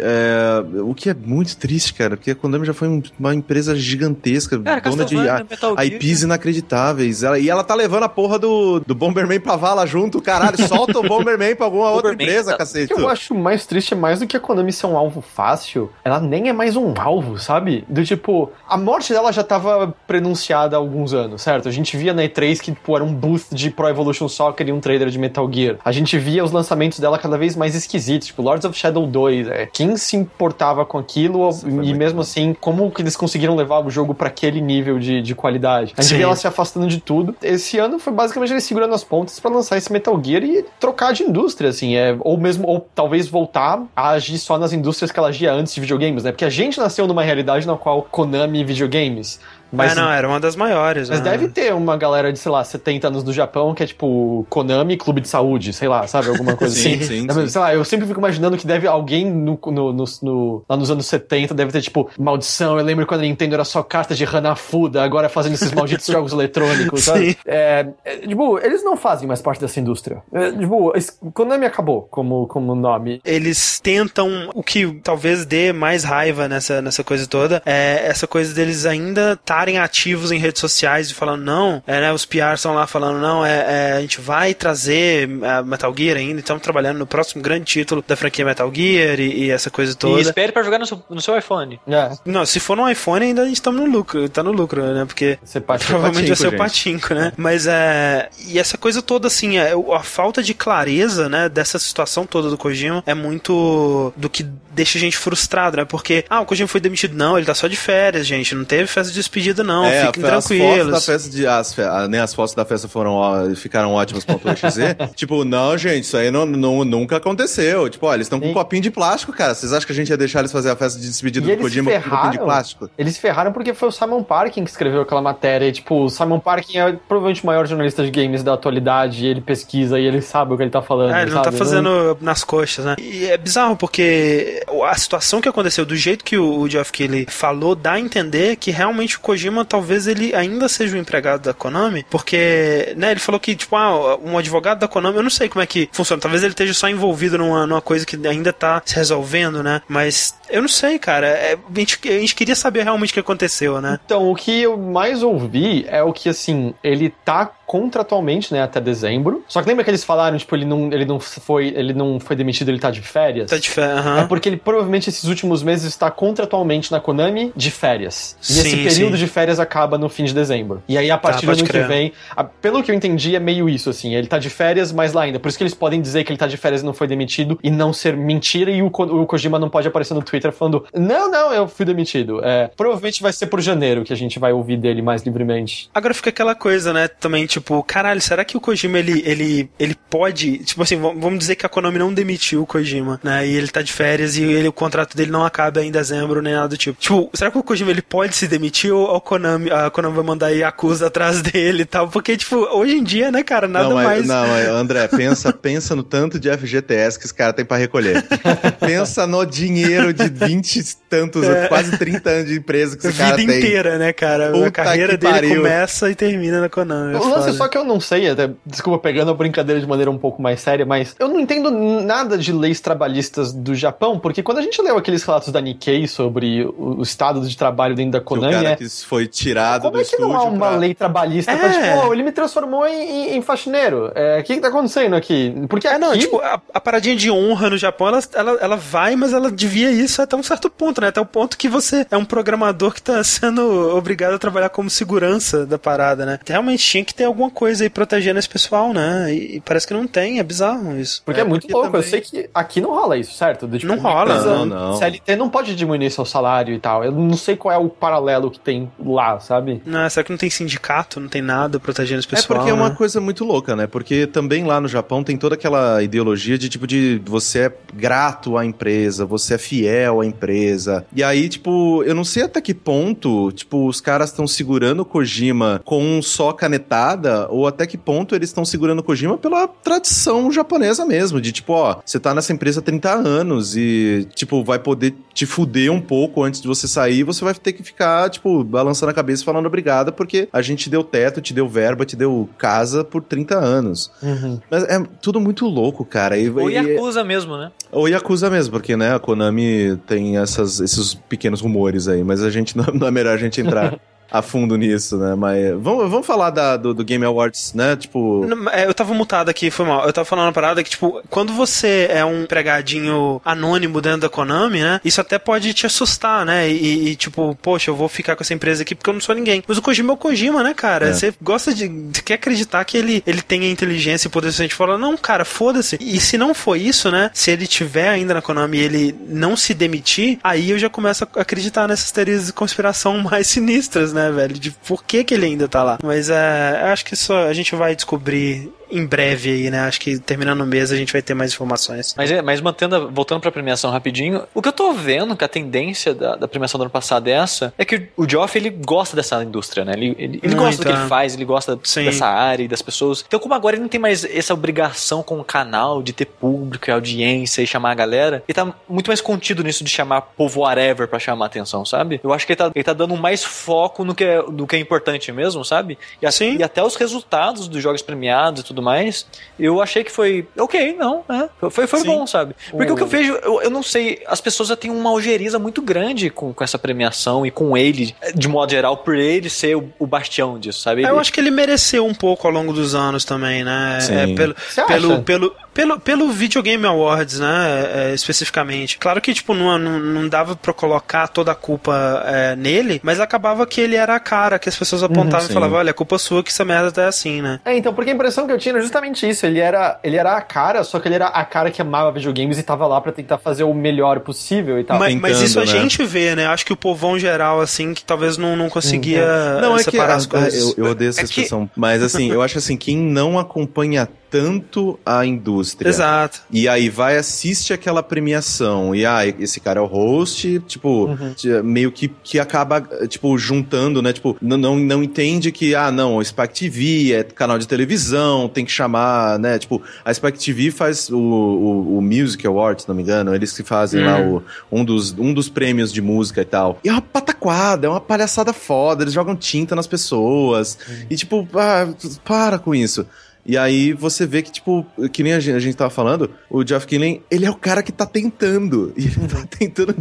é, o que é muito triste, cara, porque a Konami já foi um- uma empresa gigantesca, Cara, dona de a- IPs inacreditáveis. Ela- e ela tá levando a porra do, do Bomberman pra vala junto, caralho. Solta o [laughs] Bomberman pra alguma outra empresa, tá. O cacete. que eu acho mais triste é mais do que a Konami ser um alvo fácil, ela nem é mais um alvo, sabe? Do tipo, a morte dela já tava prenunciada há alguns anos, certo? A gente via na E3 que, tipo, era um boost de Pro Evolution Soccer e um trailer de Metal Gear. A gente via os lançamentos dela cada vez mais esquisitos, tipo, Lords of Shadow 2, é, quem se importava com aquilo foi e mesmo bom. assim, como que eles conseguiram levar o jogo pra aquele nível de, de qualidade? A gente Sim. via ela se afastando de tudo. Esse ano foi basicamente ele segurando as pontas pra lançar esse Metal Gear e trocar de indústria, assim, é, ou mesmo, ou talvez voltar a agir só nas indústrias que ela agia antes de videogames, né? Porque a gente nasceu numa realidade na qual Konami videogames Mas, é, não, era uma das maiores. mas né? deve ter uma galera de, sei lá, 70 anos do Japão que é tipo Konami Clube de Saúde, sei lá, sabe? Alguma coisa Sim, assim. sim, [laughs] sim. Sei lá, eu sempre fico imaginando que deve alguém no, no, no- no- lá nos anos 70 deve ter tipo, maldição. Eu lembro quando a Nintendo era só carta de Hanafuda, agora fazendo esses malditos [laughs] jogos eletrônicos, sabe? Sim. É, é, tipo, eles não fazem mais parte dessa indústria. É, tipo, Konami acabou como, como nome. eles tentam o que talvez dê mais raiva nessa, nessa coisa toda é essa coisa deles ainda estarem ativos em redes sociais e falando não, é, né, os PRs estão lá falando não, é, é, a gente vai trazer é, Metal Gear ainda, estamos trabalhando no próximo grande título da franquia Metal Gear e, e essa coisa E toda. espere pra jogar no seu, no seu iPhone. É, Não, se for no iPhone ainda estamos no lucro, tá no lucro, né? Porque Provavelmente vai ser o gente. patinco, né? Mas é. E essa coisa toda, assim, é, a falta de clareza, né, dessa situação toda do Kojima é muito do que deixa a gente frustrado, né? Porque, ah, o Kojima foi demitido. Não, ele tá só de férias, gente. Não teve festa de despedida, não. é, Fiquem as fotos da tranquilos. festa de. As, nem as fotos da festa foram ó, ficaram ótimas ponto .exe. [laughs] tipo, não, gente, isso aí não, não- nunca aconteceu. Tipo, ó, eles estão com um copinho de plástico, cara. Vocês acham que a gente ia deixar eles fazer a festa de despedida E do Kojima com um copinho de plástico? Eles ferraram porque foi o Simon Parkin que escreveu aquela matéria. E, tipo, o Simon Parkin é provavelmente o maior jornalista de games da atualidade. E ele pesquisa e ele sabe o que ele tá falando. É, ele não tá fazendo nas coxas, né? E é bizarro, porque a situação que aconteceu, do jeito que o Geoff Keighley falou, dá a entender que realmente o Kojima talvez ele ainda seja um empregado da Konami, porque, né, ele falou que, tipo, ah, um advogado da Konami, eu não sei como é que funciona, talvez ele esteja só envolvido numa, numa coisa que ainda tá se resolvendo, né? Mas eu não sei, cara. É, a, gente, a gente queria saber realmente o que aconteceu, né? Então, o que eu mais ouvi é o que, assim, ele tá contratualmente, né, até dezembro. Só que lembra que eles falaram, tipo, ele não, ele não, foi, ele não foi demitido, ele tá de férias? Tá de fé, É aham. porque ele provavelmente esses últimos meses está contratualmente na Konami de férias. E esse Sim, período sim. de férias acaba no fim de dezembro. E aí, a partir do pode ano que vem, a- pelo que eu entendi, é meio isso, assim. Ele tá de férias, mas lá ainda. Por isso que eles podem dizer que ele tá de férias e não foi demitido e não ser mentira. E o, o Kojima não pode aparecer no Twitter falando: Não, não, eu fui demitido. É, provavelmente vai ser por janeiro que a gente vai ouvir dele mais livremente. Agora fica aquela coisa, né? Também, tipo, caralho, será que o Kojima ele, ele, ele pode. Tipo assim, vamos dizer que a Konami não demitiu o Kojima, né? E ele tá de férias e ele, o contrato dele não acaba em dezembro nem nada do tipo. Tipo, será que o Kojima ele pode se demitir ou a Konami, a Konami vai mandar aí acusa atrás [laughs] dele e tal? Porque, tipo, hoje em dia, né, cara, nada não, mas, mais. não, mas, André, pensa, [laughs] pensa no tanto de FGTS que esse cara tem pra recolher. pensa no dinheiro de 20 e tantos, quase 30 anos de empresa que esse cara vida tem. inteira, né, cara? a Puta carreira que dele pariu. começa e termina na Konami. é O lance é só que eu não sei, até, desculpa pegando a brincadeira de maneira um pouco mais séria, mas eu não entendo nada de leis trabalhistas do Japão, porque quando a gente leu aqueles relatos da Nikkei sobre o, o estado de trabalho dentro da Que o Konami, cara é, que foi tirado como do é que não há uma pra- lei trabalhista É. pra, tipo, oh, ele me transformou em, em- em faxineiro? É, O que que tá acontecendo aqui? Porque É, não, aqui... tipo, a, a paradinha de honra no Japão, ela, ela, ela vai, mas ela devia isso até um certo ponto, né? Até o ponto que você é um programador que tá sendo obrigado a trabalhar como segurança da parada, né? Realmente tinha que ter alguma coisa aí protegendo esse pessoal, né? E, e parece que não tem, é bizarro isso. Porque é, É, muito porque louco, eu também- sei que aqui não rola isso, certo? Tipo, Não rola, empresa não, não. CLT não pode diminuir seu salário e tal. Eu não sei qual é o paralelo que tem lá, sabe? Não, será que não tem sindicato, não tem nada protegendo esse É pessoal? porque é uma né? coisa muito louca, né? Porque também lá no Japão tem toda aquela ideologia de tipo de você é grato à empresa, você é fiel à empresa. E aí, tipo, eu não sei até que ponto, tipo, os caras estão segurando o Kojima com só canetada, ou até que ponto eles estão segurando o Kojima pela tradição japonesa mesmo, de tipo, ó, você tá nessa empresa há 30 anos e, tipo, vai poder te fuder um pouco antes de você sair, você vai ter que ficar, tipo, balançando a cabeça e falando obrigado, porque a gente te deu teto, te deu verba, te deu casa por 30 anos. Mas é tudo muito louco, cara. E, Ou e- Yakuza mesmo, né? ou Yakuza mesmo, porque, né, a Konami tem essas, esses pequenos rumores aí, mas a gente não, [laughs] não é melhor a gente entrar [laughs] a fundo nisso, né? Mas vamos, vamos falar da- do, do Game Awards, né? Tipo. Não, é, Eu tava mutado aqui, foi mal. Eu tava falando uma parada que, tipo, quando você é um empregadinho anônimo dentro da Konami, né? Isso até pode te assustar, né? E, e, tipo, poxa, eu vou ficar com essa empresa aqui porque eu não sou ninguém. Mas o Kojima é o Kojima, né, cara? É. Você gosta de. Você quer acreditar que ele, ele tenha inteligência e poder suficiente fala, não, cara, foda-se. E se não for isso, né? Se ele tiver ainda na Konami e ele não se demitir, aí eu já começo a acreditar nessas teorias de conspiração [laughs] mais sinistras, né, velho? De por que, que ele ainda tá lá. Mas é, acho que isso a gente vai descobrir em breve aí, né? Acho que terminando o mês a gente vai ter mais informações. Mas, é, mas mantendo, a- voltando pra premiação rapidinho, o que eu tô vendo que a tendência da, da premiação do ano passado é essa, é que o Geoff, ele gosta dessa indústria, né? Ele, ele, ele gosta do que ele faz, ele gosta Sim. dessa área e das pessoas. Então, como agora ele não tem mais essa obrigação com o canal de ter público e audiência e chamar a galera, ele tá muito mais contido nisso de chamar povo whatever pra chamar a atenção, sabe? Eu acho que ele tá, ele tá dando mais foco no que é, no que é importante mesmo, sabe? E, a- Sim. e até os resultados dos jogos premiados e tudo mais, eu achei que foi ok, não, né? Foi, foi Sim. bom, sabe? Porque o, que eu vejo, eu, eu não sei, as pessoas já têm uma algeriza muito grande com, com essa premiação e com ele, de modo geral, por ele ser o, o bastião disso, sabe? Eu Ele- acho que ele mereceu um pouco ao longo dos anos também, né? Sim. É, pelo, Você acha? pelo, pelo, pelo, pelo Video Game Awards, né? é, especificamente. Claro que, tipo, não, não, não dava pra colocar toda a culpa é, nele, mas acabava que ele era a cara, que as pessoas apontavam sim. e falavam, olha, é culpa sua que essa merda tá assim, né? É, então, porque a impressão que eu tinha era justamente isso. Ele era, ele era a cara, só que ele era a cara que amava videogames e tava lá pra tentar fazer o melhor possível e tal. Mas, mas isso a né? gente vê, né? Acho que o povão geral, assim, que talvez não, não conseguia Não, é que separar ah, as coisas. eu, eu odeio essa É que- expressão. Mas assim, eu acho assim, quem não acompanha tanto a indústria. Exato. E aí vai, assiste aquela premiação. E ah, esse cara é o host, tipo, t- meio que, que acaba, tipo, juntando, né? Tipo, não, não, não entende que, ah, não, o Spike TV é canal de televisão, tem que chamar, né? Tipo, a Spike TV faz o, o, o Music Awards, se não me engano, eles que fazem lá o, um, dos, um dos prêmios de música e tal. E é uma pataquada, é uma palhaçada foda, eles jogam tinta nas pessoas. E tipo, ah, para com isso. E aí você vê que, tipo, que nem a gente, a gente tava falando, o Geoff Keighley, ele é o cara que tá tentando. E [laughs] ele tá tentando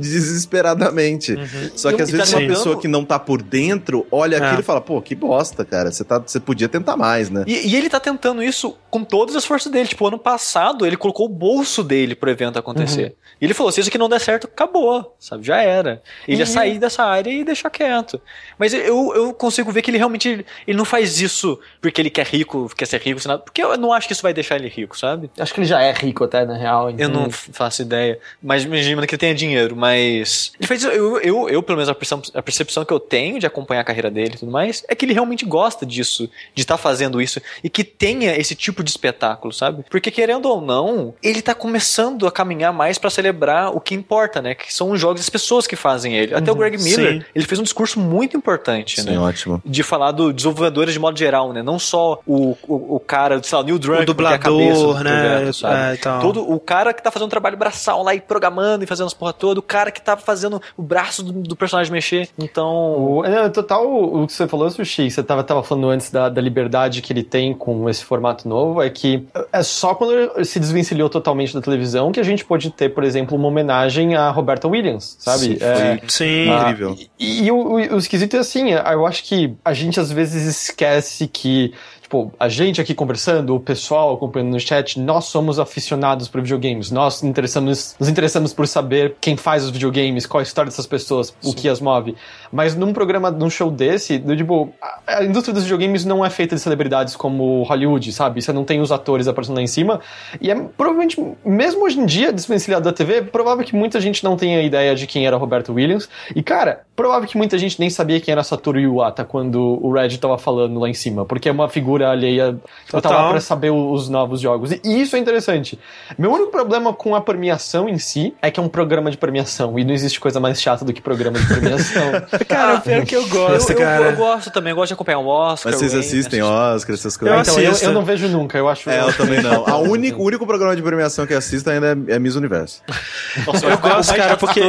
desesperadamente. Só que às tá vezes uma tentando- pessoa que não tá por dentro, olha É. aquilo e fala, pô, que bosta, cara. Você, tá, você podia tentar mais, né? E, e ele tá tentando isso com todas as forças dele. Tipo, ano passado ele colocou o bolso dele pro evento acontecer. E ele falou: se isso aqui não der certo, acabou, sabe? Já era. Ele ia E- sair dessa área e deixar quieto. Mas eu, eu consigo ver que ele realmente ele não faz isso porque ele quer rico, quer ser rico, Porque eu não acho que isso vai deixar ele rico, sabe? Acho que ele já é rico até, na real. Eu então- não f- faço ideia. Mas imagina que ele tenha dinheiro. Mas. Ele isso. Eu, eu, eu, pelo menos, a percepção, a percepção que eu tenho de acompanhar a carreira dele e tudo mais é que ele realmente gosta disso, de estar fazendo isso. E que tenha esse tipo de espetáculo, sabe? Porque, querendo ou não, ele tá começando a caminhar mais pra celebrar o que importa, né? Que são os jogos, as pessoas que fazem ele. Até o Greg Miller, Sim. ele fez um discurso muito importante, Sim, né? ótimo. De falar do desenvolvedores de modo geral, né? Não só o, o, o cara, sei lá, o Neil Druckmann, O que é a dublador, né? projeto, sabe? É, e tal. Todo o cara que tá fazendo um trabalho braçal lá e programando e fazendo as porra toda, o cara que tá fazendo o braço do, do personagem mexer. Então. O, é, total, o que você falou, Sushi, você tava, tava falando antes da, da liberdade que ele tem com esse formato novo, é que é só quando ele se desvencilhou totalmente da televisão que a gente pode ter, por exemplo, uma homenagem a Roberta Williams, sabe? Sim, É, Sim. Ah, incrível. E, e o, o, o esquisito é assim, eu acho que a gente às vezes esquece que, tipo, a gente aqui conversando, o pessoal acompanhando no chat, nós somos aficionados por videogames, nós interessamos, nos interessamos por saber quem faz os videogames, qual a história dessas pessoas, o que as move. Mas num programa, num show desse, do, tipo, a, a indústria dos videogames não é feita de celebridades como Hollywood, sabe? Você não tem os atores aparecendo lá em cima. E é provavelmente, mesmo hoje em dia, desvencilhado da TV, é provável que muita gente não tenha ideia de quem era Roberto Williams. E, cara, provável que muita gente nem sabia quem era Satoru Iwata quando o Red tava falando lá em cima, porque é uma figura alheia. Eu tava lá Total. pra saber os novos jogos. E, isso é interessante. Meu único problema com a premiação em si é que é um programa de premiação. E não existe coisa mais chata do que programa de premiação. [laughs] Cara, pior que eu [laughs] gosto, eu, eu- cara. Eu, gosto também, eu gosto de acompanhar o Oscar. Mas vocês assistem assisto- Oscar, essas Eu coisas? então, eu, eu não vejo nunca, eu acho. É, eu também não. A [laughs] única, o único programa de premiação que eu assisto ainda é, é Miss Universo. Nossa, Eu é gosto, mais cara, porque.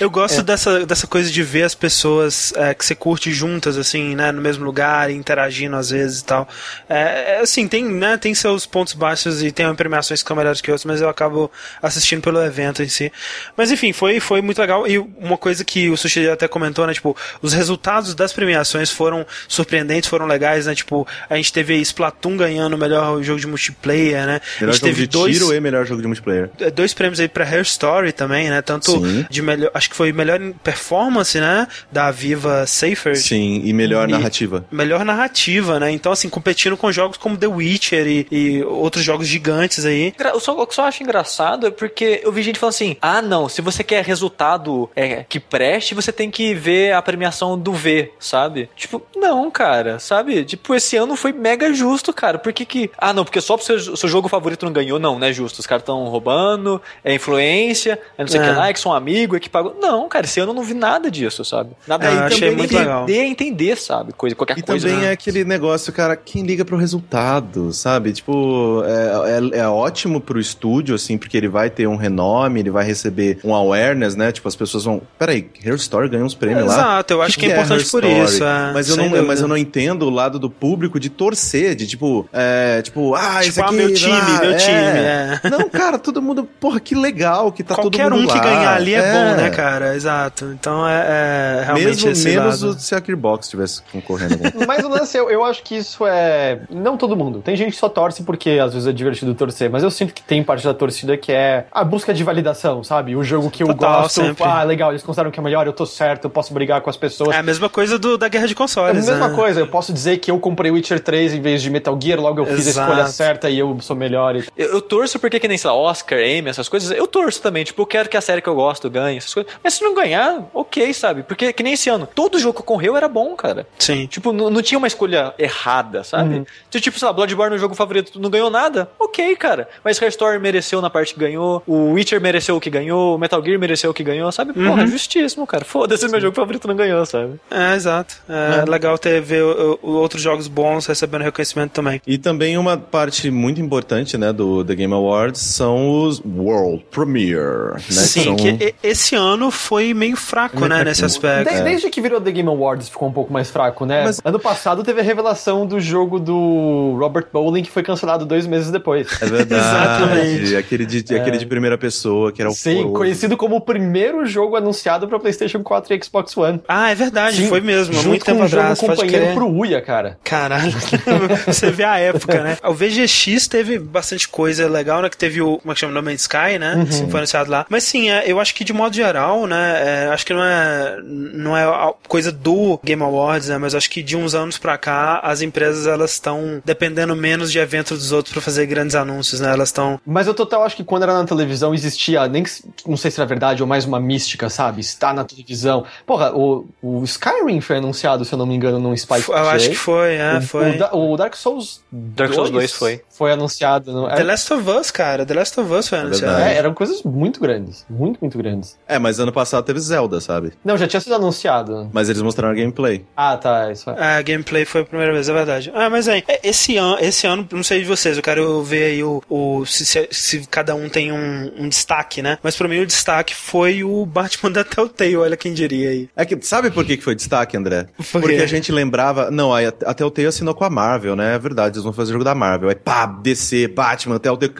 Eu gosto dessa, dessa coisa de ver as pessoas é, que você curte juntas, assim, né, no mesmo lugar, interagindo às vezes e tal. É, é, assim, tem, né, tem seus pontos baixos e tem premiações que são melhores que outras, mas eu acabo assistindo pelo evento em si. Mas enfim, foi, foi muito legal. E uma coisa que o Sushi até comentou, né, tipo, os resultados das premiações foram surpreendentes, foram legais, né, tipo, a gente teve Splatoon ganhando o melhor jogo de multiplayer, né, Melhor a gente jogo teve de dois tiro e melhor jogo de multiplayer. dois prêmios aí pra Hair Story também, né? Tanto Sim. de melhor acho que foi melhor performance, né? Da Viva Safer. Sim, e melhor E- narrativa. Melhor narrativa, né? Então, assim, competindo com jogos como The Witcher e, e outros jogos gigantes aí. Eu só- O que eu só acho engraçado é porque eu vi gente falando assim: ah, não, se você quer resultado é, que preste, você tem que ver a premiação do V, sabe? Tipo, não, cara, sabe? Tipo, esse ano foi mega justo, cara. Por que que. Ah, não, porque só pro seu, seu jogo favorito não ganhou? Não, não é justo. Os caras estão roubando, é influência, é não sei o É. que lá, é que são amigo, é que pagou. Não, cara, esse ano eu não vi nada disso, sabe? Nada É, eu e achei também muito entender, legal. entender, sabe? Coisa, qualquer E coisa. também né? é aquele negócio, cara, quem liga pro resultado, sabe? Tipo, é, é, é ótimo pro estúdio, assim, porque ele vai ter um renome, ele vai receber um awareness, né? Tipo, as pessoas vão. Peraí, Hair Story ganhou uns prêmios lá. Exato, eu acho que, é importante Her por Story? isso. é, mas, eu não, dúvida. mas eu não entendo o lado do público de torcer, de tipo, é, tipo, ah, esse Tipo, ah, aqui. meu time, ah, meu é. time, é. Não, cara, todo mundo, porra, que legal que tá Qualquer todo mundo um que lá. ganhar ali é, bom, né, cara? Exato. Então é, é realmente Mesmo, esse menos lado. o se a Gearbox estivesse concorrendo com [laughs] Mas o lance, eu, eu acho que isso é. Não todo mundo. Tem gente que só torce porque às vezes é divertido torcer, mas eu sinto que tem parte da torcida que é a busca de validação, sabe? O jogo que eu Total, gosto. sempre. Ah, legal, eles consideram que é melhor, eu tô certo, eu posso brigar com as pessoas. É a mesma coisa do, da guerra de É a consoles. mesma né? coisa, eu posso dizer que eu comprei Witcher 3 em vez de Metal Gear, logo eu fiz a Exato. escolha certa e eu sou melhor. E... Eu, eu torço porque, que nem, sei lá, Oscar, Emmy, essas coisas, eu torço também. Tipo, eu quero que a série que eu gosto ganhe, essas coisas. Mas se não ganhar, ok, sabe? Porque, que nem esse ano, todo jogo que ocorreu era bom, cara. Sim. Tipo, não, tinha uma escolha errada, sabe? Uhum. Então, Tipo, sei lá, Bloodborne, o jogo favorito, não ganhou nada? Ok, cara. Mas Restore mereceu na parte que ganhou, o Witcher mereceu o que ganhou, o Metal Gear mereceu o que ganhou, sabe? Porra, justíssimo, cara. Foda-se, meu jogo favorito não ganhou, sabe? É, exato. É, legal ter ver o- o- outros jogos bons recebendo reconhecimento também. E também uma parte muito importante, né, do The Game Awards são os World Premiere, né? Sim, são... que esse ano foi meio fraco, né, nesse aspecto. De- Desde que virou The Game Awards ficou um pouco mais fraco, né? Mas- Ano passado teve a revelação do jogo do Robert Bowling que foi cancelado dois meses depois. É verdade. Exatamente. Aquele de, aquele de primeira pessoa, que era o Sim, conhecido como o primeiro jogo anunciado para PlayStation 4 e Xbox One. Ah, é verdade, Sim, foi mesmo, junto muito com tempo um jogo atrás. Pode companheiro pro Uia, cara. Caralho, [laughs] você vê a época, né? O VGX teve bastante coisa legal, né? Que teve o, como é que chama? No Man's Sky, né? Uhum. Foi anunciado lá. Mas sim, é, eu acho que de modo geral, né? é, acho que não é, não é coisa do Game Awards, né? Mas acho que de uns anos pra cá, as empresas elas estão dependendo menos de eventos dos outros pra fazer grandes anúncios, né? Elas estão. Mas eu total acho que quando era na televisão existia, nem que, não sei se era verdade ou mais uma mística, sabe? Está na televisão. Porra, o, o Skyrim foi anunciado, se eu não me engano, num Spike Eu acho que foi, é, o, foi. O, Da- o Dark Souls Dark Souls 2 foi. Foi anunciado. No, The Last of Us, cara. The Last of Us foi anunciado. verdade. é, eram coisas muito grandes. Muito, muito grandes. É, mas ano passado teve Zelda, sabe? Não, já tinha sido anunciado. Mas eles mostraram gameplay. Ah, tá. Isso é. É, a gameplay foi a primeira vez, é verdade. Ah, mas aí, é, esse ano, esse ano, não sei de vocês, eu quero ver aí o, o se, se- se cada um tem um, um destaque, né? Mas pra mim o destaque foi o Batman [laughs] da Telltale, olha quem diria aí. É que, sabe por que que foi destaque, André? Por Porque a gente lembrava. Não, aí a a Telltale assinou com a Marvel, né? É verdade, eles vão fazer jogo da Marvel. Aí pá, DC, Batman, Telltale.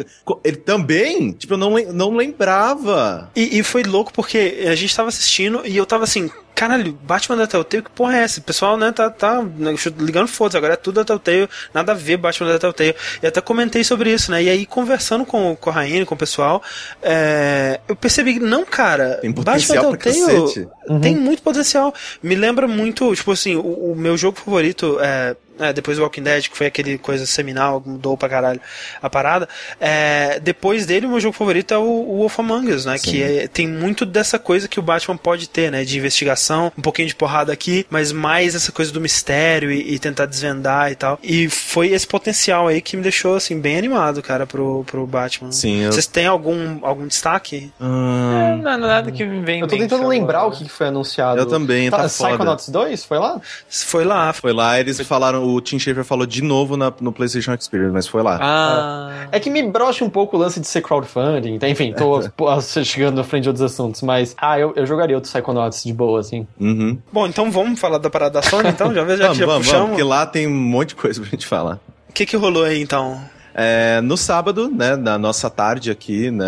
Ele também? Tipo, eu não, não lembrava. E, e foi louco porque a gente tava assistindo e eu tava assim, caralho, Batman da Telltale, que porra é essa? O pessoal, né, tá, tá né, ligando foda agora é tudo da Telltale, nada a ver Batman da Telltale. E até comentei sobre isso, né? E aí, conversando com, com a Rainha, com o pessoal, é, eu percebi que, não, cara, Tem potencial pra Telltale cacete. tem muito potencial. Me lembra muito, tipo assim, o, o meu jogo favorito é. É, depois do Walking Dead, que foi aquele coisa seminal, mudou pra caralho a parada. É, depois dele, o meu jogo favorito é o, o Wolf Among Us, né? Que é- tem muito dessa coisa que o Batman pode ter, né? De investigação, um pouquinho de porrada aqui, mas mais essa coisa do mistério e, e tentar desvendar e tal. E foi esse potencial aí que me deixou, assim, bem animado, cara, pro, pro Batman. Sim, eu- Vocês têm algum, algum destaque? Ah, Não, nada que me vem Eu tô tentando lembrar o agora. que que foi anunciado. Eu também, tá foda. Psychonauts 2? Foi lá? Foi lá, foi lá, eles falaram. O Tim Schafer falou de novo na- no PlayStation Experience, mas foi lá. Ah. É que me brocha um pouco o lance de ser crowdfunding. tá? Enfim, tô [laughs] [laughs] chegando à frente de outros assuntos, mas. Ah, eu, eu jogaria outro Psychonauts de boa, assim. Uhum. Bom, então vamos falar da parada da Sony, então? Já, já, Vamos, já vamos, vamos, puxamos. porque lá tem um monte de coisa pra gente falar. O que que rolou aí, então? É, no sábado, né, na nossa tarde aqui, né,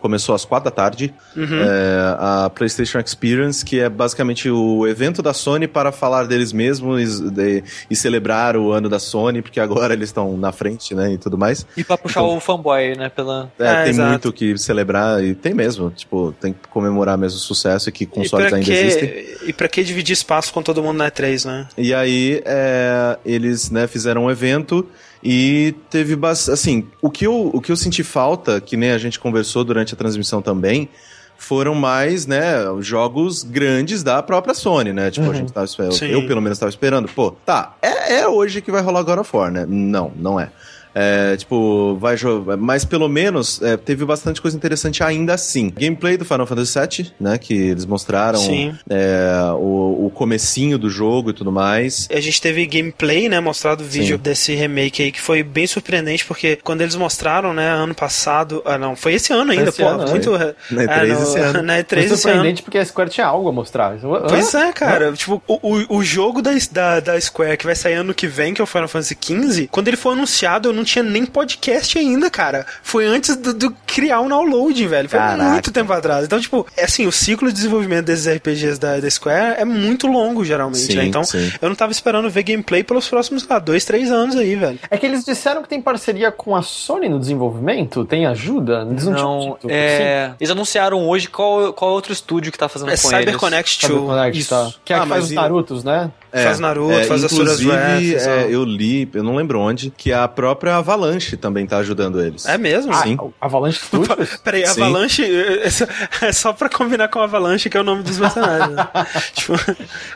começou às quatro da tarde, Uhum. é, a PlayStation Experience, que é basicamente o evento da Sony para falar deles mesmos e, de- e celebrar o ano da Sony, porque agora eles estão na frente, né, e tudo mais. E pra puxar Então- o fanboy, né? Pela... É, É, tem exato. muito o que celebrar e tem mesmo, tipo, tem que comemorar mesmo o sucesso e que E consoles pra, ainda existem. que, e pra que dividir espaço com todo mundo na E3, né? E aí, é, eles né, fizeram um evento e teve bas- assim, o que, eu, o que eu senti falta, que nem a gente conversou durante a transmissão também, foram mais, né, jogos grandes da própria Sony, né? Tipo, a gente tava esperando, eu pelo menos tava esperando, pô, tá, é, é hoje que vai rolar God of War, né? Não, não é. É, tipo, vai jogar. Mas pelo menos é, teve bastante coisa interessante ainda assim. Gameplay do Final Fantasy VII, né? Que eles mostraram é, o, o comecinho do jogo e tudo mais. A gente teve gameplay, né? Mostrado vídeo Sim. desse remake aí, que foi bem surpreendente, porque quando eles mostraram, né, ano passado. Ah, não, foi esse ano ainda, esse pô. ano, né? muito. Na é, E3 no- esse ano. [laughs] Na E3 Foi esse ano. surpreendente porque a Square tinha algo a mostrar. Hã? Pois é, cara. Tipo, o, o, o jogo da, da, da Square que vai sair ano que vem, que é o Final Fantasy XV, quando ele foi anunciado, eu não tinha nem podcast ainda, cara. Foi antes do, do criar o download, velho. Foi Caraca. muito tempo atrás. Então, tipo, é assim, o ciclo de desenvolvimento desses RPGs da, da Square é muito longo, geralmente, Sim, né? Então, sim. eu não tava esperando ver gameplay pelos próximos, lá, dois, três anos aí, velho. É que eles disseram que tem parceria com a Sony no desenvolvimento? Tem ajuda? Eles não, tinham Não. Sim. é... Eles anunciaram hoje qual, qual outro estúdio que tá fazendo É com CyberConnect Sabe 2. o Connect, Isso. tá? Que é Ah, que faz os Narutos, né? Faz Naruto, faz as Suras inclusive, é, eu li, eu não lembro onde, que a própria Avalanche também tá ajudando eles. É mesmo? Sim. Ah, Avalanche [laughs] Studios? Peraí, Sim. Avalanche é só- é só pra combinar com Avalanche, que é o nome dos mercenários. né? [laughs] tipo,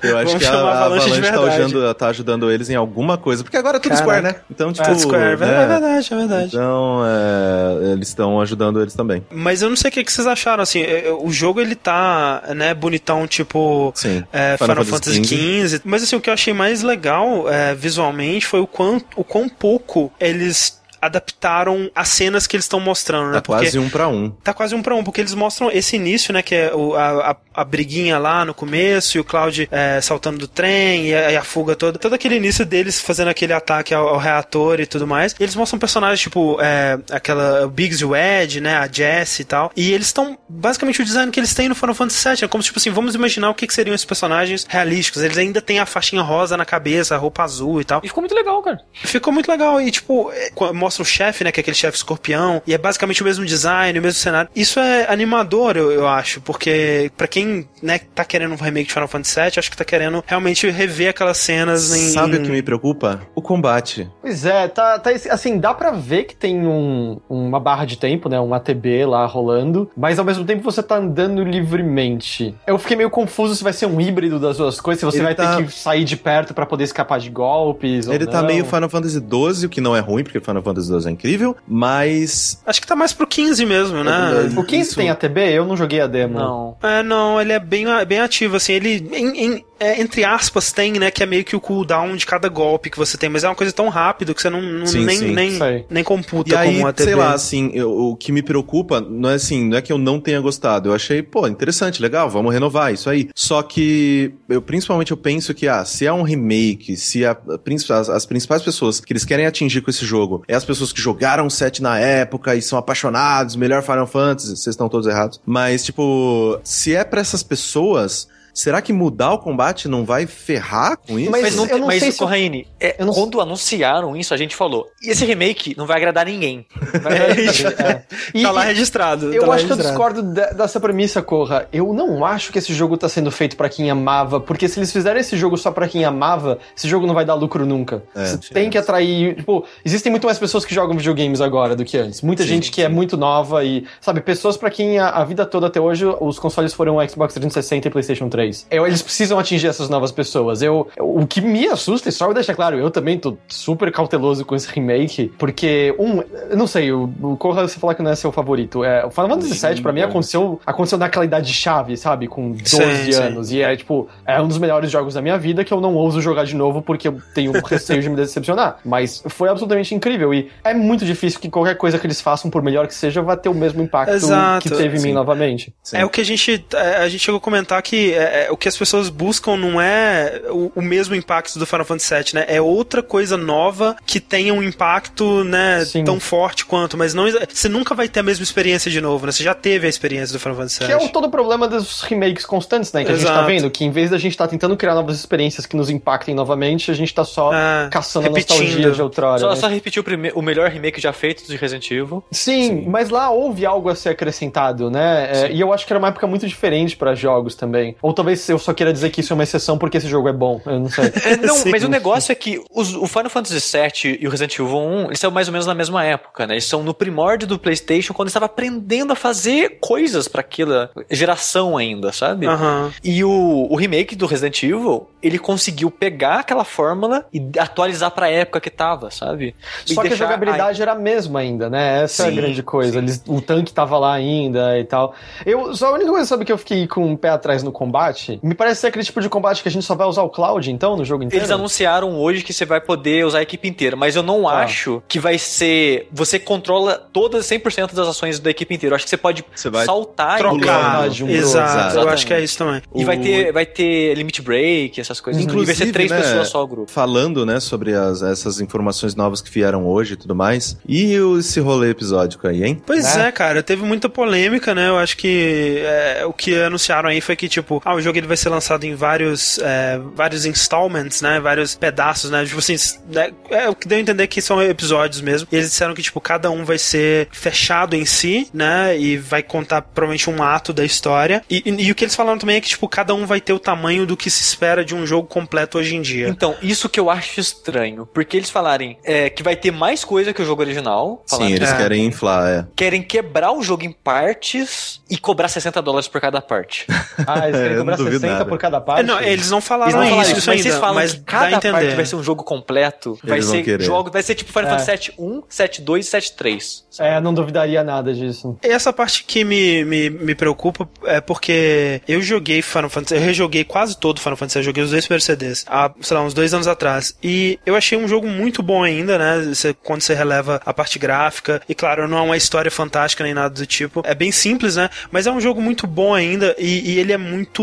Eu acho que a, a Avalanche Avalanche, tá, ajudando, tá ajudando eles em alguma coisa, porque agora é tudo Caraca. Square, né? Então, tipo. Tudo Square, é né? verdade, é verdade. Então, é, eles estão ajudando eles também. Mas eu não sei o que, que vocês acharam, assim, é, é, o jogo ele tá, né, bonitão, tipo Sim. é, Final, Fantasy XV. Mas assim, o que eu achei mais legal é, visualmente foi o quanto, o quão pouco eles adaptaram as cenas que eles estão mostrando, né? Tá quase um pra um. Tá quase um pra um, porque eles mostram esse início, né? Que é o- a, a, a briguinha lá no começo, e o Cloud é, saltando do trem, e a, e a fuga toda. Todo aquele início deles fazendo aquele ataque ao, ao reator e tudo mais. E eles mostram personagens, tipo, é, aquela o Biggs e o Ed, né? A Jessie e tal. E eles estão, basicamente, o design que eles têm no Final Fantasy VII. É como, tipo assim, vamos imaginar o que, que seriam esses personagens realísticos. Eles ainda têm a faixinha rosa na cabeça, a roupa azul e tal. E ficou muito legal, cara. Ficou muito legal. E, tipo, é, qu- mostra o chefe, né? Que é aquele chefe escorpião. E é basicamente o mesmo design, o mesmo cenário. Isso é animador, eu, eu acho. Porque, pra quem, né, tá querendo um remake de Final Fantasy VII, acho que tá querendo realmente rever aquelas cenas em. Sabe o que me preocupa? O combate. Pois é, tá, tá assim, dá pra ver que tem um, uma barra de tempo, né, um ATB lá rolando, mas ao mesmo tempo você tá andando livremente. Eu fiquei meio confuso se vai ser um híbrido das duas coisas, se você Ele vai tá- ter que sair de perto pra poder escapar de golpes ou Ele tá não. meio Final Fantasy XII, o que não é ruim, porque Final Fantasy XII é incrível, mas. Acho que tá mais pro 15 mesmo, né? É, O 15 Isso- tem ATB? Eu não joguei a demo. Não. É, não, ele é bem, bem ativo, assim, ele, em- em- é, entre aspas, tem, né, que é meio que o cooldown de cada golpe que você tem, mas é uma coisa tão rápido que você não, não- Sim, nem, sim. nem, nem computa E aí, como um ATB. sei lá, assim, eu- o que me preocupa não é assim, não é que eu não tenha gostado. Eu achei, pô, interessante, legal, vamos renovar isso aí. Só que eu principalmente eu penso que, ah, se é um remake, se a- a as, as principais pessoas que eles querem atingir com esse jogo é as pessoas que jogaram o set na época e são apaixonados, melhor Final Fantasy, vocês estão todos errados. Mas, tipo, se é pra essas pessoas. Será que mudar o combate não vai ferrar com isso? Mas Mas, não, eu não mas sei se Corraine, é, eu não- quando anunciaram isso, a gente falou: e esse remake não vai agradar ninguém. É isso. É. E- tá lá registrado. Eu tá lá acho que eu registrado. discordo de- dessa premissa, Corra. Eu não acho que esse jogo tá sendo feito pra quem amava, porque se eles fizerem esse jogo só pra quem amava, esse jogo não vai dar lucro nunca. É, Você sim. tem que atrair. Tipo, existem muito mais pessoas que jogam videogames agora do que antes. Muita Sim, gente que é muito nova e, sabe, pessoas pra quem a, a vida toda até hoje os consoles foram o Xbox 360 e PlayStation 3. Eu, eles precisam atingir essas novas pessoas. Eu, o que me assusta, e só eu deixar claro, eu também tô super cauteloso com esse remake, porque, um, eu não sei, o, o Corra você falar que não é seu favorito. É, o Final Fantasy VII, pra mim, aconteceu, aconteceu naquela idade chave, sabe? Com 12 Sim, sim. anos. E é, tipo, é um dos melhores jogos da minha vida que eu não ouso jogar de novo porque eu tenho receio de me decepcionar. [laughs] Mas foi absolutamente incrível. E é muito difícil que qualquer coisa que eles façam, por melhor que seja, vá ter o mesmo impacto Exato. que teve em mim Sim. novamente. Sim. É o que a gente. é, A gente chegou a comentar que é, o que as pessoas buscam não é o, o, mesmo impacto do Final Fantasy VII, né? É outra coisa nova que tenha um impacto, né, Sim. tão forte quanto, mas não você nunca vai ter a mesma experiência de novo, né? Você já teve a experiência do Final Fantasy VII. Que é o todo o problema dos remakes constantes, né? Que Exato. a gente tá vendo, que em vez da gente estar tá tentando criar novas experiências que nos impactem novamente, a gente tá só é, caçando repetindo. a nostalgia de outrora. Só, né? só repetir o, o melhor remake já feito de Resident Evil. Sim, Sim, mas lá houve algo a ser acrescentado, né? É, e eu acho que era uma época muito diferente para jogos também. Ou talvez eu só queira dizer que isso é uma exceção porque esse jogo é bom. Eu não sei. É, não, [laughs] Sim. mas o negócio é que os, o Final Fantasy VII e o Resident Evil 1, eles são mais ou menos na mesma época, né? Eles são no primórdio do PlayStation, quando estava aprendendo a fazer coisas para aquela geração ainda, sabe? Uhum. E o, o remake do Resident Evil, ele conseguiu pegar aquela fórmula e atualizar pra época que tava, sabe? E Só que a jogabilidade era a mesma ainda, né? Essa sim, é a grande coisa. Eles, o tanque tava lá ainda e tal. Eu, só a única coisa, sabe, que eu fiquei com o um pé atrás no combate, me parece ser aquele tipo de combate que a gente só vai usar o Cloud, então, no jogo inteiro. Eles anunciaram hoje que você vai poder usar a equipe inteira, mas eu não tá. acho que vai ser... Você controla todas, 100% das ações da equipe inteira. Eu acho que você pode você saltar trocar de um Exato, eu acho que é isso também. E o... vai, ter, vai ter limit break, essas coisas. Inclusive, vai ser três né, pessoas só o grupo. Falando, né, sobre as, essas informações novas que vieram hoje e tudo mais. E esse rolê episódico aí, hein? Pois é, é cara, teve muita polêmica, né? Eu acho que é, o que anunciaram aí foi que, tipo, ah, o jogo ele vai ser lançado em vários, é, vários installments, né? Vários pedaços, né? Tipo assim, né? é o que deu a entender que são episódios mesmo. E eles disseram que, tipo, cada um vai ser fechado em si, né? E vai contar provavelmente um ato da história. E, e, e o que eles falaram também é que, tipo, cada um vai ter o tamanho do que se espera de um jogo completo hoje em dia. Então, isso que eu acho estranho. Porque eles falarem é, que vai ter mais coisa que o jogo original. Sim, eles é. querem inflar, é. Querem quebrar o jogo em partes e cobrar 60 dólares por cada parte. [laughs] ah, eles querem é, cobrar 60 nada. por cada parte? É, não, eles não falaram eles não isso, isso, mas ainda, vocês falam mas que cada parte vai ser um jogo completo. Vai eles ser jogo, vai ser tipo Final Fantasy 7 1, 7 2 e 7 3. É, não duvidaria nada disso. E essa parte que me, me, me preocupa é porque eu joguei Final Fantasy, eu rejoguei quase todo Final Fantasy, eu joguei os dois primeiros CDs, há, sei lá, uns dois anos atrás. E eu achei um jogo muito bom ainda, né? Você, quando você releva a parte gráfica. E claro, não é uma história fantástica nem nada do tipo. É bem simples, né? Mas é um jogo muito bom ainda e, e ele é muito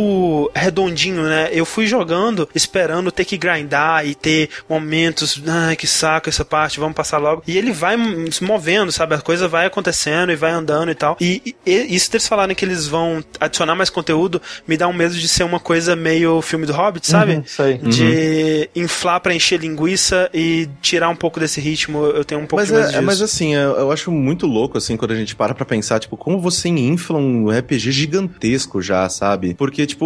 redondinho, né? Eu fui jogando esperando ter que grindar e ter momentos, ai, que saco essa parte, vamos passar logo. E ele vai se movendo, sabe? A coisa vai acontecendo e vai andando e tal. E, e isso deles falarem que eles vão adicionar mais conteúdo me dá um medo de ser uma coisa meio filme do Hobbit, sabe? Uhum, sei. De uhum. inflar pra encher linguiça e tirar um pouco desse ritmo. Eu tenho um pouco mas de medo é, disso. Mas assim, eu, eu acho muito louco, assim, quando a gente para pra pensar, tipo, como você infla um RPG gigantesco já, sabe? Porque, tipo,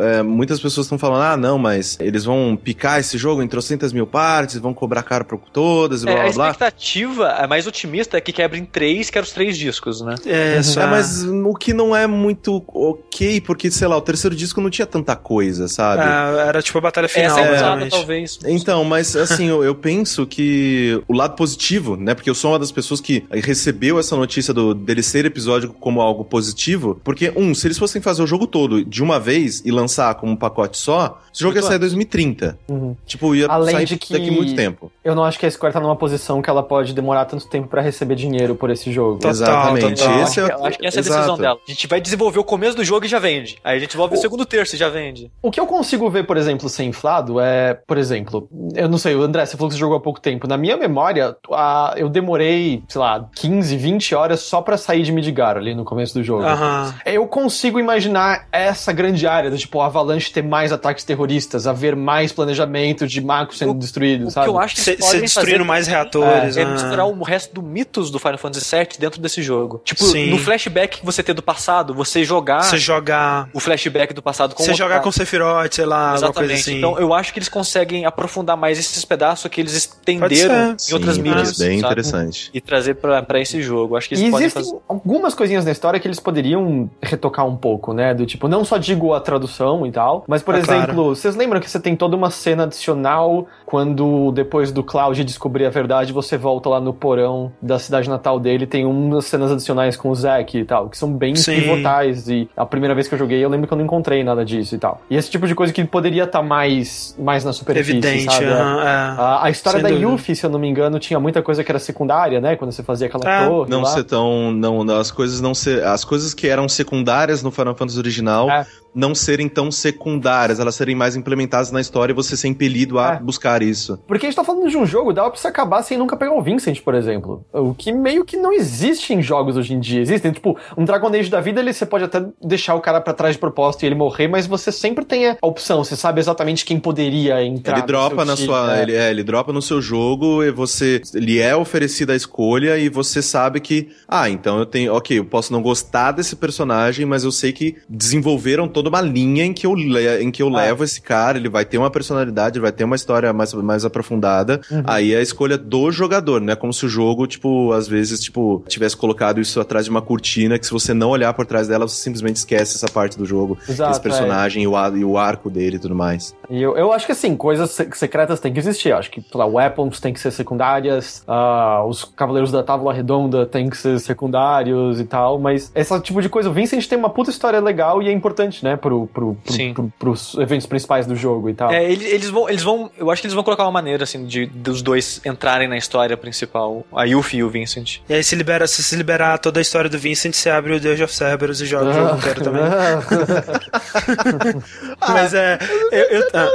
é, muitas pessoas estão falando, ah, não, mas eles vão picar esse jogo em trocentas mil partes, vão cobrar caro por todas e é, blá blá blá. A expectativa é mais otimista é que quebra em três, que era os três discos, né? É, uhum. só... é, mas o que não é muito ok, porque, sei lá, o terceiro disco não tinha tanta coisa, sabe? É, era tipo a batalha final, Essa é, talvez. Então, mas assim, eu, eu, penso que o lado positivo, né? Porque eu sou uma das pessoas que recebeu essa notícia do dele ser episódico como algo positivo, porque, um, se eles fossem fazer o jogo todo de uma vez e lançar como um pacote só, esse jogo ia sair em 2030. Uhum. Tipo, ia Além sair de que daqui muito tempo. Eu não acho que a Square tá numa posição que ela pode demorar tanto tempo para receber dinheiro por esse jogo. Total, Exatamente. Total. Esse é, eu acho que essa é a decisão dela. A gente vai desenvolver o começo do jogo e já vende. Aí a gente desenvolve o, o segundo terço e já vende. O que eu consigo ver, por exemplo, ser inflado é, por exemplo, eu não sei, o André, você falou que você jogou há pouco tempo. Na minha memória, a, eu demorei, sei lá, 15, 20 horas só para sair de Midgar ali no começo do jogo. Uhum. Eu consigo imaginar essa grande área, do tipo, a Avalanche ter mais ataques terroristas, haver mais planejamento de macros sendo destruídos, sabe? Que eu acho que Ser destruindo mais reatores. É, é misturar o resto do mitos do Final Fantasy VII dentro desse jogo. Tipo, Sim. no flashback que você tem do passado, você jogar. Você jogar. O flashback do passado com Você jogar com Sephiroth, sei lá, Exatamente. coisa assim. Então eu acho que eles conseguem aprofundar mais esses pedaços que eles estenderam em Sim, outras mídias. Bem sabe? interessante. E trazer pra, pra esse jogo. Acho que eles e podem existem fazer... algumas coisinhas na história que eles poderiam retocar um pouco, né? Do tipo, não só digo a tradução e tal, mas, por é exemplo, claro. vocês lembram que você tem toda uma cena adicional quando depois do Cloud descobrir a verdade, você volta lá no porão da cidade natal dele, tem umas cenas adicionais com o Zack e tal, que são bem Sim. pivotais. E a primeira vez que eu joguei, eu lembro que eu não encontrei nada disso e tal. E esse tipo de coisa que poderia estar tá mais, mais na superfície. Evidente, sabe? Uh é. a, a, história da dúvida. Yuffie, se eu não me engano, tinha muita coisa que era secundária, né? Quando você fazia aquela é. torre. Não lá. ser tão. Não, as coisas não ser. As coisas que eram secundárias no Final Fantasy original. É não serem tão secundárias, elas serem mais implementadas na história e você ser impelido a É. buscar isso. Porque a gente tá falando de um jogo, dava pra você acabar sem nunca pegar o Vincent, por exemplo. O que meio que não existe em jogos hoje em dia. Existem, tipo, um Dragon Age da vida, ele, você pode até deixar o cara pra trás de propósito e ele morrer, mas você sempre tem a opção, você sabe exatamente quem poderia entrar. Ele dropa na time, sua, é. ele, é, ele dropa no seu jogo e você, ele é oferecida a escolha e você sabe que, ah, então eu tenho, ok, eu posso não gostar desse personagem, mas eu sei que desenvolveram toda uma linha em que eu, em que eu Ah. levo esse cara, ele vai ter uma personalidade, ele vai ter uma história mais, mais aprofundada. Uhum. Aí é a escolha do jogador, né? Como se o jogo, tipo, às vezes, tipo, tivesse colocado isso atrás de uma cortina que se você não olhar por trás dela, você simplesmente esquece essa parte do jogo, Exato, esse personagem e, o, e o arco dele e tudo mais. E eu, eu acho que assim, coisas se- secretas têm que existir. Eu acho que, sei lá, weapons têm que ser secundárias, ah, os Cavaleiros da Távola Redonda têm que ser secundários e tal, mas esse tipo de coisa, o Vincent tem uma puta história legal e é importante, né, pro, pro, pro, Sim. pro- pros eventos principais do jogo e tal. É, eles, eles vão, eles vão. Eu acho que eles vão colocar uma maneira, assim, de dos dois entrarem na história principal, a Yuffie e o Vincent. E aí se libera, se se liberar toda a história do Vincent, você abre o Deus of Cerberus e joga o jogo inteiro também. [laughs] [laughs] Mas é. Eu, eu, ah,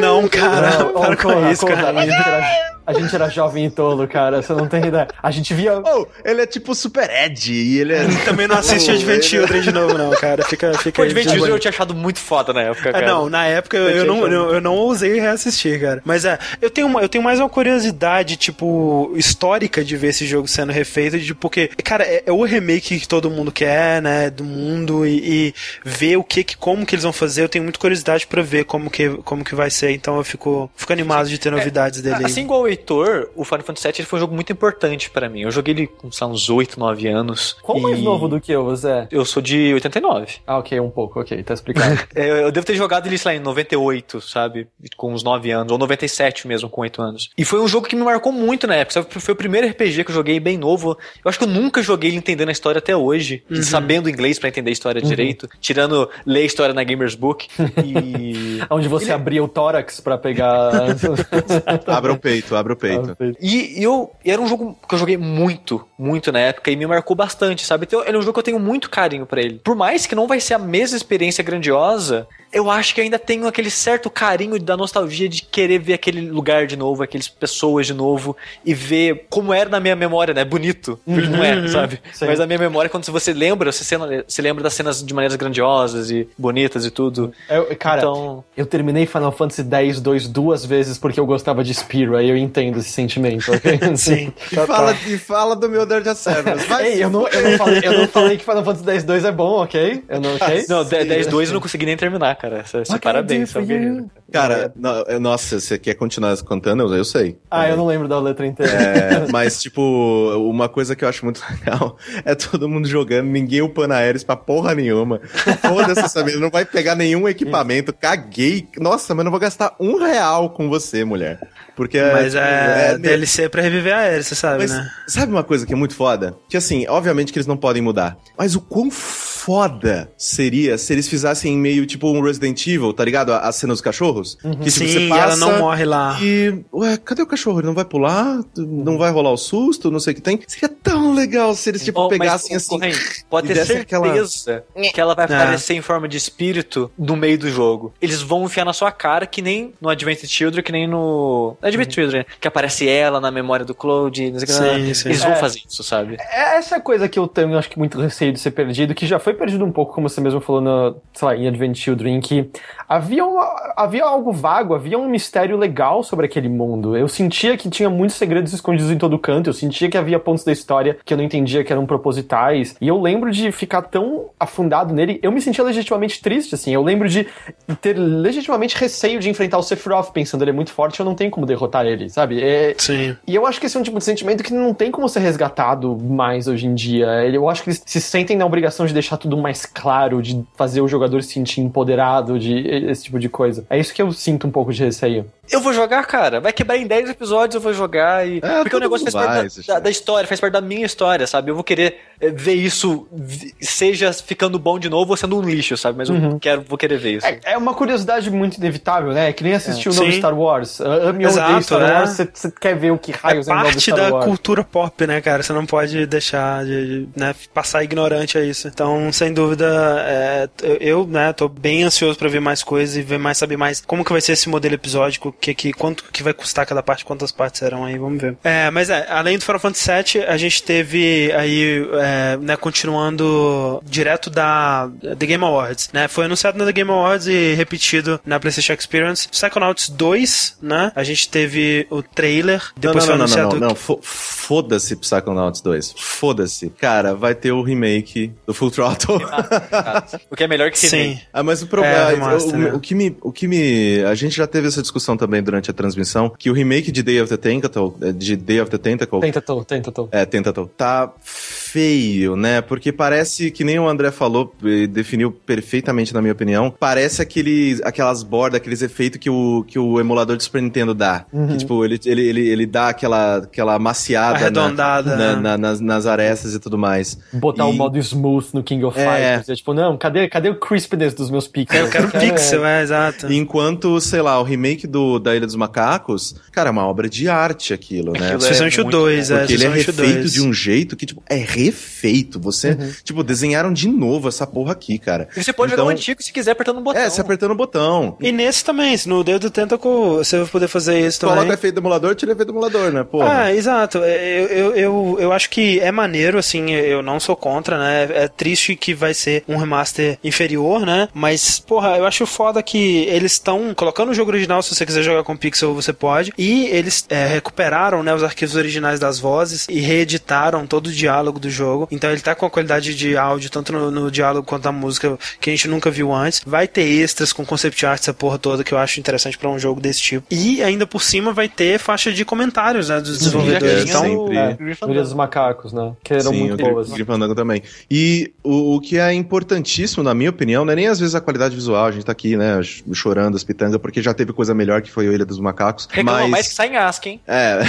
não, cara, Não, para com isso, cara. A gente, era, a gente era jovem e tolo, cara. Você não tem ideia. A gente via. Oh, ele é tipo Super Ed e ele é. Também não assiste Oh, Advent ele- Children de novo, não, cara. Fica, fica Pô, aí, Children boa. eu tinha achado muito foda na época, É, cara. não, na época eu, Eu não, achado. eu, eu não ousei reassistir, cara. Mas é, eu tenho, uma, eu tenho mais uma curiosidade, tipo, histórica de ver esse jogo sendo refeito, de, porque, cara, é, é o remake que todo mundo quer, né, do mundo, e, e ver o que, que, como que eles vão fazer, eu tenho muita curiosidade pra ver como que, como que vai ser, então eu fico, fico animado de ter novidades dele aí. Assim igual o Heitor, o Final Fantasy VII ele foi um jogo muito importante pra mim. Eu joguei ele com uns 8, 9 anos. Qual mais e novo do que eu, você? Eu sou de 89. Ah, ok, um pouco, ok, tá explicado. [laughs] É, Eu, devo ter jogado ele, sei lá, em 98, sabe? Com uns 9 anos, ou 97 mesmo, com 8 anos. E foi um jogo que me marcou muito na época. sabe? Foi o primeiro RPG que eu joguei bem novo. Eu acho que eu nunca joguei ele entendendo a história até hoje. Sabendo inglês pra entender a história direito. Tirando ler a história na Gamers Book. E. [laughs] Onde você abria o tórax pra pegar. [laughs] Abra o peito, abra o peito. E eu e era um jogo que eu joguei muito, muito na época e me marcou bastante, sabe? Então, ele é um jogo que eu tenho muito carinho pra ele. Por mais que não vai ser a mesma experiência grandiosa, eu acho que ainda tenho aquele certo carinho da nostalgia de querer ver aquele lugar de novo, aquelas pessoas de novo e ver como era na minha memória, né? Bonito. Porque não é, sabe? Sim. Mas a minha memória, quando você lembra, você, cena- você lembra das cenas de maneiras grandiosas e bonitas e tudo. Eu- cara, Então- eu terminei Final Fantasy X 2 duas vezes porque eu gostava de Spyro, aí eu entendo esse sentimento, ok? [laughs] Sim. E fala, e fala do meu Dirt Cerberus. Vai [laughs] Ei, eu não, eu, não falei, eu não falei que Final Fantasy X 2 é bom, ok? Eu não, ok? [laughs] Não, 10 2 eu não consegui nem terminar, cara. Você, você parabéns, você é um guerreiro. Cara, no- é, nossa, você quer continuar contando? Eu, eu sei. Ah, eu não lembro da letra inteira. É, mas, tipo, uma coisa que eu acho muito [laughs] legal é todo mundo jogando, ninguém upando aéreos pra porra nenhuma. Foda-se essa menina, não vai pegar nenhum equipamento. Caguei. Nossa, mas não vou gastar um real com você, mulher. Porque Mas é, é, DLC pra reviver a Aérea, você sabe, Mas né? sabe uma coisa que é muito foda? Que assim, obviamente que eles não podem mudar. Mas o quão foda seria se eles fizessem meio tipo um Resident Evil, tá ligado? A, a cena dos cachorros? Que tipo, Sim, ela não morre lá. E, ué, cadê o cachorro? Ele não vai pular? Não vai rolar o susto? Não sei o que tem. Seria tão legal se eles, tipo, Oh, mas, pegassem ô, assim. Corrente, [laughs] pode e ter desse aquela- certeza que ela vai É. aparecer em forma de espírito no meio do jogo. Eles vão enfiar na sua cara que nem no Advent Children, que nem no. no Advent Children, que aparece ela na memória do Claude. Não sei o que. Sim, sim. Eles vão É. fazer isso, sabe? É essa coisa que eu tenho, acho que muito receio de ser perdido, que já foi perdido um pouco, como você mesmo falou no, sei lá, em Advent Children, que havia, uma- havia algo vago, havia um mistério legal sobre aquele mundo. Eu sentia que tinha muitos segredos escondidos em todo canto, eu sentia que havia pontos da história que eu não entendia que eram propositais, e eu lembro de ficar tão afundado nele, eu me sentia legitimamente triste, assim, eu lembro de ter legitimamente receio de enfrentar o Sephiroth, pensando ele é muito forte, eu não tenho como derrotar ele, sabe? É, Sim. e eu acho que esse é um tipo de sentimento que não tem como ser resgatado mais hoje em dia. Eu acho que eles se sentem na obrigação de deixar tudo mais claro, de fazer o jogador se sentir empoderado, de esse tipo de coisa. É isso que eu sinto um pouco de receio. Eu vou jogar, cara. Vai quebrar em 10 episódios, eu vou jogar. E... É, Porque o negócio faz vai, parte da, da- da história, faz parte da minha história, sabe? Eu vou querer eh, ver isso, seja ficando bom de novo ou sendo um lixo, sabe? Mas eu quero, vou querer ver isso. É, é uma curiosidade muito inevitável, né? É que nem assistir o novo Sim. Star Wars. Ame ou odeie Star né? Wars, você- quer ver o que É raios é, novo parte Star da Wars. cultura pop, né, cara? Você não pode deixar de né, passar ignorante a isso. Então, sem dúvida, é, eu, né, tô bem ansioso para ver mais coisas e ver mais, saber mais como que vai ser esse modelo episódico, que, que, quanto que vai custar cada parte, quantas partes serão aí, vamos ver. É, mas é, além do Final Fantasy VII, a gente teve aí, é, né, continuando direto da The Game Awards, né, foi anunciado na The Game Awards e repetido na PlayStation Experience. Psychonauts 2, né, a gente teve o trailer, depois não, não, foi não, anunciado... não, não, não. Foda-se Psychonauts 2. Foda-se. Cara, vai ter o remake do Full Throttle. O que é melhor que Sim. remake. Ah, mas o problema. É, o- remaster, o, né? o que me, o que me. A gente já teve essa discussão também durante a transmissão, que o remake de Day of the Tentacle, eh, de Day of the Tentacle, Tentatou, tentatou. é, Tentacle, tá feio, né? Porque parece que nem o André falou, e definiu perfeitamente na minha opinião, parece aqueles, aquelas bordas, aqueles efeitos que o, que o emulador de Super Nintendo dá. Que, tipo, ele, ele, ele, ele dá aquela, aquela maciada Arredondada, na- né? na- nas, nas arestas e tudo mais. Botar o E- modo smooth no King of É. Fighters. É tipo, não, cadê, cadê o crispness dos meus pixels? Eu quero pixel, é, exato. Enquanto, sei lá, o remake do, da Ilha dos Macacos, cara, é uma obra de arte aquilo, né? Aquilo é Especialmente o muito 2, bom. é. Porque ele é especialmente o refeito dois. de um jeito que, tipo, é refeito. Você, tipo, desenharam de novo essa porra aqui, cara. E você pode Então- jogar o antigo se quiser apertando um botão. É, você apertando o botão. E nesse também, se no of the Tentacle você vai poder fazer isso também. Coloca efeito do emulador, tira efeito do emulador, né? Porra. Ah, exato. É, Eu, eu, eu, eu acho que é maneiro, assim, eu não sou contra, né? É triste que vai ser um remaster inferior, né? Mas, porra, eu acho foda que eles estão colocando o jogo original, se você quiser jogar com pixel, você pode. E eles é, recuperaram, né, os arquivos originais das vozes e reeditaram todo o diálogo do jogo. Então ele tá com a qualidade de áudio, tanto no, no diálogo quanto na música, que a gente nunca viu antes. Vai ter extras com concept art, essa porra toda, que eu acho interessante pra um jogo desse tipo. E ainda por cima vai ter faixa de comentários, né, dos desenvolvedores. é, Então, sempre. É, Ilha dos Macacos, né? Que eram Sim, muito boas. Também. E o, o que é importantíssimo, na minha opinião, não é nem às vezes a qualidade visual, a gente tá aqui, né, ch- chorando as pitangas, porque já teve coisa melhor que foi o Ilha dos Macacos. Reclama mas... mais que sai em hein? É.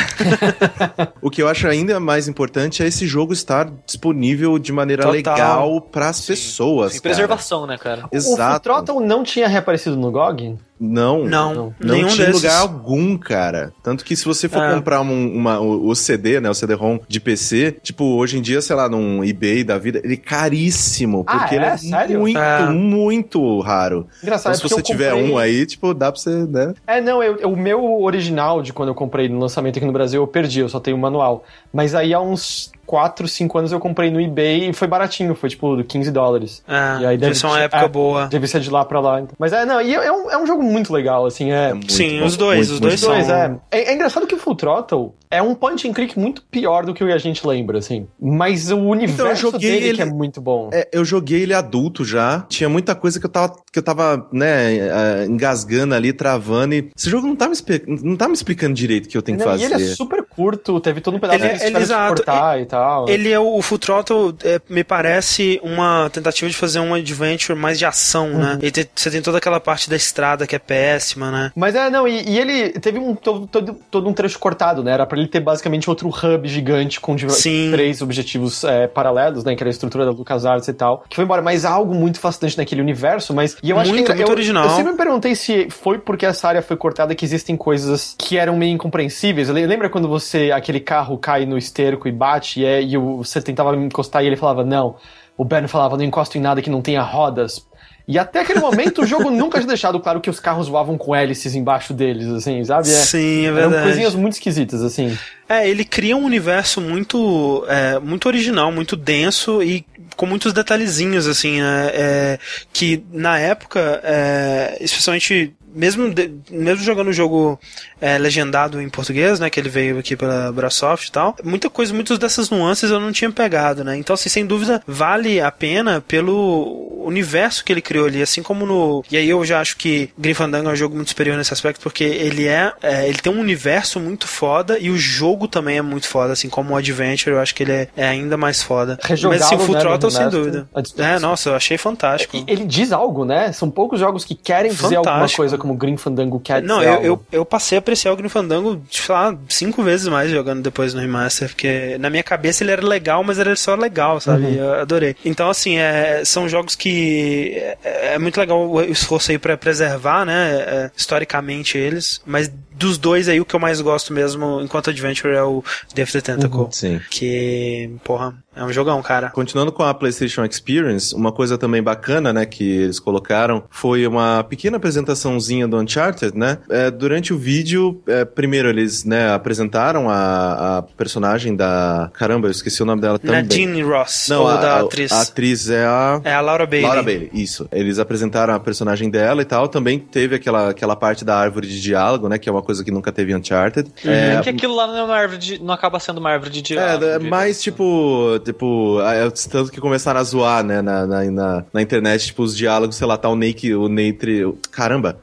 [laughs] o que eu acho ainda mais importante é esse jogo estar disponível de maneira Total. legal pras pessoas. Sem cara. preservação, né, cara? O Exato. Throttle não tinha reaparecido no GOG? Não. não, Não. Não nenhum tinha desses. lugar algum, cara. Tanto que se você for É. comprar um- uma- o, o CD, né, o CD-ROM de PC, tipo, hoje em dia, sei lá, num eBay da vida, ele é caríssimo, Ah, porque é? ele é Sério? muito, É. muito raro. Engraçado, Então, é se você tiver comprei- um aí, tipo, dá pra você, né? É, não, eu, eu- o meu original de quando eu comprei no lançamento aqui no Brasil eu perdi, eu só tenho o manual. Mas aí há uns 4, 5 anos eu comprei no eBay e foi baratinho, foi tipo 15 dólares. É, E aí deve ser uma época é. boa. Deve ser de lá pra lá. então. Mas é, não, e é, é um, é um jogo muito legal, assim, é. muito Sim, bom, os dois, muito, os dois dois, são- é. é. É engraçado que o Full Throttle é um punch and click muito pior do que o que a gente lembra, assim. Mas o universo joguei dele ele- que é muito bom. É, eu joguei ele adulto já. Tinha muita coisa que eu tava, que eu tava né, eh, engasgando ali, travando. E esse jogo não tá me, não tá me explicando direito o que eu tenho que Não, fazer. e ele é super curto, teve todo um pedaço Ele- que eles ele- tiveram que exato, cortar e tal. Ele é o, o Full Throttle, é, me parece uma tentativa de fazer um adventure mais de ação, Uhum. né? E te- você tem toda aquela parte da estrada que é péssima, né? Mas é, não, e, e ele teve um, todo, todo, todo um trecho cortado, né? Era pra ele ter basicamente outro hub gigante com Sim. três objetivos é, paralelos, né? Que era a estrutura da LucasArts e tal. Que foi embora, mas há algo muito fascinante naquele universo, mas... E eu acho Muito, que, muito eu, original. Eu sempre me perguntei se foi porque essa área foi cortada que existem coisas que eram meio incompreensíveis. Le- Lembra quando você, aquele carro cai no esterco e bate e, é, e o- você tentava encostar e ele falava, não. O Ben falava, não encosto em nada que não tenha rodas. E até aquele momento o jogo nunca tinha deixado claro que os carros voavam com hélices embaixo deles, assim, sabe? É, Sim, é eram verdade. coisinhas muito esquisitas, assim. É, ele cria um universo muito, é, muito original, muito denso e com muitos detalhezinhos, assim, né? É, que na época, é, especialmente mesmo, de- mesmo jogando o jogo é, legendado em português, né, que ele veio aqui pela Brasoft e tal, muita coisa, muitas dessas nuances eu não tinha pegado, né, então assim, sem dúvida vale a pena pelo universo que ele criou ali, assim como no, e aí eu já acho que Grim Fandango é um jogo muito superior nesse aspecto, porque ele é, é, ele tem um universo muito foda e o jogo também é muito foda, assim como o Adventure, eu acho que ele é, é ainda mais foda. Mas assim, o Full né, Throttle, sem dúvida. disposição. É, nossa, eu achei fantástico. Ele diz algo, né? São poucos jogos que querem dizer alguma Fantástico. coisa como Grim Fandango quer Não, eu, eu, eu passei a apreciar o Grim Fandango, sei lá, cinco vezes mais jogando depois no remaster, porque na minha cabeça ele era legal, mas era só legal, sabe? Uhum. Eu adorei. Então, assim, é, são jogos que é, é muito legal o esforço aí pra preservar, né, é, historicamente eles, mas dos dois aí, o que eu mais gosto mesmo, enquanto Adventure, é o of the Tentacle. Uhum, sim. Que, porra, é um jogão, cara. Continuando com a PlayStation Experience, uma coisa também bacana, né, que eles colocaram foi uma pequena apresentaçãozinha do Uncharted, né? É, durante o vídeo, é, primeiro eles, né, apresentaram a, a personagem da. Caramba, eu esqueci o nome dela também. Nadine Ross, Não, ou a, da atriz. A atriz é a. É a Laura Bailey. Laura Bailey, isso. Eles apresentaram a personagem dela e tal. Também teve aquela, aquela parte da árvore de diálogo, né? Que é uma coisa que nunca teve Uncharted. É É, que aquilo lá não é uma árvore de, não acaba sendo uma árvore de diálogo. é, é mais tipo, tipo, é, tanto que começaram a zoar, né, na, na, na, na internet, tipo, os diálogos, sei lá, tá o Nate, o Nate, o- caramba,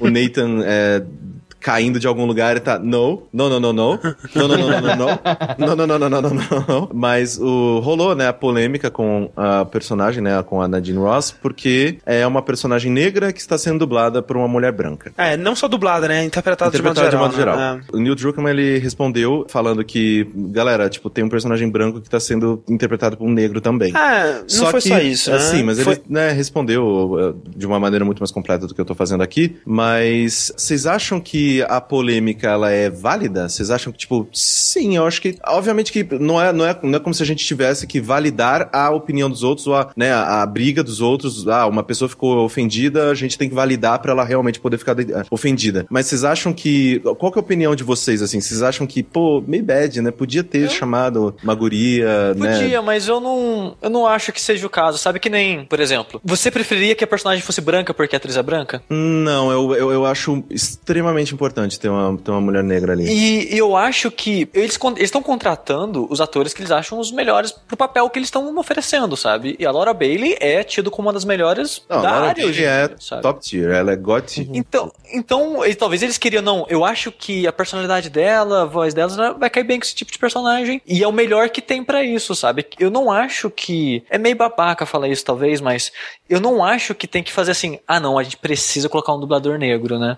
o [laughs] Nathan, é, caindo de algum lugar e tá, no, no, no, no, no, no, no, no, no, no, no, no, no, no, no, no, mas o, rolou, né, a polêmica com a personagem, né, com a Nadine Ross, porque é uma personagem negra que está sendo dublada por uma mulher branca. É, não só dublada, né? Interpretada, Interpretado de modo geral. geral. né? O Neil Druckmann, ele respondeu falando que, galera, tipo, tem um personagem branco que tá sendo interpretado por um negro também. É, não foi que, só isso, né? Assim, mas foi... ele né, respondeu uh, de uma maneira muito mais completa do que eu tô fazendo aqui. Mas vocês acham que a polêmica ela é válida? Vocês acham que, tipo, sim, eu acho que. Obviamente que não é, não é, não é como se a gente tivesse que validar a opinião dos outros ou a, né, a, a briga dos outros. Ah, uma pessoa ficou ofendida, a gente tem que validar pra ela realmente poder ficar de- ofendida. Mas vocês acham que. Qual que é a opinião de vocês, assim? Vocês acham que, pô, meio bad, né? Podia ter chamado uma guria, né? Podia, mas eu não, eu não acho que seja o caso. Sabe que nem, por exemplo, você preferia que a personagem fosse branca porque a atriz é branca? Não, eu, eu, eu acho extremamente importante ter uma, ter uma mulher negra ali. E eu acho que eles estão contratando os atores que eles acham os melhores pro papel que eles estão oferecendo, sabe? E a Laura Bailey é tido como uma das melhores Não, da Laura área hoje Bailey é sabe? top tier, ela é god tier. Então, então eles- talvez eles queriam, não, eu acho que a personalidade dela, a voz dela né, vai cair bem com esse tipo de personagem. E é o melhor que tem pra isso, sabe? Eu não acho que. É meio babaca falar isso, talvez, mas eu não acho que tem que fazer assim, ah não, a gente precisa colocar um dublador negro, né?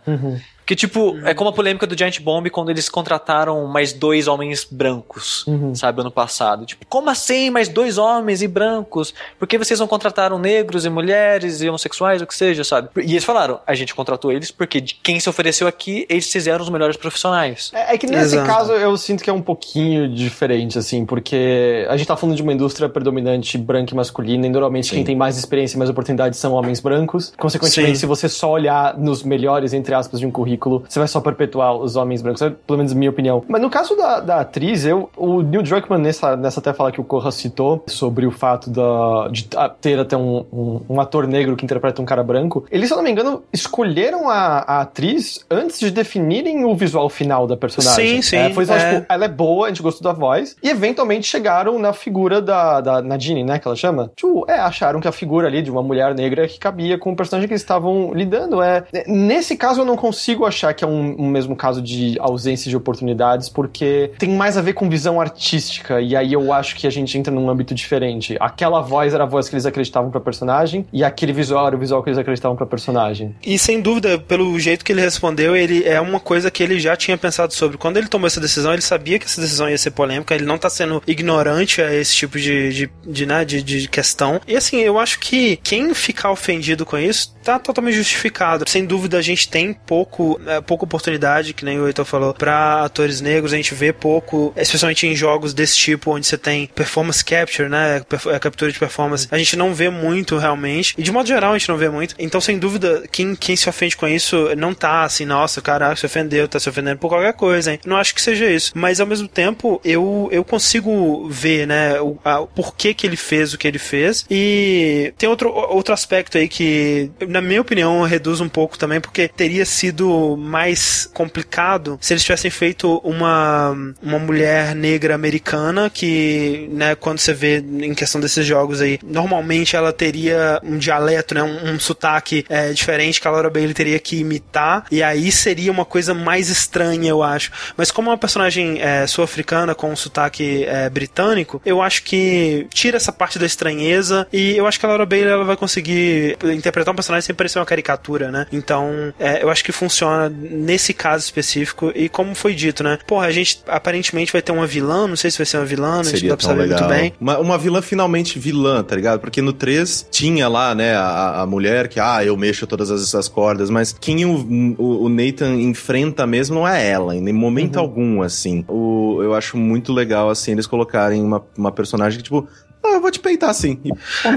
Que tipo, é como a polêmica do Giant Bomb quando eles contrataram mais dois homens brancos, sabe, ano passado. Tipo, como assim mais dois homens e brancos? Por que vocês não contrataram negros e mulheres e homossexuais, o que seja, sabe? E eles falaram, a gente contratou eles porque de quem se ofereceu aqui, eles fizeram os melhores profissionais. É, é que nesse Exato. caso eu sinto que é um pouquinho diferente, assim, porque a gente tá falando de uma indústria predominante branca e masculina, e normalmente quem tem mais experiência e mais oportunidades são homens brancos. Consequentemente, Sim. se você só olhar nos melhores, entre aspas, de um currículo, você vai só perpetuar os homens brancos. É, pelo menos minha opinião. Mas no caso da, da atriz, eu, o Neil Druckmann, nessa, nessa até fala que o Corra citou, sobre o fato da, de ter até um, um, um ator negro que interpreta um cara branco, eles, se eu não me engano, escolheram a, a atriz antes de definirem o visual final da personagem. Sim, sim, É, foi só, é. tipo, ela é boa, a gente gostou da voz, e eventualmente chegaram na figura da, da Nadine, né, que ela chama. Tipo, é, acharam que a figura ali de uma mulher negra que cabia com o personagem que eles estavam lidando. É, é, nesse caso, eu não consigo achar que é um, um mesmo caso de ausência de oportunidades, porque tem mais a ver com visão artística, e aí eu acho que a gente entra num âmbito diferente. Aquela voz era a voz que eles acreditavam pra personagem, e aquele visual era o visual que eles acreditavam pra personagem. E sem dúvida, pelo jeito que ele respondeu, ele é uma coisa que ele já tinha pensado sobre. Quando ele tomou essa decisão, ele sabia que essa decisão ia ser polêmica, ele não tá sendo ignorante a esse tipo de, de, de, né, de, de questão. E assim, eu acho que quem ficar ofendido com isso tá totalmente justificado. Sem dúvida, a gente tem pouco, é, pouca oportunidade, que nem o Heitor falou, pra atores negros, a gente vê pouco, especialmente em jogos desse tipo, onde você tem performance capture, né, perf- é, captura de performance, a gente não vê muito realmente, e de modo geral a gente não vê muito. Então, sem dúvida, quem, quem se ofende com isso não tá assim, nossa, caraca, se ofendeu, tá se ofendendo por qualquer coisa, hein? Não acho que seja isso. Mas ao mesmo tempo, eu, eu consigo ver, né, o, a, o porquê que ele fez o que ele fez. E tem outro, outro aspecto aí que, na minha opinião, reduz um pouco também, porque teria sido mais complicado se eles tivessem feito uma, uma mulher negra americana que, né, quando você vê em questão desses jogos aí, normalmente ela teria um dialeto, né, um, um sotaque é, diferente que a Laura Bailey teria que imitar, e aí seria uma coisa mais estranha, eu acho. Mas como é uma personagem é, sul-africana com um sotaque é, britânico, eu acho que tira essa parte da estranheza e eu acho que a Laura Bailey ela vai conseguir interpretar um personagem sem parecer uma caricatura, né? Então, é, eu acho que funciona nesse caso específico. E como foi dito, né? Porra, a gente aparentemente vai ter uma vilã, não sei se vai ser uma vilã, a gente Seria dá pra saber legal. muito bem. Uma, uma vilã finalmente vilã, tá ligado? Porque no 3 tinha lá, né, a, a mulher que, ah, eu mexo todas essas cordas, mas quem o, o, o Nathan enfrenta mesmo não é ela, em momento Uhum. algum, assim. O, eu acho muito legal, assim, eles colocarem uma, uma personagem que, tipo, ah, eu vou te peitar assim.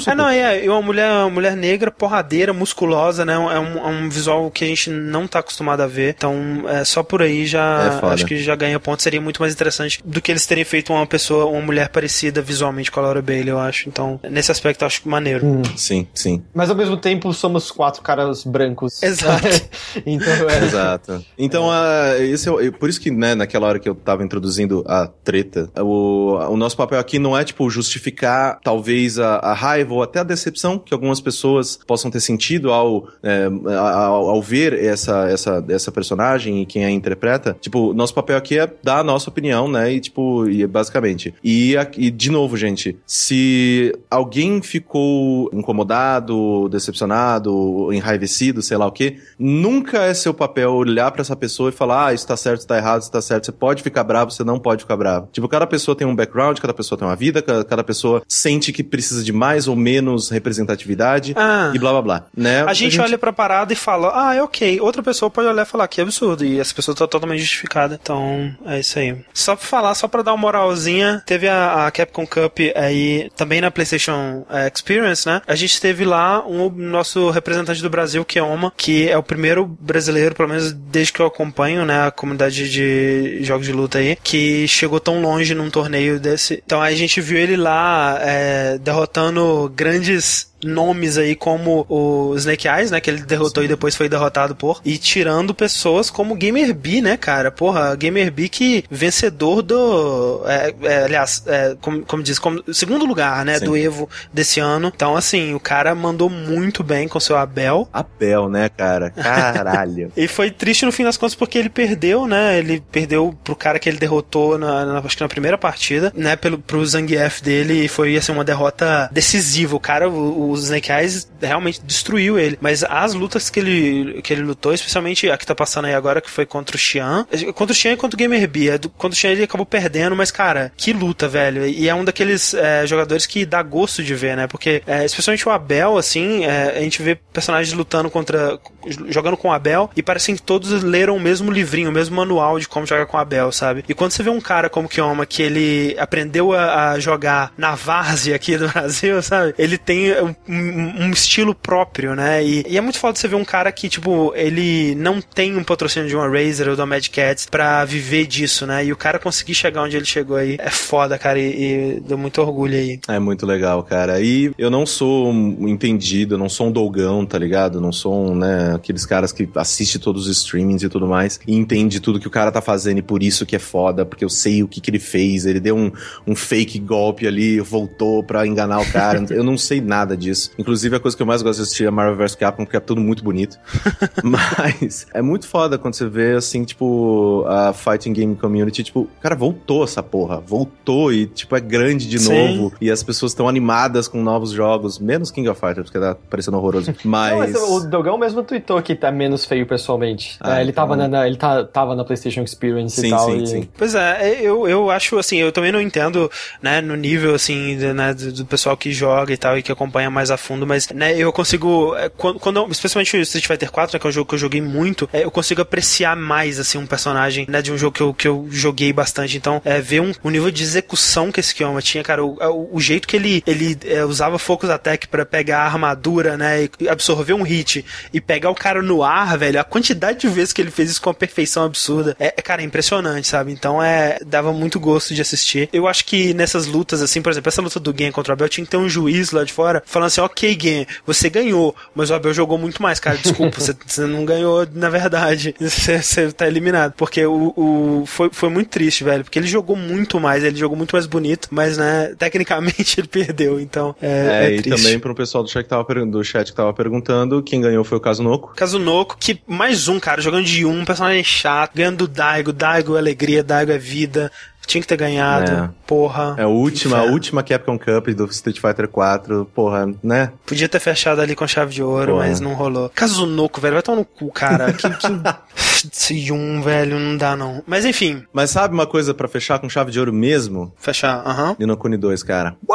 É, não, é, e uma mulher, uma mulher negra, porradeira, musculosa, né? É um, é um visual que a gente não tá acostumado a ver. Então, é, só por aí já É acho que já ganha ponto. Seria muito mais interessante do que eles terem feito uma pessoa, uma mulher parecida visualmente com a Laura Bailey, eu acho. Então, nesse aspecto, eu acho maneiro. Hum. Sim, sim. Mas ao mesmo tempo somos quatro caras brancos. Exato. [laughs] então é. Exato. Então, ah, esse é, por isso que, né, naquela hora que eu tava introduzindo a treta, o, o nosso papel aqui não é, tipo, justificar talvez a, a raiva ou até a decepção que algumas pessoas possam ter sentido ao, é, ao, ao ver essa, essa, essa personagem e quem a interpreta. Tipo, nosso papel aqui é dar a nossa opinião, né, e, tipo, e, basicamente. E, e, de novo, gente, se alguém ficou incomodado, decepcionado, enraivecido, sei lá o quê, nunca é seu papel olhar pra essa pessoa e falar, ah, isso tá certo, isso tá errado, isso tá certo. Você pode ficar bravo, você não pode ficar bravo. Tipo, cada pessoa tem um background, cada pessoa tem uma vida, cada, cada pessoa sente que precisa de mais ou menos representatividade Ah. e blá blá blá, né? A gente, olha pra parada e fala, ah, é ok. Outra pessoa pode olhar e falar, que absurdo. E essa pessoa tá totalmente justificada. Então, é isso aí. Só pra falar, só pra dar uma moralzinha, teve a, a Capcom Cup aí, também na PlayStation eh, Experience, né? A gente teve lá um nosso representante do Brasil, Keoma, que é o primeiro brasileiro, pelo menos desde que eu acompanho, né, a comunidade de jogos de luta aí, que chegou tão longe num torneio desse. Então aí a gente viu ele lá eh, derrotando grandes nomes aí como o Snake Eyes, né, que ele derrotou e depois foi derrotado por, e tirando pessoas como Gamer B, né, cara, porra, Gamer B que vencedor do, é, é, aliás, é, como, como diz, como segundo lugar, né, Sim. do Evo desse ano, então assim, o cara mandou muito bem com seu Abel, Abel, né, cara? [laughs] Caralho. e foi triste no fim das contas porque ele perdeu, né? Ele perdeu pro cara que ele derrotou na, na- acho que na primeira partida, né? Pelo, pro Zangief dele e foi assim uma derrota decisiva. O cara, o, o Snake Eyes realmente destruiu ele. Mas as lutas que ele, que ele lutou, especialmente a que tá passando aí agora, que foi contra o Xian. Contra o Xian e contra o Gamer B. Do- Contra o Xian ele acabou perdendo, mas cara, que luta, velho. E é um daqueles é, jogadores que dá gosto de ver, né? Porque, é, especialmente o Abel, assim, é, a gente vê personagens lutando contra. jogando com o Abel e parecem que todos leram o mesmo livrinho, o mesmo manual de como jogar com o Abel, sabe? E quando você vê um cara como Kioma que ele aprendeu a, a jogar na várzea aqui do [laughs] Brasil, sabe? Ele tem um, um- um estilo próprio, né? E, e é muito foda você ver um cara que, tipo, ele não tem um patrocínio de uma Razer ou da Mad Cats pra viver disso, né? E o cara conseguir chegar onde ele chegou aí é foda, cara, e, e deu muito orgulho aí. É muito legal, cara. E eu não sou um entendido, eu não sou um dolgão, tá ligado? Eu não sou um, né, aqueles caras que assiste todos os streamings e tudo mais e entende tudo que o cara tá fazendo e por isso que é foda, porque eu sei o que que ele fez. Ele deu um, um fake golpe ali, voltou pra enganar o cara. [laughs] eu não sei nada disso. Inclusive, a coisa que eu mais gosto de assistir é Marvel vs Capcom, porque é tudo muito bonito. [laughs] Mas é muito foda quando você vê, assim, tipo, a Fighting Game Community, tipo, cara, voltou essa porra. Voltou e, tipo, é grande de Sim. novo. E as pessoas estão animadas com novos jogos, menos King of Fighters, porque tá parecendo horroroso. [laughs] Mas. Não, mas o Dogão mesmo tweetou que tá menos feio pessoalmente. Ah, É, ele então- tava, na, na- ele tá, tava na PlayStation Experience Sim, e tal. sim, e... sim. Pois é, eu, eu acho assim, eu também não entendo, né, no nível assim, de- né, do, do pessoal que joga e tal e que acompanha mais a fundo, mas, né, eu consigo, é, quando, quando especialmente o Street Fighter 4, né, que é um jogo que eu joguei muito, é, eu consigo apreciar mais, assim, um personagem, né, de um jogo que eu, que eu joguei bastante. Então, é, ver um, o nível de execução que esse Kioma tinha, cara, o, o, o jeito que ele, ele é, usava Focus Attack pra pegar a armadura, né, e absorver um hit e pegar o cara no ar, velho, a quantidade de vezes que ele fez isso com uma perfeição absurda, é, é, cara, é impressionante, sabe? Então, é, dava muito gosto de assistir. Eu acho que nessas lutas, assim, por exemplo, essa luta do Gen contra o Abel, tinha que ter um juiz lá de fora falando assim, ok, Gen, você ganhou, mas o Abel jogou muito mais, cara, desculpa, você, [laughs] você não ganhou, na verdade, [laughs] você, você tá eliminado, porque o, o foi, foi muito triste, velho, porque ele jogou muito mais, ele jogou muito mais bonito, mas, né, tecnicamente [laughs] ele perdeu, então, é, É, é e triste. também pro pessoal do chat, que tava, per- do chat que tava perguntando, quem ganhou foi o Kazunoco. Kazunoko, que mais um, cara, jogando de um, um personagem chato, ganhando do Daigo, Daigo é alegria, Daigo é vida, Tinha que ter ganhado. É. Porra. É a última, a última Capcom Cup do Street Fighter 4, porra, né? Podia ter fechado ali com chave de ouro, Porra. mas não rolou. Kazunoko, velho, vai tomar no cu, cara. Que, que... [laughs] Esse um, velho, não dá não. Mas enfim, Mas sabe uma coisa pra fechar com chave de ouro mesmo? fechar, aham. Nino Kuni 2, cara. [laughs]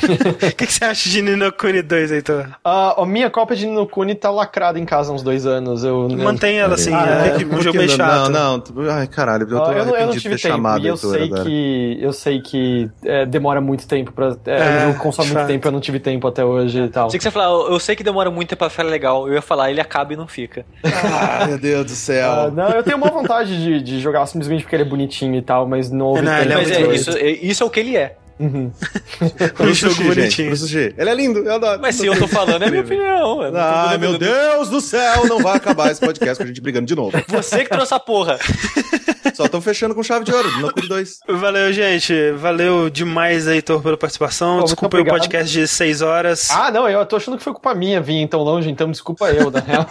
O que, que você acha de Nino Kuni 2, Heitor? Ah, a minha cópia de Ninokuni tá lacrada em casa há uns dois anos. Eu, eu- Mantém ela assim, Ah, é, é, Que- um jogo que não- chato. Não, não. Ai, caralho, eu tô Ah, eu, não, eu não arrependido de tive ter chamado tempo, e eu Heitor sei agora. que eu sei que é, demora muito tempo pra. É, É, o jogo consome muito fato. tempo, eu não tive tempo até hoje e tal. Tinha que você falar, eu eu sei que demora muito tempo pra ficar legal. Eu ia falar, ele acaba e não fica. Ah, meu Deus do céu. Ah, não, eu tenho uma vontade de, de jogar simplesmente porque ele é bonitinho e tal, mas não houve Não, ele é. Mas é, isso, é- isso é o que ele é. Uhum. [laughs] Um jogo sushi, gente, bonitinho. sushi. Ele é lindo, eu adoro. Mas se eu tô falando, é minha opinião. Ai, dando- meu Deus do céu, não vai acabar esse podcast com a gente brigando de novo. [laughs] Você que trouxe a porra. [laughs] Só tô fechando com chave de ouro, Nino Kuni 2. Valeu, gente. Valeu demais, Heitor, pela participação. Pô, Desculpa o podcast de 6 horas. Ah, não, eu tô achando que foi culpa minha vir tão longe, então desculpa eu, na real.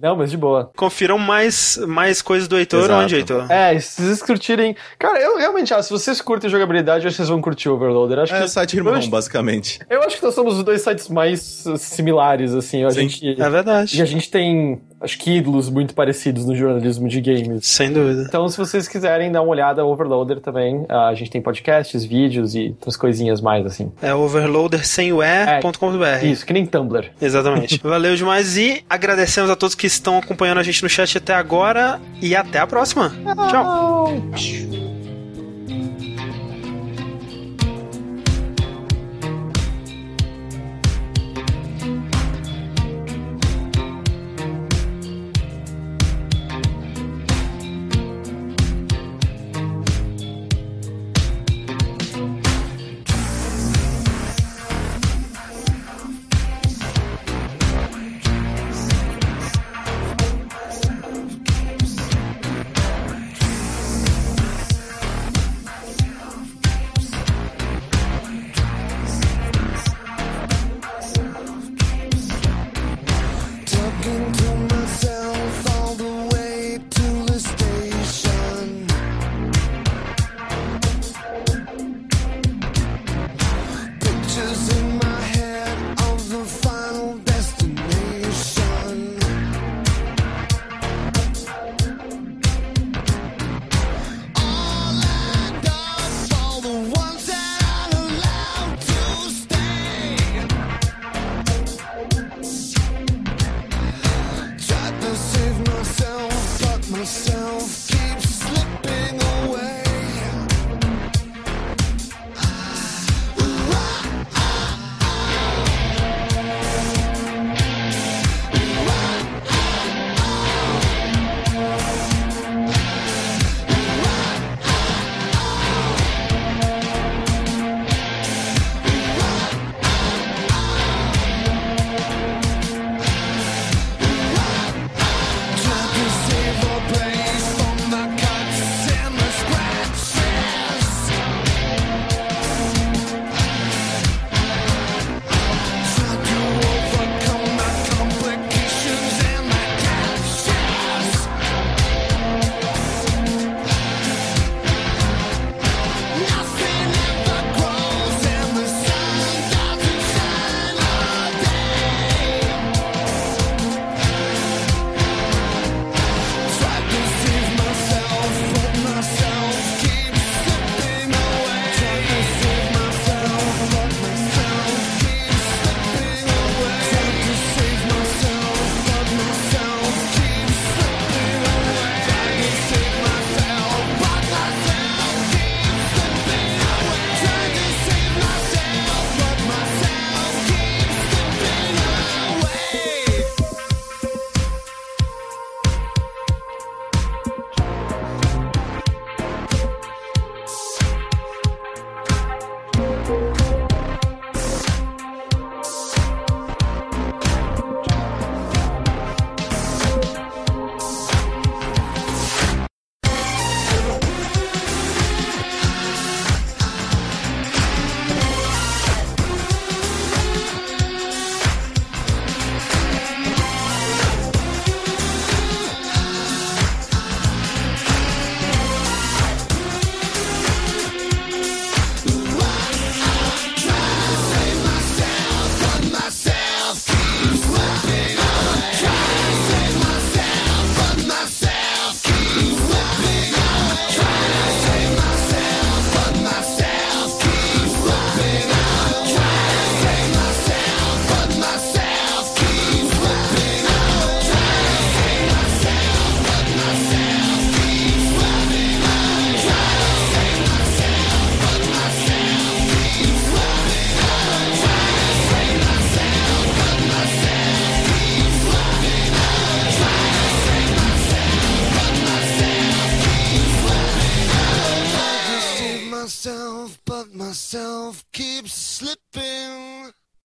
não, mas de boa. Confiram mais, mais coisas do Heitor. Exato. Onde, Heitor? É, se vocês curtirem. Cara, eu realmente acho, se vocês curtem jogabilidade, vocês vão curtir o Overloader. Acho É que, site irmão, acho, basicamente. eu acho que nós somos os dois sites mais uh, similares, assim. A Sim. gente. É verdade. E a gente tem, acho que, ídolos muito parecidos no jornalismo de games. Sem dúvida. Então, se vocês quiserem dar uma olhada, Overloader também. ah, A gente tem podcasts, vídeos e outras coisinhas mais, assim. É overloader sem o e.com.br. Isso, que nem Tumblr. Exatamente. [laughs] Valeu demais e agradecemos a todos que estão acompanhando a gente no chat até agora e até a próxima. Tchau.